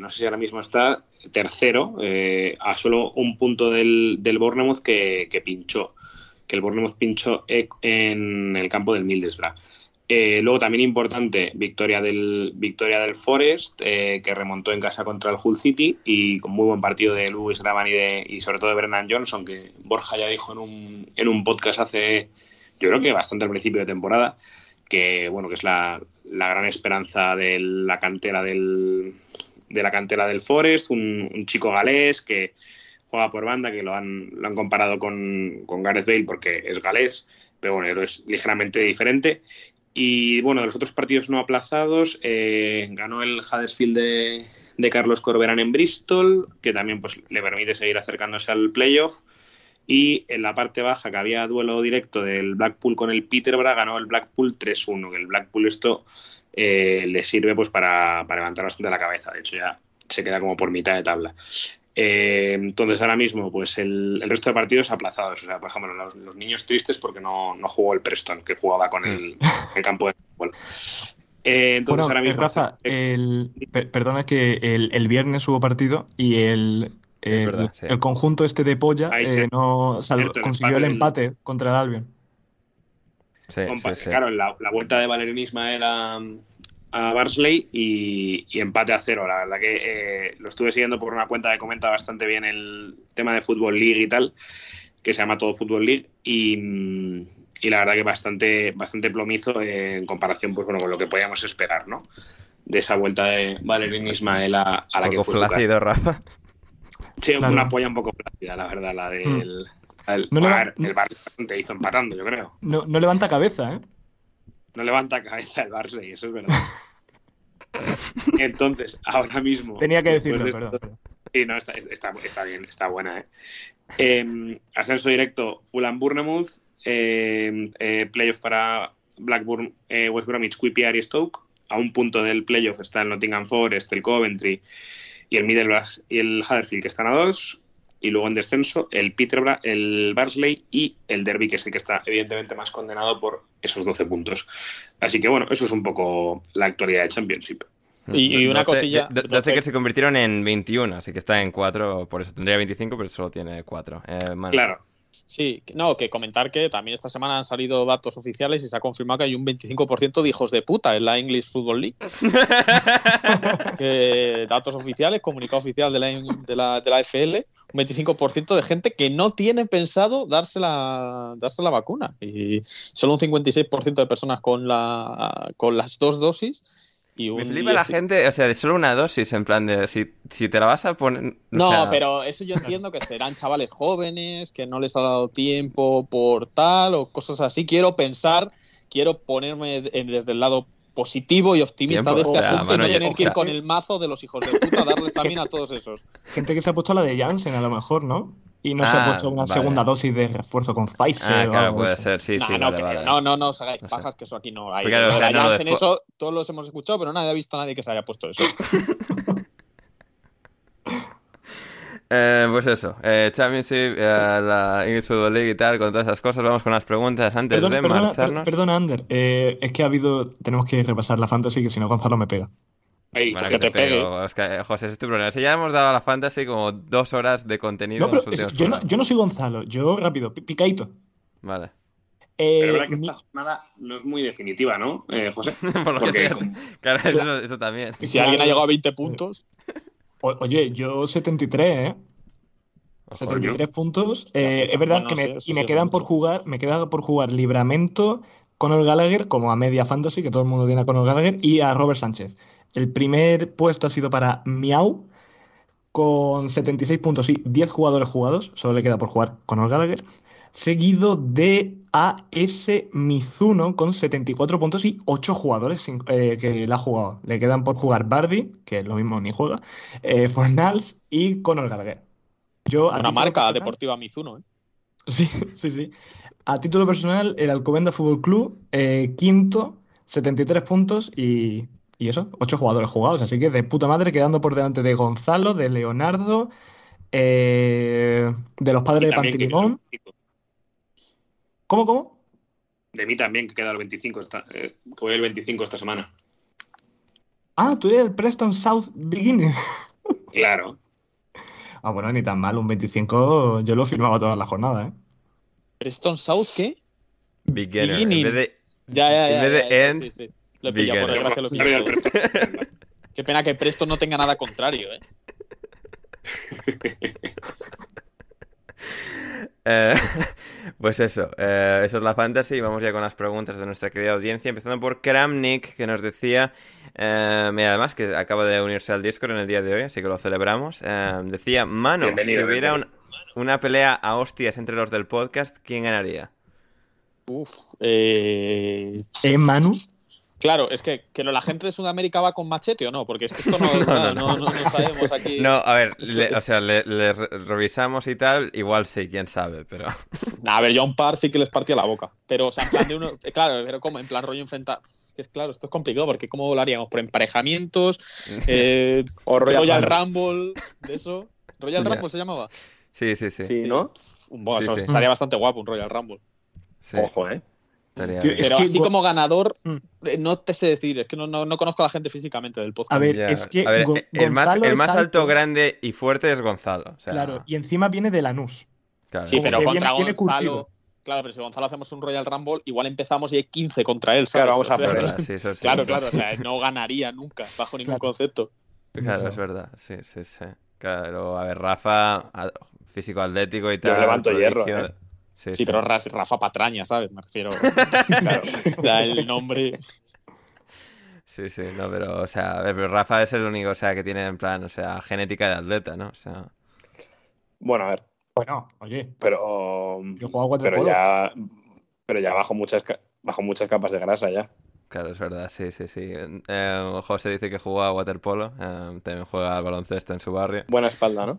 no sé si ahora mismo está tercero, eh, a solo un punto del, del Bournemouth que, pinchó, que el Bournemouth pinchó en el campo del Mildesbra. Eh, luego también importante, victoria del, victoria del Forest, eh, que remontó en casa contra el Hull City y con muy buen partido de Lewis Graban y, de, y sobre todo de Brennan Johnson, que Borja ya dijo en un, en un podcast hace, yo creo que bastante al principio de temporada, que bueno, que es la, la gran esperanza de la cantera del, de la cantera del Forest, un, chico galés que juega por banda, que lo han, lo han comparado con, con, Gareth Bale porque es galés, pero bueno, es ligeramente diferente. Y bueno, de los otros partidos no aplazados, eh, ganó el Huddersfield de, de, Carlos Corberán en Bristol, que también pues, le permite seguir acercándose al playoff. Y en la parte baja, que había duelo directo del Blackpool con el Peterborough, ganó el Blackpool 3-1. Que el Blackpool esto eh, le sirve pues para, para levantar bastante la cabeza. De hecho, ya se queda como por mitad de tabla. Eh, entonces ahora mismo, pues el, el, resto de partidos aplazados. O sea, por ejemplo, los, los niños tristes porque no, no, jugó el Preston, que jugaba con el, Mm. (laughs) el campo de fútbol. Eh, entonces bueno, ahora mismo. Rafa, el, per perdona que el, el, viernes hubo partido y el, el, verdad, sí. el conjunto este de polla eh, no salvo, cierto, el consiguió empate el empate contra el Albion. Sí, Compa- sí, sí. Claro, la, la vuelta de Valerín Ismael a, a Barnsley y, y empate a cero. La verdad que eh, lo estuve siguiendo por una cuenta que comenta bastante bien el tema de Fútbol League y tal, que se llama Todo Fútbol League. Y, y la verdad que bastante, bastante plomizo en comparación pues, bueno, con lo que podíamos esperar, ¿no? De esa vuelta de Valerín Ismael a, a la Un que poco fue su casa. flácido, Rafa. Sí, Claro. una polla un poco plácida, la verdad, la del. la No el Barça te hizo empatando, yo creo. No, no levanta cabeza, ¿eh? No levanta cabeza el Barça, eso es verdad. (laughs) Entonces, ahora mismo. Tenía que decirlo, de perdón. esto- perdón. Sí, no, está, está, está bien, está buena, ¿eh? Eh, ascenso directo, Fulham Bournemouth. eh, eh, playoff para Blackburn, eh, West Bromwich, QPR y Stoke. A un punto del playoff está el Nottingham Forest, el Coventry y el Middlesbrough y el Huddersfield, que están a dos. Y luego en descenso, el Peterborough, el Barnsley y el Derby, que es el que está evidentemente más condenado por esos 12 puntos. Así que bueno, eso es un poco la actualidad de Championship. Y- y una 12 cosilla, de- 12 12 que se convirtieron en 21, así que está en 4, por eso tendría 25, pero solo tiene 4. Eh. Claro, Sí, no, que comentar que también esta semana han salido datos oficiales y se ha confirmado que hay un 25% de hijos de puta en la English Football League. (laughs) que datos oficiales, comunicado oficial de la, de la, de la FL, un 25% de gente que no tiene pensado darse la, darse la vacuna. Y solo un 56% de personas con, la, con las dos dosis. Y Me flipa la 10 gente, o sea, de solo una dosis, en plan de si, si te la vas a poner. o No, sea, pero eso yo entiendo que serán chavales jóvenes, que no les ha dado tiempo por tal o cosas así. Quiero pensar, quiero ponerme desde el lado positivo y optimista Tiempo, de este o sea, asunto mano, y no tener o que ir con el mazo de los hijos de puta a darles también a todos esos. (laughs) Gente que se ha puesto la de Janssen a lo mejor, ¿no? Y no se Ah, ha puesto una vale. segunda dosis de refuerzo con Pfizer Ah, o claro, algo de puede eso. ser, sí, no, sí, no, vale, que- vale. no, no, no os hagáis No sé. pajas, que eso aquí no hay. Porque, claro, o sea, no, lo de Janssen, eso todos los hemos escuchado, pero nadie ha visto a nadie que se haya puesto eso. (laughs) Eh, pues eso, eh, Championship, eh, la English Football League y tal, con todas esas cosas, vamos con las preguntas antes Perdona, de perdona, marcharnos. per- perdona, Ander. eh, es que ha habido. Tenemos que repasar la fantasy, que si no, Gonzalo me pega. Ahí, Bueno, que que te te pego, es que, eh, José, ese es tu problema. Si ya hemos dado a la fantasy como dos horas de contenido No, pero es- yo, no, yo no soy Gonzalo. Yo, rápido, pi- picadito. Vale. Pero es verdad que mi- esta jornada no es muy definitiva, ¿no, eh, José? (laughs) Por lo que sea. como- Claro, eso, eso también. Y si alguien ha llegado a 20 puntos, o- oye, yo 73, ¿eh? Ojo, 73 puntos. Eh, es verdad Bueno, que me, sí, y me sí quedan por jugar, me queda por jugar Libramento, Conor Gallagher, como a media fantasy, que todo el mundo tiene a Conor Gallagher, y a Robert Sánchez. El primer puesto ha sido para Miau, con 76 puntos y 10 jugadores jugados. Solo le queda por jugar Conor Gallagher. Seguido de AS Mizuno con 74 puntos y 8 jugadores eh, que le ha jugado. Le quedan por jugar Bardi, que lo mismo ni juega, eh, Fornals y Conor Gallagher. Yo, una marca personal- deportiva Mizuno. ¿eh? Sí, sí, sí. A título personal, el Alcobendas Fútbol Club, eh, quinto, 73 puntos y, y eso, 8 jugadores jugados. Así que de puta madre, quedando por delante de Gonzalo, de Leonardo, eh, de los padres de que queda el Pantilimón. 25. ¿Cómo, cómo? De mí también, que queda el 25, esta, eh, que voy el 25 esta semana. Ah, tú eres el Preston South Beginning. (laughs) Claro. Ah, bueno, ni tan mal, un 25 yo lo firmaba toda la jornada, ¿eh? Preston South, ¿qué? Beginner. Beginning. En vez de, Ya, ya, ya. en vez de ya, ya, end, sí, sí. Lo he pillado, por desgracia lo Preston. Qué pena que Preston no tenga nada contrario, ¿eh? (laughs) Eh, (laughs) pues eso, eh, eso es la fantasy. y Vamos ya con las preguntas de nuestra querida audiencia. Empezando por Kramnik, que nos decía, eh, y además que acaba de unirse al Discord en el día de hoy, así que lo celebramos. Eh, decía, mano, Bienvenido, si hubiera un- una pelea a hostias entre los del podcast, ¿quién ganaría? Uf. Eh... ¿Eh, Manu? Claro, es que, que la gente de Sudamérica va con machete o no, porque es que esto no, (laughs) no, no, no- no sabemos aquí. No, a ver, le- o sea, le, le re- revisamos y tal, igual sí, quién sabe, pero... (laughs) Nah, a ver, yo a un par sí que les partía la boca. Pero, o sea, en plan de uno. eh, Claro, pero como en plan rollo enfrentar. Que es claro, esto es complicado porque ¿cómo lo haríamos? ¿Por emparejamientos? (laughs) Eh, O Royal Royal Rumble. De eso. Royal Ya. Rumble se llamaba. Sí, sí, sí. Sí, ¿no? Bueno, Sí, eso sí. estaría bastante guapo un Royal Rumble. Sí, Ojo, ¿eh? Tío. Es Pero que así como ganador, Mm. eh, no te sé decir, es que no, no, no conozco a la gente físicamente del podcast. A ver, Ya. es que A ver, Go- el más, el más alto, alto. grande y fuerte es Gonzalo. o sea, Claro, y encima viene de Lanús. claro. sí, pero contra viene- Gonzalo. Claro, pero si Gonzalo hacemos un Royal Rumble, igual empezamos y hay 15 contra él. ¿sabes? Claro, vamos a sí, eso sí, Claro, eso claro, o sea, no ganaría nunca, bajo ningún Claro. concepto. Claro, es verdad, sí, sí, sí. Claro, a ver, Rafa, físico atlético y tal. levanto hierro. ¿eh? Sí, Sí, pero Ra- Rafa Patraña, ¿sabes? Me refiero. (laughs) Claro. Da el nombre. Sí, sí, no, pero, o sea, pero Rafa es el único, o sea, que tiene en plan, o sea, genética de atleta, ¿no? O sea, Bueno, a ver, Bueno, oye, pero. yo he jugado Pero waterpolo. ya. Pero ya bajo muchas, bajo muchas capas de grasa ya. claro, es verdad, sí, sí, sí. Eh, José dice que juega a waterpolo, eh, también juega al baloncesto en su barrio. Buena espalda, ¿no?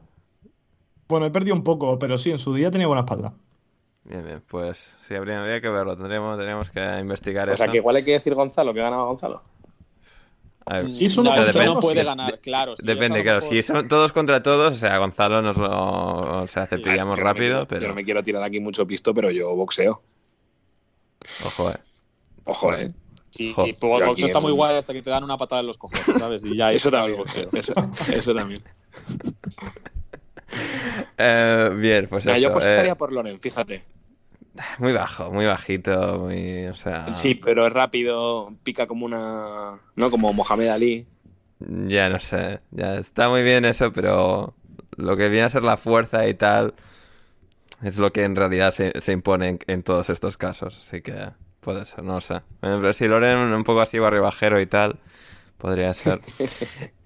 Bueno, he perdido un poco, pero sí, en su día tenía buena espalda. Bien, bien, pues sí, habría, habría que verlo, tendríamos, tendríamos que investigar O eso. sea, que igual hay que decir Gonzalo, que ganaba Gonzalo. A ver, Sí, es uno no, contra uno, no puede ganar, claro. si Depende, claro, mejor- si son todos contra todos, o sea, Gonzalo nos lo, o sea, cepillamos no rápido, quiero- pero Yo no me quiero tirar aquí mucho pisto, pero yo boxeo. ojo, eh. Ojo, eh. Sí, y pues, boxeo está muy guay hasta que te dan una patada en los cojones, ¿sabes? Y ya (laughs) Eso es también. boxeo. Eso, eso también. (laughs) (laughs) Eh, bien, pues Mira, eso, yo eh, apostaría por Loren, fíjate. muy bajo, muy bajito, muy, o sea, Sí, pero es rápido, pica como una. ¿No? Como Mohamed Ali. ya no sé, ya está muy bien eso, pero lo que viene a ser la fuerza y tal es lo que en realidad se, se impone en, en todos estos casos, así que puede ser, no lo sé. Eh, Pero si Loren un poco así barrio bajero y tal, podría ser.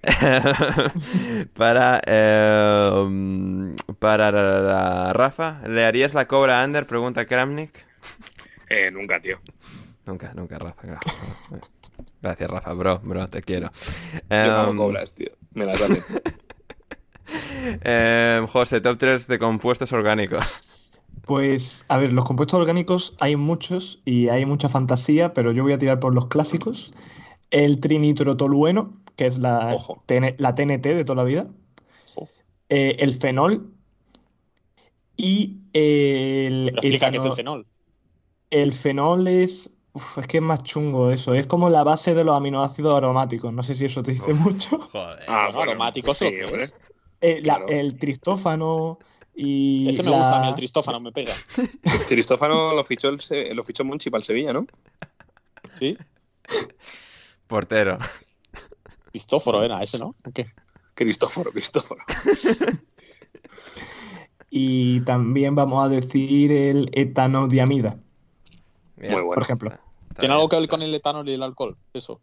(laughs) para eh, para ra- ra- Rafa, ¿le harías la cobra a Under? Pregunta Kramnik. Eh, nunca, tío. Nunca, nunca, Rafa. Gracias, gracias Rafa, bro, bro, te quiero. Yo no Em, cobras, tío. Me las hacen. (laughs) em, José, top 3 de compuestos orgánicos. Pues, a ver, los compuestos orgánicos hay muchos y hay mucha fantasía, pero yo voy a tirar por los clásicos. El trinitrotolueno, que es la. TN la TNT de toda la vida. Eh, el fenol. Y el, Pero explica qué es el fenol. el fenol es. uf, es que es más chungo eso. Es como la base de los aminoácidos aromáticos. No sé si eso te dice mucho. (laughs) Joder. Ah, Bueno, aromáticos sí. Eh, la- Claro. el tristófano y. Ese me la- gusta a mí, el Tristófano me pega. (laughs) Cristófano lo fichó, el, Se- lo fichó Monchi para el Sevilla, ¿no? ¿Sí? (laughs) Portero. Cristóforo era ese, ¿no? ¿O qué? Cristóforo, Cristóforo. (laughs) Y también vamos a decir el etanodiamida. Bien. Muy bueno. Por ejemplo. Está ¿Tiene bien. algo que ver con el etanol y el alcohol? Eso.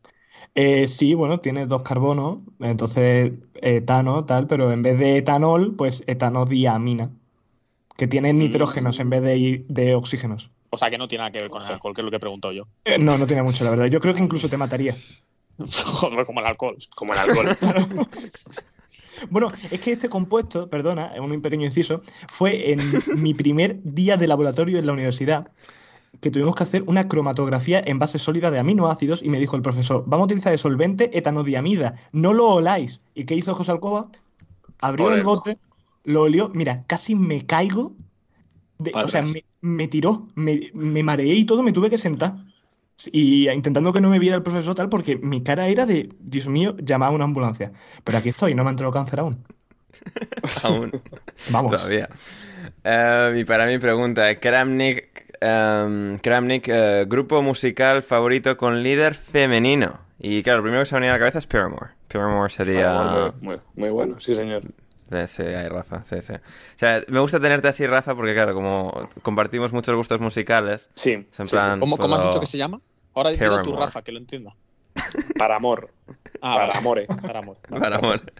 Eh, sí, bueno, tiene dos carbonos, entonces etano, tal, pero en vez de etanol, pues etanodiamina, que tiene nitrógenos en vez de, de oxígenos. O sea que no tiene nada que ver con el alcohol, que es lo que he preguntado yo. Eh, no, no tiene mucho, la verdad. Yo creo que incluso te mataría. (laughs) Joder, como el alcohol. Como el alcohol. (laughs) Bueno, es que este compuesto, perdona, es un pequeño inciso, fue en mi primer día de laboratorio en la universidad que tuvimos que hacer una cromatografía en base sólida de aminoácidos y me dijo el profesor, vamos a utilizar de solvente etanodiamida, no lo oláis. ¿Y qué hizo José Alcoba? Abrió el bote, lo olió, mira, casi me caigo, de- o sea, me, me tiró, me, me mareé y todo, me tuve que sentar. Y intentando que no me viera el profesor tal, porque mi cara era de, Dios mío, llamar a una ambulancia. Pero aquí estoy, no me ha entrado cáncer aún. (laughs) Aún. Vamos. Todavía. Eh, y para mi pregunta, Kramnik, em, Kramnik, eh, grupo musical favorito con líder femenino. Y claro, lo primero que se me venía a la cabeza es Paramore. Paramore sería... Muy, muy, muy bueno, sí, señor. Sí, ahí, Rafa, sí, sí. O sea, me gusta tenerte así, Rafa, porque claro, como compartimos muchos gustos musicales, Sí. ¿Cómo, cómo has dicho que se llama? Ahora dilo tú. Rafa, que lo entienda. (laughs) Para amor. Ah, para amore. (laughs) Para amor. Para gracias. amor.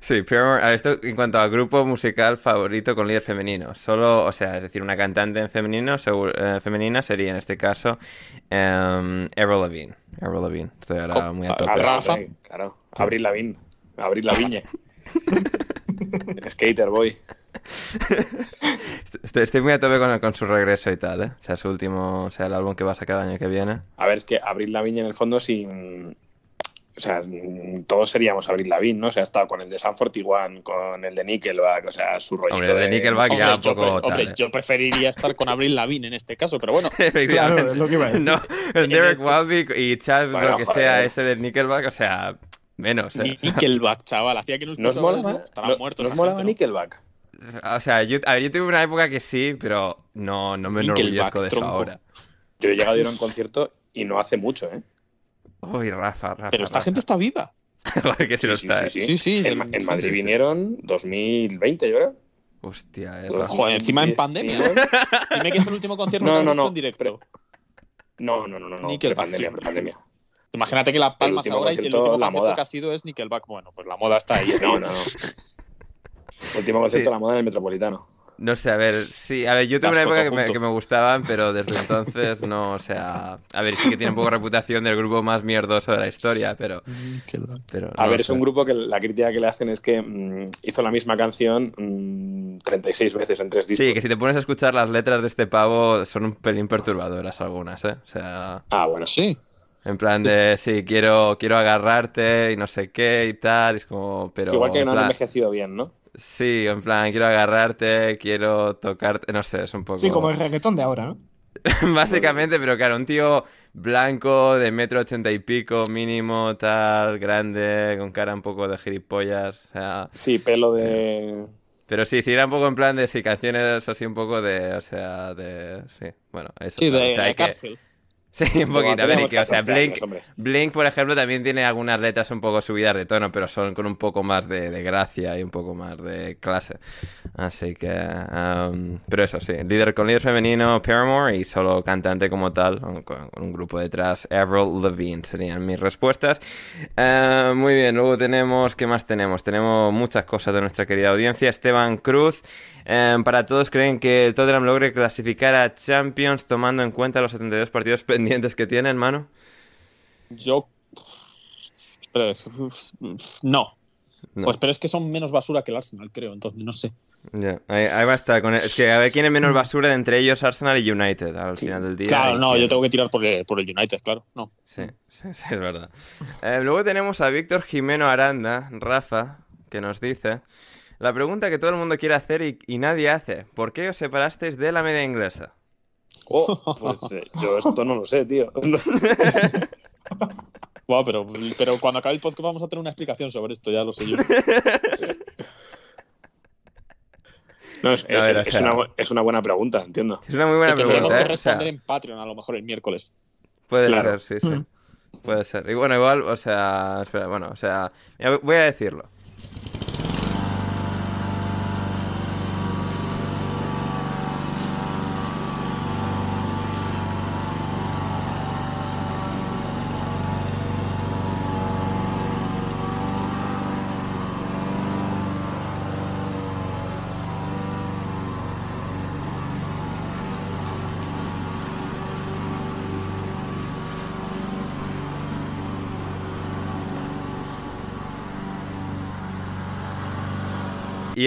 Sí, Paramore, a esto en cuanto a grupo musical favorito con líder femenino. Solo, o sea, es decir, una cantante en femenino, eh, femenina sería en este caso em, Avril Lavigne. Lavigne. Estoy ahora muy a tope. a Rafa. claro. Abrir la viña. Abrir la viña. (laughs) (laughs) Skater boy. (laughs) Estoy, estoy muy a tope con, con su regreso y tal, ¿eh? O sea, su último, o sea, el álbum que va a sacar el año que viene. A ver, es que abrir la viña en el fondo sin. o sea, todos seríamos Abril Lavigne, ¿no? O sea, ha estado con el de San 41, con el de Nickelback, o sea, su rollito Hombre, el de Nickelback Hombre, ya un yo, poco pre- tal, hombre, ¿eh? yo preferiría estar con Abril Lavigne en este caso, pero bueno. (laughs) Efectivamente. Claro, es lo que iba a decir. No, el Derek Walvik y Chad, Bueno, lo que joder. sea, ese del Nickelback, o sea, menos, ¿eh? Nickelback, chaval. Hacía que no ¿Nos molaba, eso. Estarán no- muertos. nos molaba gente, ¿no? Nickelback? O sea, yo, a ver, yo tuve una época que sí, pero no, no me Nickelback, enorgullezco de eso tronco. ahora. Yo he llegado a ir a un concierto y no hace mucho, ¿eh? Uy, Rafa, Rafa. Pero esta Rafa. gente está viva. (laughs) Joder, que sí, lo Sí, está, sí, ¿eh? Sí, sí. En, en Madrid sí, sí. vinieron 2020, yo creo. Hostia, eh. Rafa. Joder, encima en 10, pandemia. 10. Dime que es el último concierto No, que no, no, en directo. No, no, no, no, no. Nickelback, Prepandemia, tío. prepandemia. Imagínate que la palmas ahora y que el último la concierto moda. que ha sido es Nickelback. Bueno, pues la moda está ahí. No, (laughs) no, no. (laughs) Último concierto Sí. de la moda en el Metropolitano. No sé, a ver, sí, a ver, yo tuve una época que me, junto. que me gustaban, pero desde entonces no, o sea, a ver, sí que tiene un poco reputación del grupo más mierdoso de la historia, pero, pero A no ver, es un grupo que la crítica que le hacen es que mm, hizo la misma canción mm, 36 veces en tres discos. Sí, que si te pones a escuchar las letras de este pavo son un pelín perturbadoras algunas, ¿eh? O sea, Ah, bueno. Sí. En plan de, sí, quiero, quiero agarrarte y no sé qué y tal, y es como, pero... Igual que no han envejecido bien, ¿no? Sí, en plan, quiero agarrarte, quiero tocarte, no sé, es un poco... Sí, como el reggaetón de ahora, ¿no? (laughs) Básicamente, pero claro, un tío blanco, de metro ochenta y pico, mínimo, tal, grande, con cara un poco de gilipollas, o sea... Sí, pelo de. Pero sí, sí, era un poco en plan de, sí, canciones así un poco de, o sea, de... Sí, bueno, eso. Sí, de o sea, hay que- cárcel. Sí, un poquito, a ver, y que, o sea, 14 Blink. Blink, por ejemplo, también tiene algunas letras un poco subidas de tono, pero son con un poco más de, de gracia y un poco más de clase. Así que... um, pero eso, sí, líder con líder femenino, Paramore, y solo cantante como tal, con, con un grupo detrás, Avril Lavigne, serían mis respuestas. Eh, muy bien, luego tenemos... ¿Qué más tenemos? Tenemos muchas cosas de nuestra querida audiencia. Esteban Cruz... Eh, para todos creen que el Tottenham logre clasificar a Champions tomando en cuenta los 72 partidos (laughs) pendientes que tienen, mano. Yo. Espera, no. No. Pues pero es que son menos basura que el Arsenal, creo. Entonces, no sé. Ya, ahí, ahí va a estar. Con es que a ver quién es menos basura de entre ellos, Arsenal y United, al final del día. Claro, no, yo tengo que tirar por el, por el United, claro. No. Sí, sí, sí, es verdad. Eh, luego tenemos a Víctor Jimeno Aranda, Rafa, que nos dice... La pregunta que todo el mundo quiere hacer y, y nadie hace. ¿Por qué os separasteis de la media inglesa? Oh, pues eh, yo esto no lo sé, tío. (laughs) Bueno, pero, pero cuando acabe el podcast vamos a tener una explicación sobre esto, ya lo sé yo. (laughs) No, es, es- o es sea- una, es una buena pregunta, entiendo. Es una muy buena que tendremos pregunta, que ¿eh? O sea, responder en Patreon a lo mejor el miércoles. Puede Claro. ser, sí, sí. Puede ser. Y bueno, igual, o sea, espera, bueno, o sea, voy a decirlo.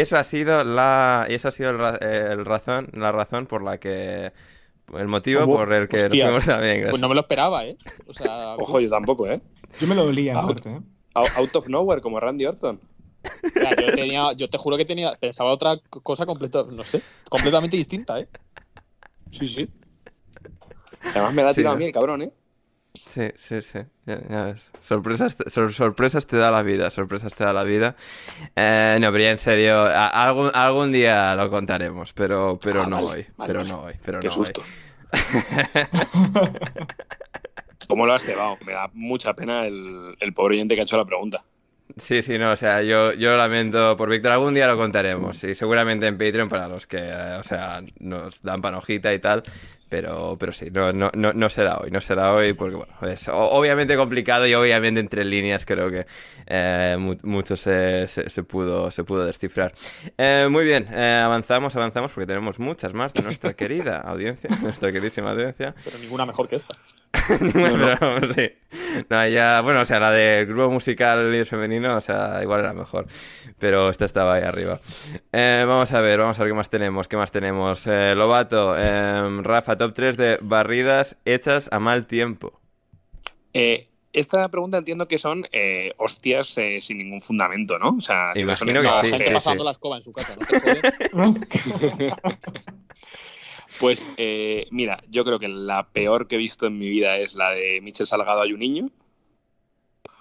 Eso ha sido la, y eso ha sido el, eh, el razón, la razón por la que, el motivo Hubo- por el que nos hostias, fuimos inglesa. Pues no me lo esperaba, ¿eh? O sea, (laughs) Ojo, yo tampoco, ¿eh? Yo me lo dolía en parte, ¿eh? Out out of nowhere, como Randy Orton. mira, yo, tenía, yo te juro que tenía, pensaba otra cosa completa, no sé, completamente distinta, ¿eh? Sí, sí. Además me la ha tirado a mí el cabrón, ¿eh? Sí, sí, sí. Ya, ya ves. Sorpresas, te- sor- sorpresas te da la vida, sorpresas te da la vida. Eh, no, pero ya en serio, a- algún, algún día lo contaremos, pero, pero Ah, no vale, hoy, vale, pero vale. no hoy, pero Qué no susto. hoy. (laughs) ¿Cómo lo has cebado? Me da mucha pena el, el pobre oyente que ha hecho la pregunta. Sí, sí, no, o sea, yo, yo lamento por Víctor, algún día lo contaremos, y seguramente en Patreon para los que, eh, o sea, nos dan panojita y tal, pero, pero sí, no, no, no, no será hoy, no será hoy, porque, bueno, es obviamente complicado y obviamente entre líneas creo que eh, mu- mucho se, se, se pudo, se pudo descifrar. Eh, muy bien, eh, avanzamos, avanzamos, porque tenemos muchas más de nuestra querida audiencia, (laughs) nuestra queridísima audiencia. Pero ninguna mejor que esta. (laughs) Pero, sí. No, ya, bueno, o sea, la del grupo musical líder femenino, o sea, igual era mejor. Pero esta estaba ahí arriba. Vamos a ver, vamos a ver qué más tenemos. ¿Qué más tenemos? Lobato, Rafa, top 3 de barridas hechas a mal tiempo. Eh, esta pregunta entiendo que son eh, hostias eh, sin ningún fundamento, ¿no? O sea, que Imagino son que No, sí, gente sí, pasando sí. la escoba en su casa, ¿no? te? (laughs) Pues eh, mira, yo creo que la peor que he visto en mi vida es la de Michel Salgado hay un niño.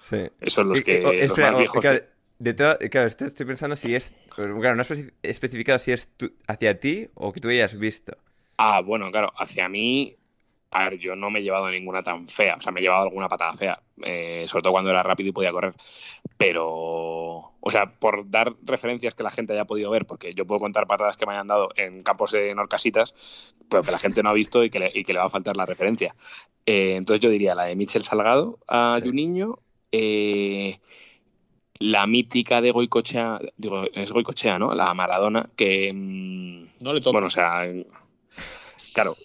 Sí. Esos los Eh, que oh, los más oh, viejos. claro, de todo- claro, esto estoy pensando si es. Claro, no has especi- especificado si es hacia ti o que tú hayas visto. Ah, bueno, claro, hacia mí, a ver, yo no me he llevado ninguna tan fea, o sea, me he llevado alguna patada fea, eh, sobre todo cuando era rápido y podía correr, pero, o sea, por dar referencias que la gente haya podido ver, porque yo puedo contar patadas que me hayan dado en campos en Orcasitas, pero que la gente no ha visto y que le, y que le va a faltar la referencia. Eh, entonces yo diría la de Michel Salgado a Sí. Juninho, eh, la mítica de Goicochea, digo, es Goicochea, ¿no? La Maradona, que... mm, No le toco. bueno, o sea, claro.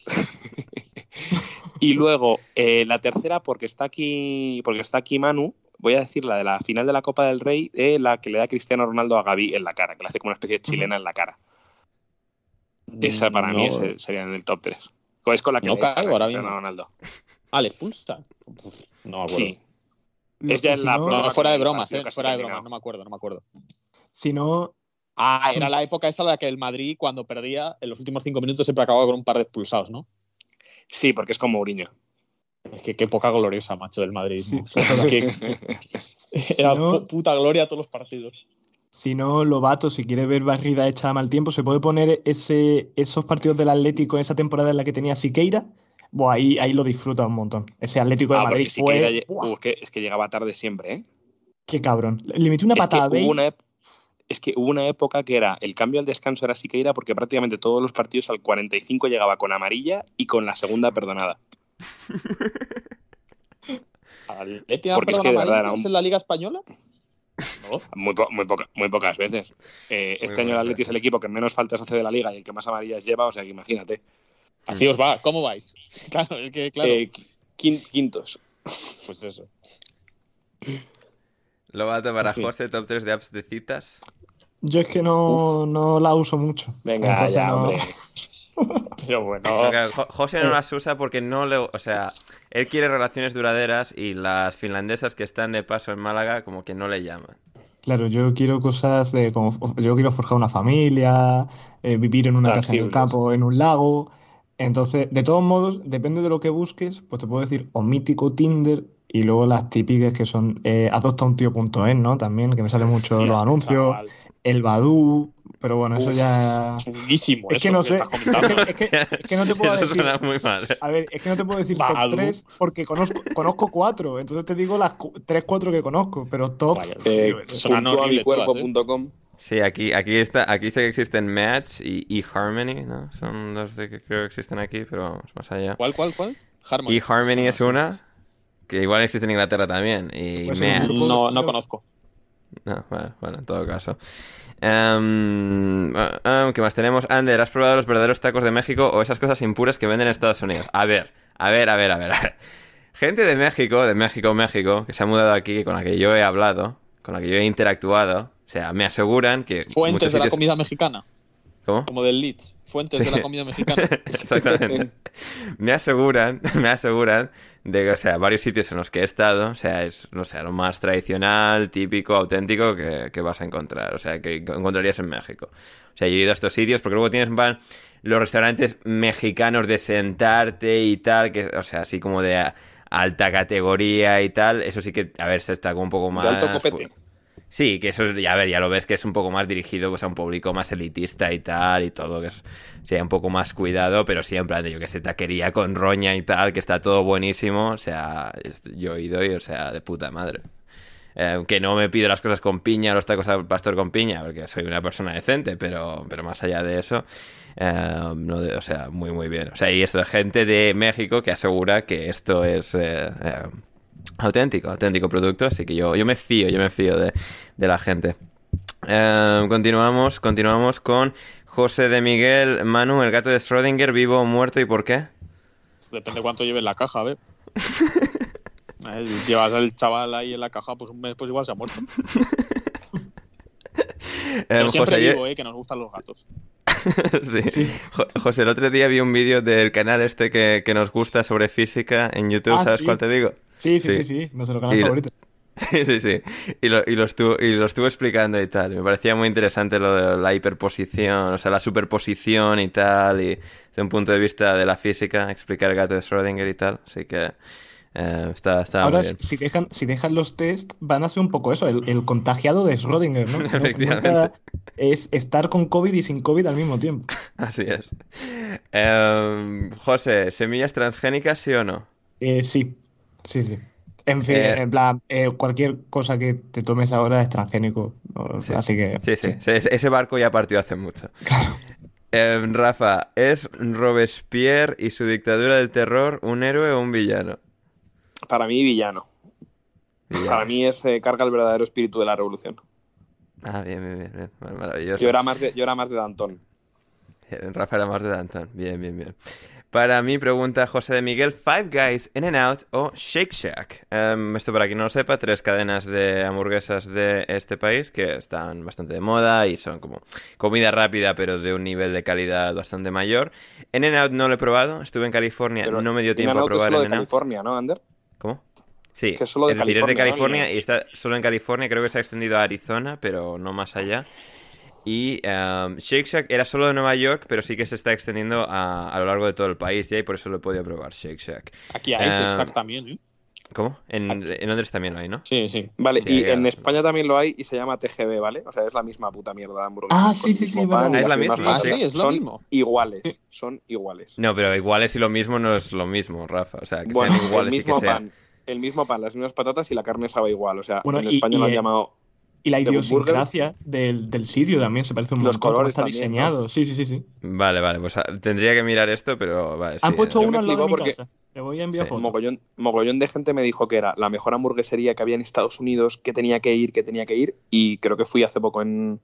y luego, eh, la tercera, porque está aquí, porque está aquí Manu, voy a decir la de la final de la Copa del Rey, eh, la que le da Cristiano Ronaldo a Gaby en la cara, que le hace como una especie de chilena en la cara. Esa para mí es- sería en el top 3. Es con la que No le caigo a ahora Cristiano mismo. Ronaldo. Ah, ¿le expulsa? No me acuerdo. Sí. Es ya en la no- fuera de bromas, ¿eh? Fuera de bromas, no me acuerdo, no me acuerdo. Si no, Ah, era la época esa en la que el Madrid, cuando perdía, en los últimos cinco minutos siempre acababa con un par de expulsados, ¿no? Sí, porque es como Mourinho. Es que qué poca gloriosa, macho, del Madrid. Sí, que (laughs) era no- pu- puta gloria todos los partidos. Si no, Lobato, si quiere ver barrida hecha a mal tiempo, se puede poner ese, esos partidos del Atlético en esa temporada en la que tenía Siqueira. Buah, ahí, ahí lo disfruta un montón. Ese Atlético de Ah, Madrid Siqueira fue. uh, es, que, es que llegaba tarde siempre, ¿eh? ¡Qué cabrón! Le metí una Es que patada a Bale. hubo una ep- es que hubo una época que era el cambio al descanso era Siqueira porque prácticamente todos los partidos al 45 llegaba con amarilla y con la segunda perdonada. (laughs) ¿Atleti ha Porque es que de verdad era un- en la Liga Española? No. Muy, po- muy, poca- muy pocas veces. Eh, este Muy año el Atleti es el equipo que menos faltas hace de la liga y el que más amarillas lleva, o sea que imagínate. Así os va, ¿cómo vais? (laughs) Claro, es que, claro, Eh, quin- quintos. pues eso. Lobato para fin. José, top 3 de apps de citas. Yo es que no, no la uso mucho. Venga, Entonces ya, no- hombre. (laughs) Pero bueno, José no las usa porque no le. O sea, él quiere relaciones duraderas y las finlandesas que están de paso en Málaga, como que no le llaman. Claro, yo quiero cosas de como yo quiero forjar una familia, eh, vivir en una casa en el campo, en un lago. Entonces, de todos modos, depende de lo que busques, pues te puedo decir o mítico Tinder y luego las típicas que son eh, adoptauntio.es, ¿no? También, que me salen mucho los anuncios, chaval, el Badoo, pero bueno, eso Uf. ya... Es que eso no que sé, estás (laughs) es que, es que- es que no te puedo Eso decir... suena muy mal. A ver, es que no te puedo decir top Badoo. 3 porque conozco, conozco cuatro, entonces te digo las cu- tres, cuatro que conozco, pero top... Vaya, Eh, ¿eh? cuerpo.com. Sí, aquí, aquí está, aquí sé que existen Match y eHarmony, ¿no? Son dos de que creo que existen aquí, pero vamos, más allá. ¿Cuál, cuál, cuál? Harmony. eHarmony es una, que igual existe en Inglaterra también, y Pues grupo- No, no conozco. No, bueno, bueno, en todo caso. Em, ah, ah, ¿Qué más tenemos? Ander, ¿has probado los verdaderos tacos de México o esas cosas impuras que venden en Estados Unidos? A ver, a ver, a ver, a ver. a ver. Gente de México, de México, México, que se ha mudado aquí, con la que yo he hablado, con la que yo he interactuado, o sea, me aseguran que... Fuentes de la comida mexicana, ¿Cómo? como del Leeds. Fuentes Sí. de la comida mexicana. (laughs) Exactamente. Me aseguran, me aseguran de que, o sea, varios sitios en los que he estado, o sea, es, no sé, lo más tradicional, típico, auténtico que, que vas a encontrar, o sea, que encontrarías en México. O sea, yo he ido a estos sitios porque luego tienes, van, los restaurantes mexicanos de sentarte y tal, que, o sea, así como de alta categoría y tal, eso sí que, a ver, se está como un poco más... De alto copete. Sí, que eso es, ya a ver, ya lo ves que es un poco más dirigido pues, a un público más elitista y tal y todo, que es, sea, un poco más cuidado, pero sí, en plan de yo que sé, taquería con roña y tal, que está todo buenísimo, o sea, yo he ido y, o sea, de puta madre. Eh, que no me pido las cosas con piña, los tacos al pastor con piña, porque soy una persona decente, pero, pero más allá de eso, eh, no de- o sea, muy, muy bien. O sea, y esto de gente de México que asegura que esto es eh, auténtico, auténtico producto, así que yo, yo me fío, yo me fío de, de la gente. Eh, continuamos, continuamos con José de Miguel, Manu, el gato de Schrödinger, vivo o muerto y por qué. Depende cuánto lleve en la caja, a ver. (laughs) Eh, Llevas al chaval ahí en la caja, pues un mes, pues igual se ha muerto. (laughs) Pero siempre José, digo, eh, que nos gustan los gatos. (laughs) Sí. Jo- José, el otro día vi un vídeo del canal este que, que nos gusta sobre física en YouTube, Ah, ¿sabes sí. cuál te digo? Sí, sí, Sí. sí, nuestro canal Y lo- favorito. (laughs) Sí, sí, sí. Y lo, y lo estuvo, y lo estuvo explicando y tal. Me parecía muy interesante lo de la hiperposición, o sea, la superposición y tal, y desde un punto de vista de la física, explicar el gato de Schrödinger y tal. Así que eh, está, está Ahora, muy bien. si dejan, si dejan los test, van a ser un poco eso, el, el contagiado de Schrödinger, ¿no? (laughs) Efectivamente. Es estar con COVID y sin COVID al mismo tiempo. (laughs) Así es. Em, José, ¿semillas transgénicas sí o no? Eh, sí, sí, sí. En fin, Eh, en plan, eh, cualquier cosa que te tomes ahora es transgénico. ¿no? Sí. Así que. Sí, sí, ese, ese barco ya partió hace mucho. Em, Rafa, ¿es Robespierre y su dictadura del terror un héroe o un villano? Para mí, villano. Villano. Para mí es eh, carga el verdadero espíritu de la revolución. Ah, bien, bien, bien, bien. Mar- Maravilloso. Yo era más de, yo era más de Danton. Rafa era más de Danton. Bien, bien, bien. Para mí, pregunta José de Miguel, Five Guys, In and Out o Shake Shack. Em, esto para quien no lo sepa, tres cadenas de hamburguesas de este país que están bastante de moda y son como comida rápida pero de un nivel de calidad bastante mayor. In and Out no lo he probado, estuve en California, Pero no me dio tiempo a probar solo In and Out. California, ¿no, Ander? ¿Cómo? Sí, Que es solo de es decir, es de California, y está solo en California, creo que se ha extendido a Arizona, pero no más allá. Y um, Shake Shack era solo de Nueva York, pero sí que se está extendiendo a, a lo largo de todo el país ya y por eso lo he podido probar, Shake Shack. Aquí hay Eh, exact también, ¿eh? ¿Cómo? En, en Londres también lo hay, ¿no? Sí, sí. Vale, Sí, y hay- en España también lo hay y se llama TGB, ¿vale? O sea, es la misma puta mierda de hamburguesa. Ah, sí, sí, sí, pan y Es la misma, pastas. sí, es lo son mismo. iguales, son iguales. No, pero iguales y lo mismo no es lo mismo, Rafa. O sea, que bueno, sean iguales el y mismo que sean... pan, el mismo pan, las mismas patatas y la carne sabe igual. O sea, Bueno, en y- España y, lo han eh, llamado Y la idiosincrasia del, del sitio también se parece un Los montón. colores está también, ¿no? diseñado. Sí, sí, sí, sí. Vale, vale, pues ah, tendría que mirar esto, pero vale, Han sí, puesto uno al lado de mi porque- casa. Te voy a enviar Sí. fotos. mogollón, mogollón de gente me dijo que era la mejor hamburguesería que había en Estados Unidos, que tenía que ir, que tenía que ir. Y creo que fui hace poco en.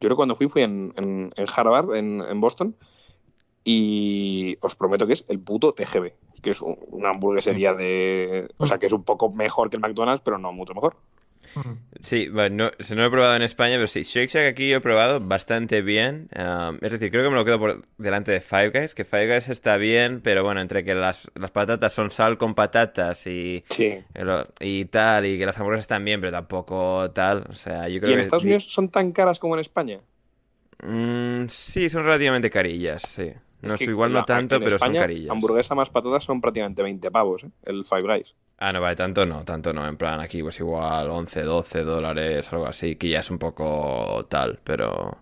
Yo creo que cuando fui fui en, en- en Harvard, en, en Boston. Y os prometo que es el puto TGB, que es un- una hamburguesería de. O sea, que es un poco mejor que el McDonald's, pero no mucho mejor. Ujú. Sí, bueno, no, no lo he probado en España, pero sí, Shake Shack aquí yo he probado bastante bien. Um, es decir, creo que me lo quedo por delante de Five Guys, que Five Guys está bien, pero bueno, entre que las, las patatas son sal con patatas y, Sí. y tal, y que las hamburguesas están bien, pero tampoco tal. O sea, yo creo ¿Y en que... Estados Unidos son tan caras como en España? Mm, sí, son relativamente carillas, sí. No Es que igual no tanto, pero son carillas. Hamburguesa más patatas son prácticamente 20 pavos, ¿eh? El Five Guys. Ah, no, vale, tanto no, tanto no. En plan, aquí pues igual 11, 12 dólares, algo así, que ya es un poco tal, pero...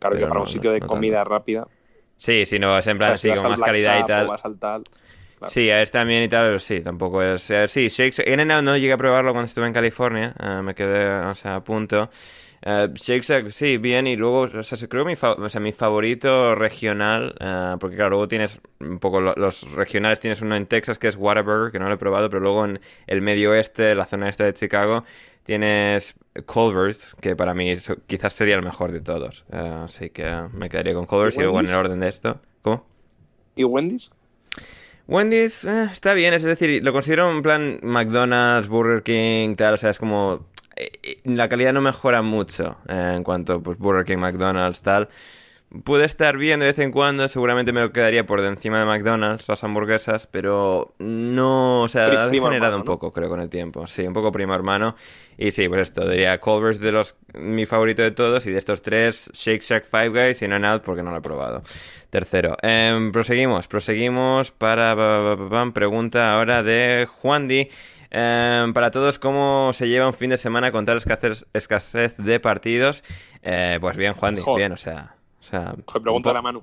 Claro Pero que para no, un sitio de no comida rápida. Sí, sí, no, es en O plan sea, así si con más calidad y tal. O vas al tal. claro. Sí, a este también y tal, pero sí, tampoco es... eh, sí, Shake Shack... In and Out no llegué a probarlo cuando estuve en California, eh, me quedé, o sea, a punto. Shake Shack, sí, bien, y luego, o sea, creo que mi, fa- o sea, mi favorito regional, eh, porque claro, luego tienes un poco lo- los regionales, tienes uno en Texas que es Whataburger, que no lo he probado, pero luego en el medio oeste, la zona este de Chicago, tienes Culver's, que para mí quizás sería el mejor de todos. Eh, así que me quedaría con Culver's y luego en el orden de esto. ¿Cómo? ¿Y Wendy's? Wendy's eh, está bien, es decir, lo considero en plan McDonald's, Burger King, tal, o sea, es como... eh, la calidad no mejora mucho eh, en cuanto pues Burger King, McDonald's, tal. Puede estar bien de vez en cuando, seguramente me lo quedaría por encima de McDonald's, las hamburguesas, pero no, o sea, ha degenerado hermano, un ¿no? poco, creo, con el tiempo. Sí, un poco primo hermano. Y sí, pues esto, diría Culver's de los mi favorito de todos, y de estos tres, Shake Shack, Five Guys y In and Out, porque no lo he probado. Tercero. Em, proseguimos, proseguimos para... pregunta ahora de Juan Di. Em, para todos, ¿cómo se lleva un fin de semana con tal escasez, escasez de partidos? Eh, pues bien, Juan Mejor. bien, o sea... O sea, pregúntale a Manu.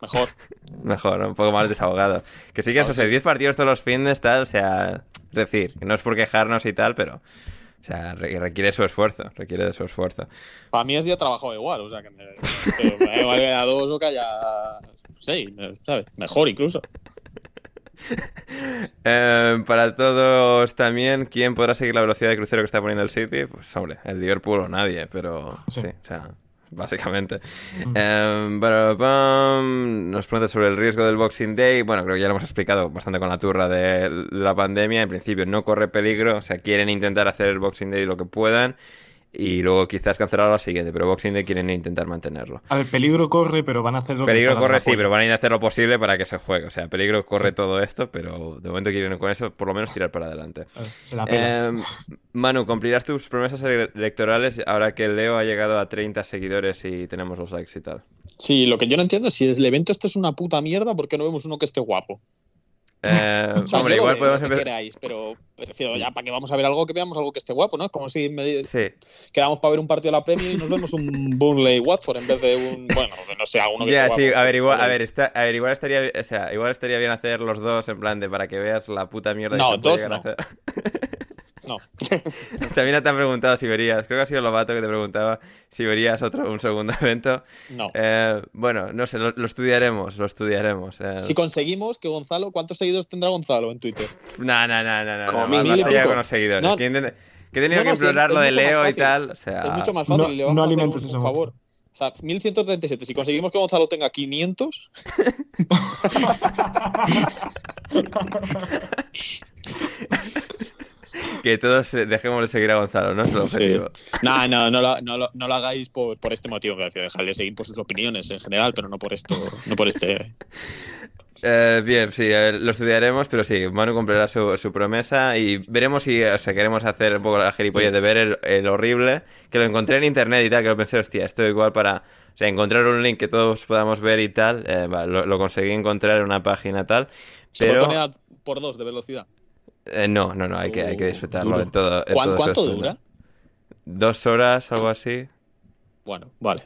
Mejor. (laughs) mejor, un poco más desahogado. Que sí que eso, o sea, 10 partidos todos los fines, tal, o sea... Es decir, no es por quejarnos y tal, pero... O sea, re- requiere su esfuerzo, requiere de su esfuerzo. Para mí es día de trabajo igual, o sea que me, que me vale a dos o que haya seis, ¿sabes? Mejor incluso. (laughs) Eh, para todos también, ¿quién podrá seguir la velocidad de crucero que está poniendo el City? Pues hombre, el Liverpool o nadie, pero sí, Sí. o sea, básicamente. Pam, nos pregunta sobre el riesgo del Boxing Day. Bueno, creo que ya lo hemos explicado bastante con la turra de la pandemia. En principio no corre peligro, o sea, quieren intentar hacer el Boxing Day lo que puedan. Y luego quizás cancelar la siguiente, pero Boxing Day quieren intentar mantenerlo. A ver, peligro corre, pero van a hacer lo Peligro que corre, sí, pero van a ir a hacer lo posible para que se juegue. O sea, peligro corre todo esto, pero de momento quieren con eso por lo menos tirar para adelante. A ver, Se la pela. Eh, Manu, ¿cumplirás tus promesas ele- electorales ahora que Leo ha llegado a 30 seguidores y tenemos los likes y tal? Sí, lo que yo no entiendo es si el evento este es una puta mierda, ¿por qué no vemos uno que esté guapo? Eh, (laughs) O sea, hombre, igual podemos empezar. queráis, pero prefiero ya para que vamos a ver algo que veamos algo que esté guapo, ¿no? Es como si me Sí, quedamos para ver un partido de la Premier y nos vemos un (laughs) Burnley Watford en vez de un bueno, no sé, alguno que ya, esté sí, guapo, a ver, pues, igual, a oye. ver, está, a ver, igual estaría, o sea, igual estaría bien hacer los dos en plan de para que veas la puta mierda No, que se puede dos llegar a no. hacer. (laughs) No. (laughs) También te han preguntado si verías, creo que ha sido Lobato que te preguntaba si verías otro, un segundo (laughs) evento. No. Eh, bueno, no sé, lo, lo estudiaremos, lo estudiaremos. eh. Si conseguimos que Gonzalo, ¿cuántos seguidores tendrá Gonzalo en Twitter? (laughs) No, no, no, no, no, Como no, mil con los seguidores. No. que, he intent- que he tenido No, que no, sí, implorar es lo de Leo y tal, o sea... Es mucho más fácil, no- le hacer alimentes esa un favor. O sea, 1137. Si conseguimos que Gonzalo tenga 500, Que todos eh, dejemos de seguir a Gonzalo, ¿no? Es el objetivo. no, no, no lo, no lo- no lo hagáis por, por este motivo. Que dejar de seguir por sus opiniones en general, pero no por esto, no por este. (laughs) Eh, bien, sí, ver, lo estudiaremos, pero sí, Manu cumplirá su, su promesa y veremos si, o sea, queremos hacer un poco la gilipollez de ver el, el horrible, que lo encontré en internet y tal, que lo pensé, hostia, esto igual para, o sea, encontrar un link que todos podamos ver y tal, eh, va, lo, lo conseguí encontrar en una página tal, pero por dos de velocidad. Eh, no, no, no, hay que, hay que Uh, disfrutarlo duro. en todo. en ¿Cuán- todo su ¿Cuánto dura? Dos horas, algo así. Bueno, vale.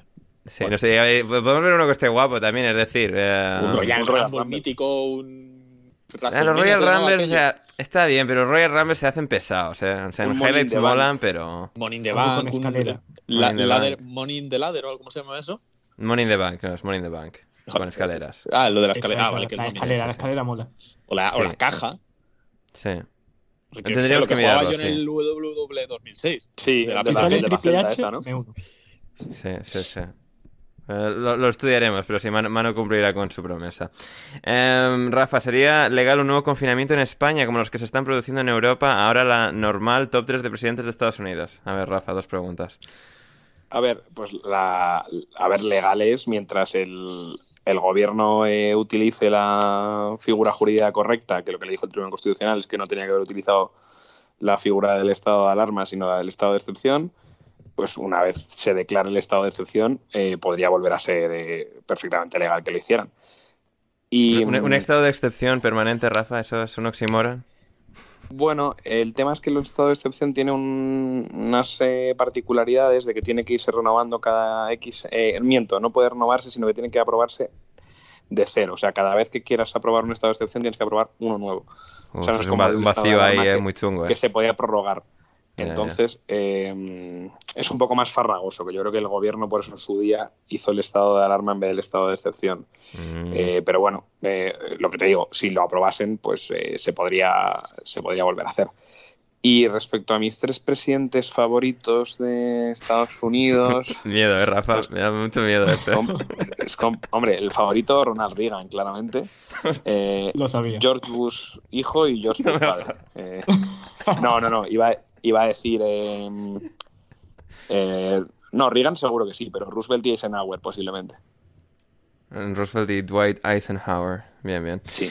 Sí, no sé, podemos ver uno que esté guapo también, es decir... eh, un Royal Rumble Rumble. mítico, un. Ah, los Royal. Rumble, o sea, está bien, pero los Royal Rumble se hacen pesados, ¿eh? O sea, en Un Money in highlights molan, pero... Money in the con Bank, un- escalera. la- Money in the ladder- Bank. Money in the Ladder, o cómo se llama eso? Money in the Bank, no, es Money in the Bank. Con escaleras. Ah, lo de la Eso, escalera. Ah, vale, que la escalera, la escalera mola. O la, o la caja. Sí. Que Tendríamos lo que, que jugaba mirarlo, yo en sí. el WWE 2006. Sí, De la Si sale Triple H, esta, ¿no? me uno. Sí, sí, sí. Eh, lo, lo estudiaremos, pero sí, Manu cumplirá con su promesa. Em, Rafa, ¿sería legal un nuevo confinamiento en España como los que se están produciendo en Europa? Ahora la normal top 3 de presidentes de Estados Unidos. A ver, Rafa, dos preguntas. A ver, pues la, a ver, legal es mientras el, el gobierno eh, utilice la figura jurídica correcta, que lo que le dijo el Tribunal Constitucional es que no tenía que haber utilizado la figura del estado de alarma, sino la del estado de excepción, pues una vez se declare el estado de excepción, eh, podría volver a ser eh, perfectamente legal que lo hicieran. Y, Un, un estado de excepción permanente, Rafa, ¿eso es un oxímoron? Bueno, el tema es que el estado de excepción tiene un- unas eh, particularidades de que tiene que irse renovando cada X. Eh, miento, no puede renovarse, sino que tiene que aprobarse de cero. O sea, cada vez que quieras aprobar un estado de excepción tienes que aprobar uno nuevo. Uf, O sea, no es es como un vacío ahí, alarma eh, muy chungo. eh. Que se podía prorrogar. Entonces, eh, es un poco más farragoso, que yo creo que el gobierno por eso en su día hizo el estado de alarma en vez del estado de excepción. Mm. Eh, pero bueno, eh, lo que te digo, si lo aprobasen, pues eh, se, podría, se podría volver a hacer. Y respecto a mis tres presidentes favoritos de Estados (laughs) Unidos, (laughs) Miedo, eh, Rafa. es- Me da mucho miedo esto. es com- hombre, el favorito Ronald Reagan, claramente. Eh, Lo sabía. George Bush hijo y George (laughs) Bush padre. Eh, no, no, no, iba, iba a decir... eh, eh, no, Reagan seguro que sí, pero Roosevelt y Eisenhower posiblemente. Roosevelt y Dwight Eisenhower. Bien, bien. Sí.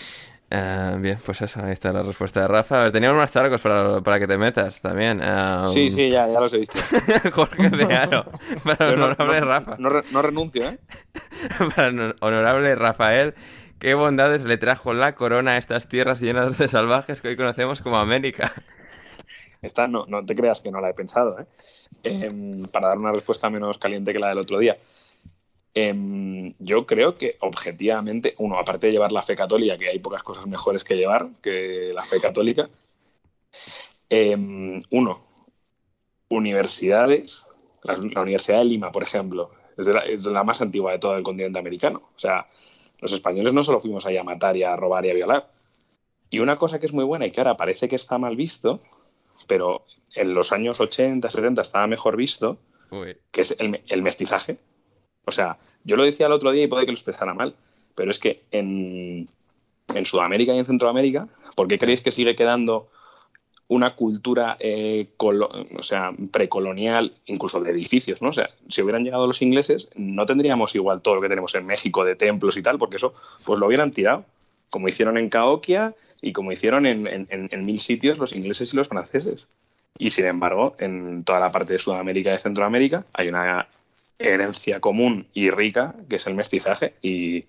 Eh, bien, pues eso, ahí está la respuesta de Rafa. A ver, teníamos más targos para, para que te metas también. Eh, Sí, sí, ya, ya los he visto. (laughs) Jorge de Aro. Para no- honorable no- Rafa. No, no renuncio, ¿eh? (laughs) Para honor- honorable Rafael. Qué bondades le trajo la corona a estas tierras llenas de salvajes que hoy conocemos como América. Esta no, no te creas que no la he pensado, ¿eh? Em, para dar una respuesta menos caliente que la del otro día. Em, yo creo que objetivamente, uno, aparte de llevar la fe católica, que hay pocas cosas mejores que llevar que la fe católica, em, uno, universidades, la, Universidad de Lima, por ejemplo, es la más antigua de todo el continente americano. O sea, los españoles no solo fuimos ahí a matar y a robar y a violar. Y una cosa que es muy buena y que ahora parece que está mal visto, pero en los años 80, 70 estaba mejor visto, Uy. que es el, el mestizaje. O sea, yo lo decía el otro día y puede que lo expresara mal, pero es que en, en Sudamérica y en Centroamérica, ¿por qué creéis que sigue quedando una cultura eh, o sea, precolonial, incluso de edificios, ¿no? O sea, si hubieran llegado los ingleses, no tendríamos igual todo lo que tenemos en México de templos y tal, porque eso pues lo hubieran tirado, como hicieron en Caoquia y como hicieron en, en mil sitios los ingleses y los franceses. Y sin embargo, en toda la parte de Sudamérica y de Centroamérica hay una herencia común y rica que es el mestizaje y,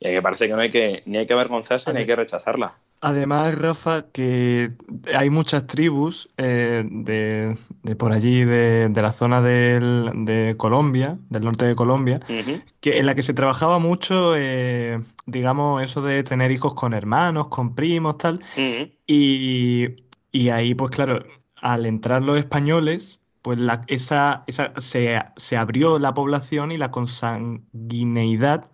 y me parece que no hay que ni hay que avergonzarse ni hay que rechazarla. Además, Rafa, que hay muchas tribus eh, de, por allí, de, la zona de Colombia, del norte de Colombia, que, en la que se trabajaba mucho, eh, digamos, eso de tener hijos con hermanos, con primos, tal. y, y, ahí, pues claro, al entrar los españoles, pues la, esa, esa se, se abrió la población y la consanguineidad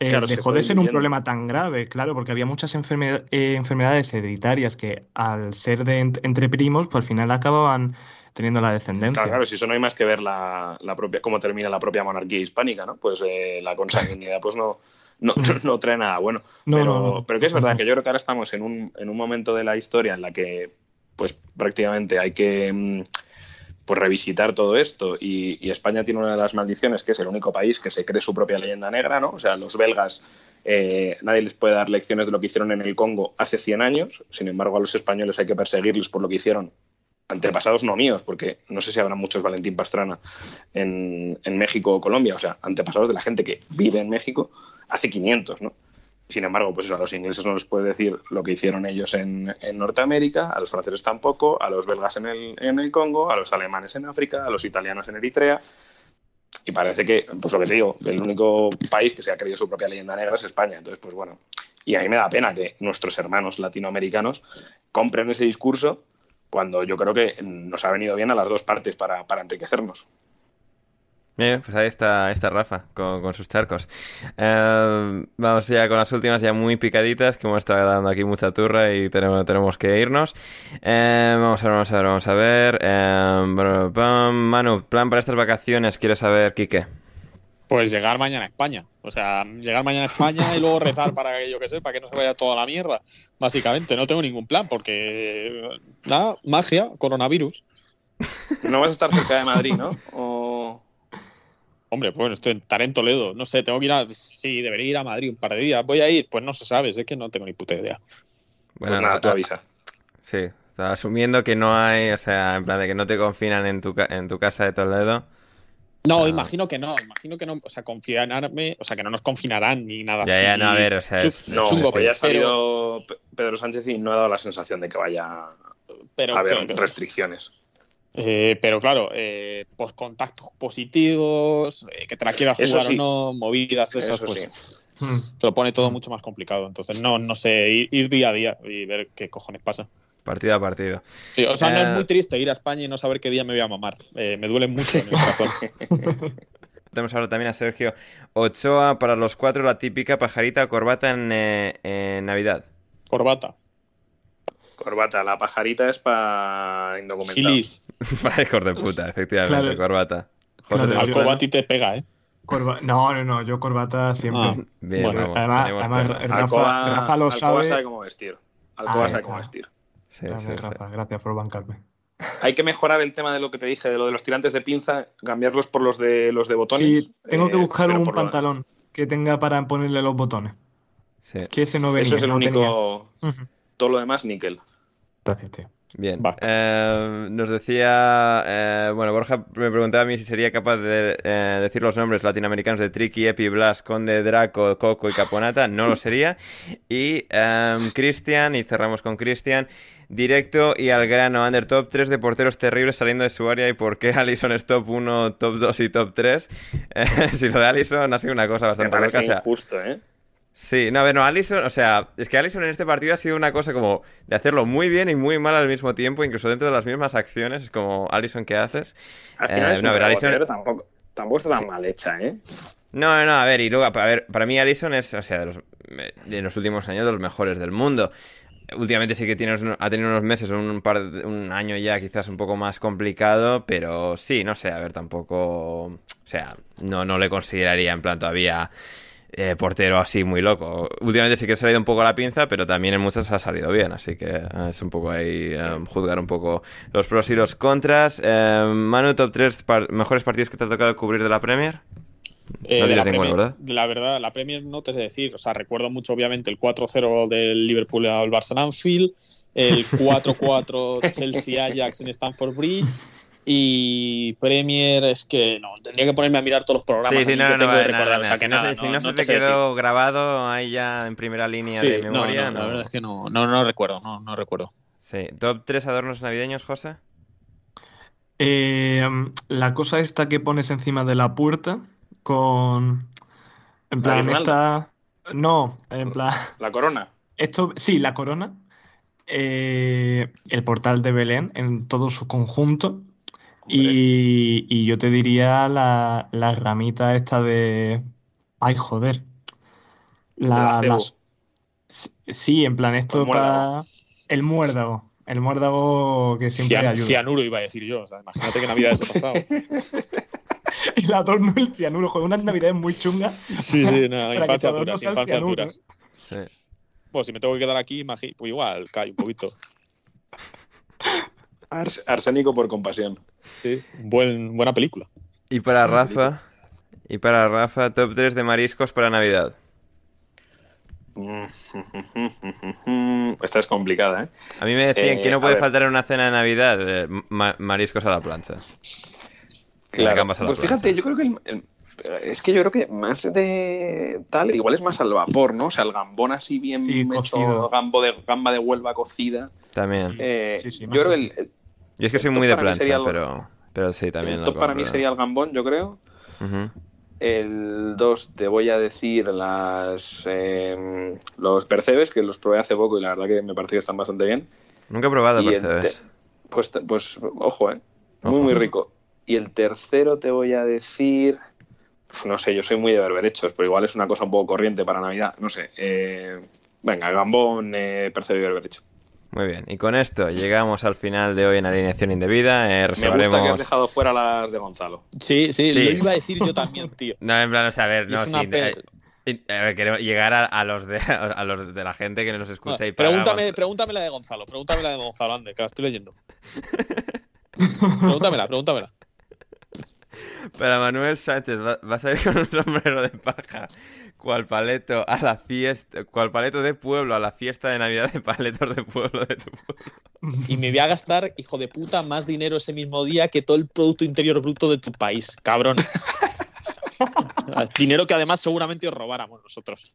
eh, dejó de ser un problema tan grave, claro, porque había muchas eh, enfermedades hereditarias que al ser de entre primos, pues al final acababan teniendo la descendencia. Claro, claro, si eso no hay más que ver la, propia, cómo termina la propia monarquía hispánica, ¿no? Pues eh, la consanguinidad pues no, no, no, trae nada bueno. (laughs) pero, pero que es verdad que yo creo que ahora estamos en un, en un momento de la historia en la que pues prácticamente hay que... Pues revisitar todo esto. Y, España tiene una de las maldiciones, que es el único país que se cree su propia leyenda negra, ¿no? O sea, los belgas, eh, nadie les puede dar lecciones de lo que hicieron en el Congo hace 100 años, sin embargo a los españoles hay que perseguirlos por lo que hicieron antepasados no míos, porque no sé si habrá muchos Valentín Pastrana en, en México o Colombia, o sea, antepasados de la gente que vive en México hace 500, ¿no? Sin embargo, pues a los ingleses no les puede decir lo que hicieron ellos en, Norteamérica, a los franceses tampoco, a los belgas en el, en el Congo, a los alemanes en África, a los italianos en Eritrea. Y parece que, pues lo que te digo, el único país que se ha creído su propia leyenda negra es España. Entonces, pues bueno, y a mí me da pena que nuestros hermanos latinoamericanos compren ese discurso cuando yo creo que nos ha venido bien a las dos partes para, para enriquecernos. Bien, pues ahí está, está Rafa con, sus charcos. Em, vamos ya con las últimas, ya muy picaditas, que hemos estado dando aquí mucha turra y tenemos, tenemos que irnos. Em, vamos a ver, vamos a ver, vamos a ver. Em, Manu, plan para estas vacaciones, ¿quieres saber, Quique? Pues llegar mañana a España. O sea, llegar mañana a España y luego rezar para que yo que sé, para que no se vaya toda la mierda. Básicamente, no tengo ningún plan porque. Nada, magia, coronavirus. No vas a estar cerca de Madrid, ¿no? O... (laughs) Hombre, bueno, estoy, estaré en Toledo. No sé, tengo que ir a. Sí, debería ir a Madrid un par de días. ¿Voy a ir? Pues no se sabe, es que no tengo ni puta idea. Bueno, pues nada, tú avisa. Sí, está asumiendo que no hay, o sea, en plan de que no te confinan en tu, en tu casa de Toledo. No, imagino que no, imagino que no, o sea, confinarme, o sea, que no nos confinarán ni nada ya, Ya, no, a ver, o sea, es, no, chungo, ya ha salido Pedro Sánchez y no ha dado la sensación de que vaya a haber restricciones. Eh, pero claro, eh, pues contactos positivos, eh, que te la quieras jugar o no, movidas de esas, pues hmm. te lo pone todo mucho más complicado. Entonces, no, no sé, ir, día a día y ver qué cojones pasa. Partido a partido. Sí, o sea, no es muy triste ir a España y no saber qué día me voy a mamar. me duele mucho en el corazón. (laughs) Tenemos ahora también a Sergio Ochoa para los cuatro, la típica pajarita corbata en Navidad. Corbata. Corbata, la pajarita es para indocumentados. (laughs) para hijos de puta, efectivamente, corbata. Claro, al corbata y te pega, ¿eh? no, no, no, yo corbata siempre. Ah, bien, bueno, además, además Rafa, Rafa, lo sabe. sabe cómo vestir. Alcoba ah, sabe cómo vestir. Sí, gracias, Rafa, gracias por bancarme. Hay que mejorar el tema de lo que te dije, de lo de los tirantes de pinza, cambiarlos por los de los de botones. Sí, tengo que eh, buscar un pantalón que tenga para ponerle los botones. Sí. Que ese no venía, Eso es el único. Todo lo demás, níquel. Gracias, tío. Bien. Eh, nos decía, eh, bueno, Borja me preguntaba a mí si sería capaz de eh, decir los nombres latinoamericanos de Tricky, Epi, Blas, Conde, Draco, Coco y Caponata. No lo sería. Y em, Cristian, y cerramos con Cristian. Directo y al grano, under top 3 de porteros terribles saliendo de su área y por qué Allison es top 1, top 2 y top 3. (laughs) si lo de Allison ha sido una cosa bastante loca. Injusto, ¿eh? Sí, no, a ver, no, Allison, o sea, es que Allison en este partido ha sido una cosa como de hacerlo muy bien y muy mal al mismo tiempo, incluso dentro de las mismas acciones, es como, Allison, ¿qué haces? Al final eh, no, Allison... tampoco, tampoco está tan mal hecha, ¿eh? No, no, a ver, y luego, a ver, para mí Allison es, o sea, de los, de los últimos años, de los mejores del mundo. Últimamente sí que tiene, ha tenido unos meses, un par, un año ya quizás un poco más complicado, pero sí, no sé, a ver, tampoco, o sea, no, no le consideraría en plan todavía eh, portero así muy loco. Últimamente sí que se ha ido un poco a la pinza, pero también en muchos ha salido bien, así que eh, es un poco ahí eh, juzgar un poco los pros y los contras. Eh, Manu, top 3 mejores partidos que te ha tocado cubrir de la Premier. Eh, No de la, Premier, ¿verdad? la verdad, la Premier no te sé decir. O sea, recuerdo mucho, obviamente, el 4-0 del Liverpool al Barça Anfield, el 4-4 (laughs) Chelsea-Ajax en Stamford Bridge. Y Premier es que no, tendría que ponerme a mirar todos los programas Sí, sí, no, que no, tengo nada, recordar. nada. O sea, que Si no, nada, se- si no- no no se te te sé decir. quedó grabado ahí ya en primera línea Sí, de no, memoria. no, la no. verdad es que no, no, no recuerdo, no, no recuerdo. Sí. Top 3 adornos navideños, José. Eh, la cosa esta que pones encima de la puerta con... En ¿La plan, esta... No, en plan... La corona. Esto, sí, la corona. eh, el portal de Belén en todo su conjunto. Y, y yo te diría la, la ramita esta de... Ay, joder. La, acebo. las- Sí, en plan, esto El para... El muérdago. El muérdago que siempre Cian- ayuda. cianuro iba a decir yo. O sea, imagínate que Navidad he pasado. (laughs) El adorno del cianuro, joder, unas navidades muy chungas. Sí, sí, (laughs) que infancia duras, el infancia duras. Sí. Bueno, si me tengo que quedar aquí, pues igual, cae un poquito. (laughs) Ars- arsénico por compasión. Sí, buen, buena película. Y para Rafa. Y para Rafa, top 3 de mariscos para Navidad. (laughs) Esta es complicada, ¿eh? A mí me decían Eh, que no a puede ver. faltar en una cena de Navidad eh, ma- mariscos a la plancha. Claro. Pues fíjate, yo creo que el- el- es que yo creo que más de tal, igual es más al vapor, ¿no? O sea, el gambón así bien Sí, hecho, cocido. gambo de, gamba de Huelva cocida. También. Sí. Eh, sí, sí, yo creo que el- Yo es que soy muy de plancha, el- pero, pero sí, también el lo top para mí sería el gambón, yo creo. El 2 te voy a decir las eh, los percebes, que los probé hace poco y la verdad que me pareció que están bastante bien. Nunca he probado Y percebes. Pues, pues ojo, ¿eh? Muy, Ojo. muy rico. Y el tercero te voy a decir... No sé, yo soy muy de berberechos, pero igual es una cosa un poco corriente para Navidad. No sé. eh, venga, gambón, eh, percebe y berberecho. Muy bien. Y con esto llegamos al final de hoy en alineación indebida. Eh, Me gusta que reservaremos- has dejado fuera las de Gonzalo. Sí, sí, Sí. lo iba a decir yo también, tío. No, en plan, o sea, a ver, no, sí, eh, eh, a ver, queremos llegar a, a los de, (laughs) a los de la gente que nos escucha y paga pregúntame, la de Gonzalo, pregúntame la de Gonzalo, ande, que la estoy leyendo. (laughs) pregúntamela, pregúntamela. Para Manuel Sánchez, va- vas a ir con un sombrero de paja, cual paleto a la fiesta, cual paleto de pueblo a la fiesta de Navidad de paletos de pueblo de tu pueblo. Y me voy a gastar, hijo de puta, más dinero ese mismo día que todo el Producto Interior Bruto de tu país, cabrón. dinero que además seguramente os robáramos nosotros.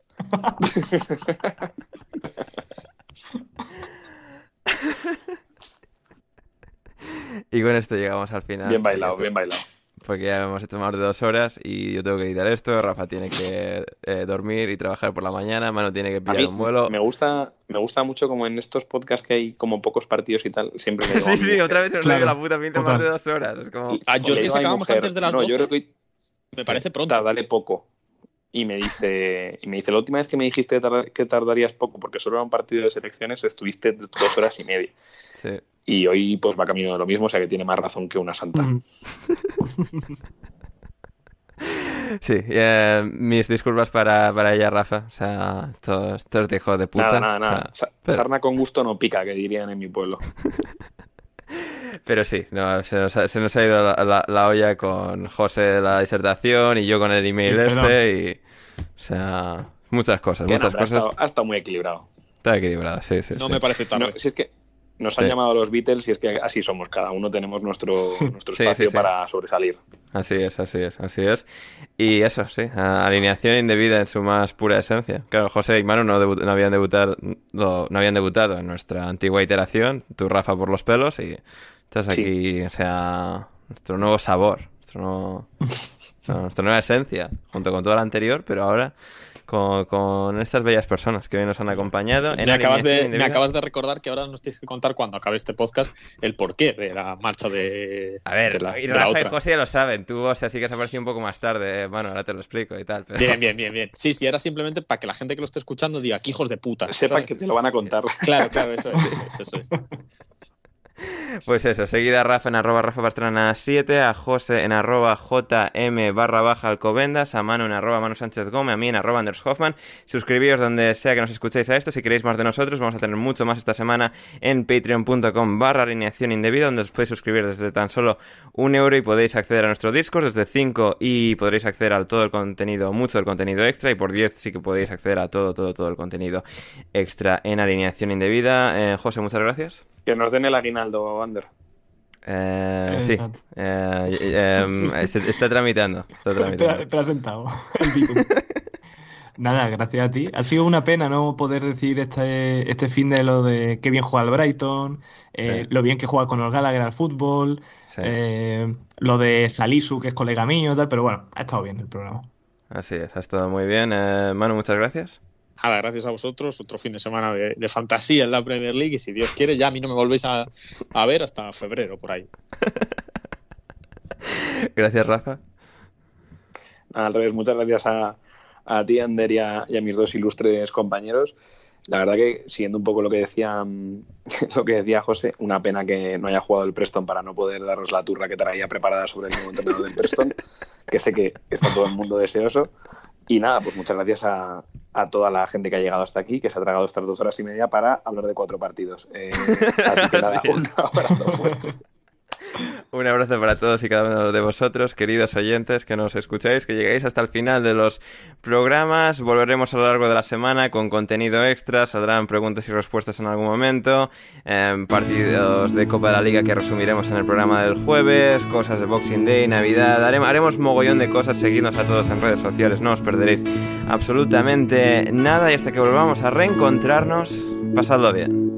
Y con esto llegamos al final. Bien bailado, bien bailado. Porque ya hemos hecho más de dos horas y yo tengo que editar esto, Rafa tiene que eh, dormir y trabajar por la mañana, Manu tiene que A pillar mí un vuelo. me gusta, me gusta mucho como en estos podcasts que hay como pocos partidos y tal, siempre me (laughs) digo sí, sí, otra vez nos Claro, la puta pinta más de dos horas. Es como... Ah, yo es que sacábamos mujer, antes de las no, 12. yo creo que Me parece pronto. tardaré poco. Y me dice, y me dice, la última vez que me dijiste que tardarías poco, porque solo era un partido de selecciones, estuviste dos horas y media. Sí. Y hoy pues va camino de lo mismo, o sea que tiene más razón que una santa. Mm. (laughs) Sí, eh, mis disculpas para, para ella, Rafa. O sea, esto, esto es de hijo de puta. Nada, nada, o sea, nada. Sa- pero- Sarna con gusto no pica, que dirían en mi pueblo. (laughs) Pero sí, no, se, nos ha, se nos ha ido la, la- la olla con José la disertación y yo con el email Sí, ese y... O sea, muchas cosas, no, muchas ha cosas. estado- ha estado muy equilibrado. Está equilibrado, sí, sí, No sí. me parece tarde. No, si es que nos han llamado los Beatles y es que así somos, cada uno tenemos nuestro, (laughs) nuestro Sí, espacio sí, para sobresalir. Así es, así es, así es. Y eso, sí, alineación indebida en su más pura esencia. Claro, José y Manu no, no habían debutado, no, no habían debutado en nuestra antigua iteración, tú Rafa por los pelos y estás aquí, o sea, nuestro nuevo sabor, nuestro nuevo, (laughs) nuestra nueva esencia, junto con toda la anterior, pero ahora con, con estas bellas personas que hoy nos han acompañado. en Me acabas, de, alineación me indebida. acabas de recordar que ahora nos tienes que contar cuando acabe este podcast el porqué de la marcha de, A ver, de la, y de la Rafa y. José ya lo saben, tú, o sea, sí que has aparecido un poco más tarde, bueno, ahora te lo explico y tal. Pero... Bien, bien, bien, bien. Sí, sí, era simplemente para que la gente que lo esté escuchando diga, "Qué hijos de puta. Sepan que te lo van a contar. Claro, claro, eso es, eso es, eso es. (laughs) Pues eso, seguida a Rafa en arroba Rafa Pastrana 7, a José en arroba JM barra baja Alcobendas, a Manu en arroba Manu Sánchez Gómez, a mí en arroba Anders Hoffman. Suscribíos donde sea que nos escuchéis a esto. Si queréis más de nosotros, vamos a tener mucho más esta semana en patreon.com barra alineación indebida, donde os podéis suscribir desde tan solo un euro y podéis acceder a nuestro Discord desde 5 y podréis acceder a todo el contenido, mucho del contenido extra y por 10 sí que podéis acceder a todo, todo, todo el contenido extra en alineación indebida. Eh, José, muchas gracias. Que nos den el aguinaldo, Ander. Eh, sí, Exacto. Eh, eh, em, (laughs) se- está tramitando. Está tramitando. Te, te has sentado. (laughs) Nada, gracias a ti. Ha sido una pena no poder decir este, este fin de lo de qué bien juega el Brighton, eh, Sí. lo bien que juega con el Gallagher al fútbol, Sí, eh, lo de Salisu, que es colega mío, y tal, pero bueno, ha estado bien el programa. así es, ha estado muy bien. Eh, Manu, muchas gracias. Nada, gracias a vosotros. Otro fin de semana de, de fantasía en la Premier League. Y si Dios quiere, ya a mí no me volvéis a, a ver hasta febrero, por ahí. (laughs) Gracias, Rafa. Al revés, muchas gracias a, a ti, Ander, y a, y a mis dos ilustres compañeros. La verdad que, siguiendo un poco lo que decía (laughs) lo que decía José, una pena que no haya jugado el Preston para no poder daros la turra que traía preparada sobre el nuevo entrenador del Preston, que sé que está todo el mundo deseoso. Y nada, pues muchas gracias a, a toda la gente que ha llegado hasta aquí, que se ha tragado estas dos horas y media para hablar de cuatro partidos. Eh, (laughs) así que nada, un abrazo fuerte. Un abrazo para todos y cada uno de vosotros, queridos oyentes que nos escucháis, que llegáis hasta el final de los programas. Volveremos a lo largo de la semana con contenido extra, saldrán preguntas y respuestas en algún momento, em, partidos de Copa de la Liga que resumiremos en el programa del jueves, cosas de Boxing Day, Navidad, haremos, haremos mogollón de cosas, seguidnos a todos en redes sociales, no os perderéis absolutamente nada y hasta que volvamos a reencontrarnos, pasadlo bien.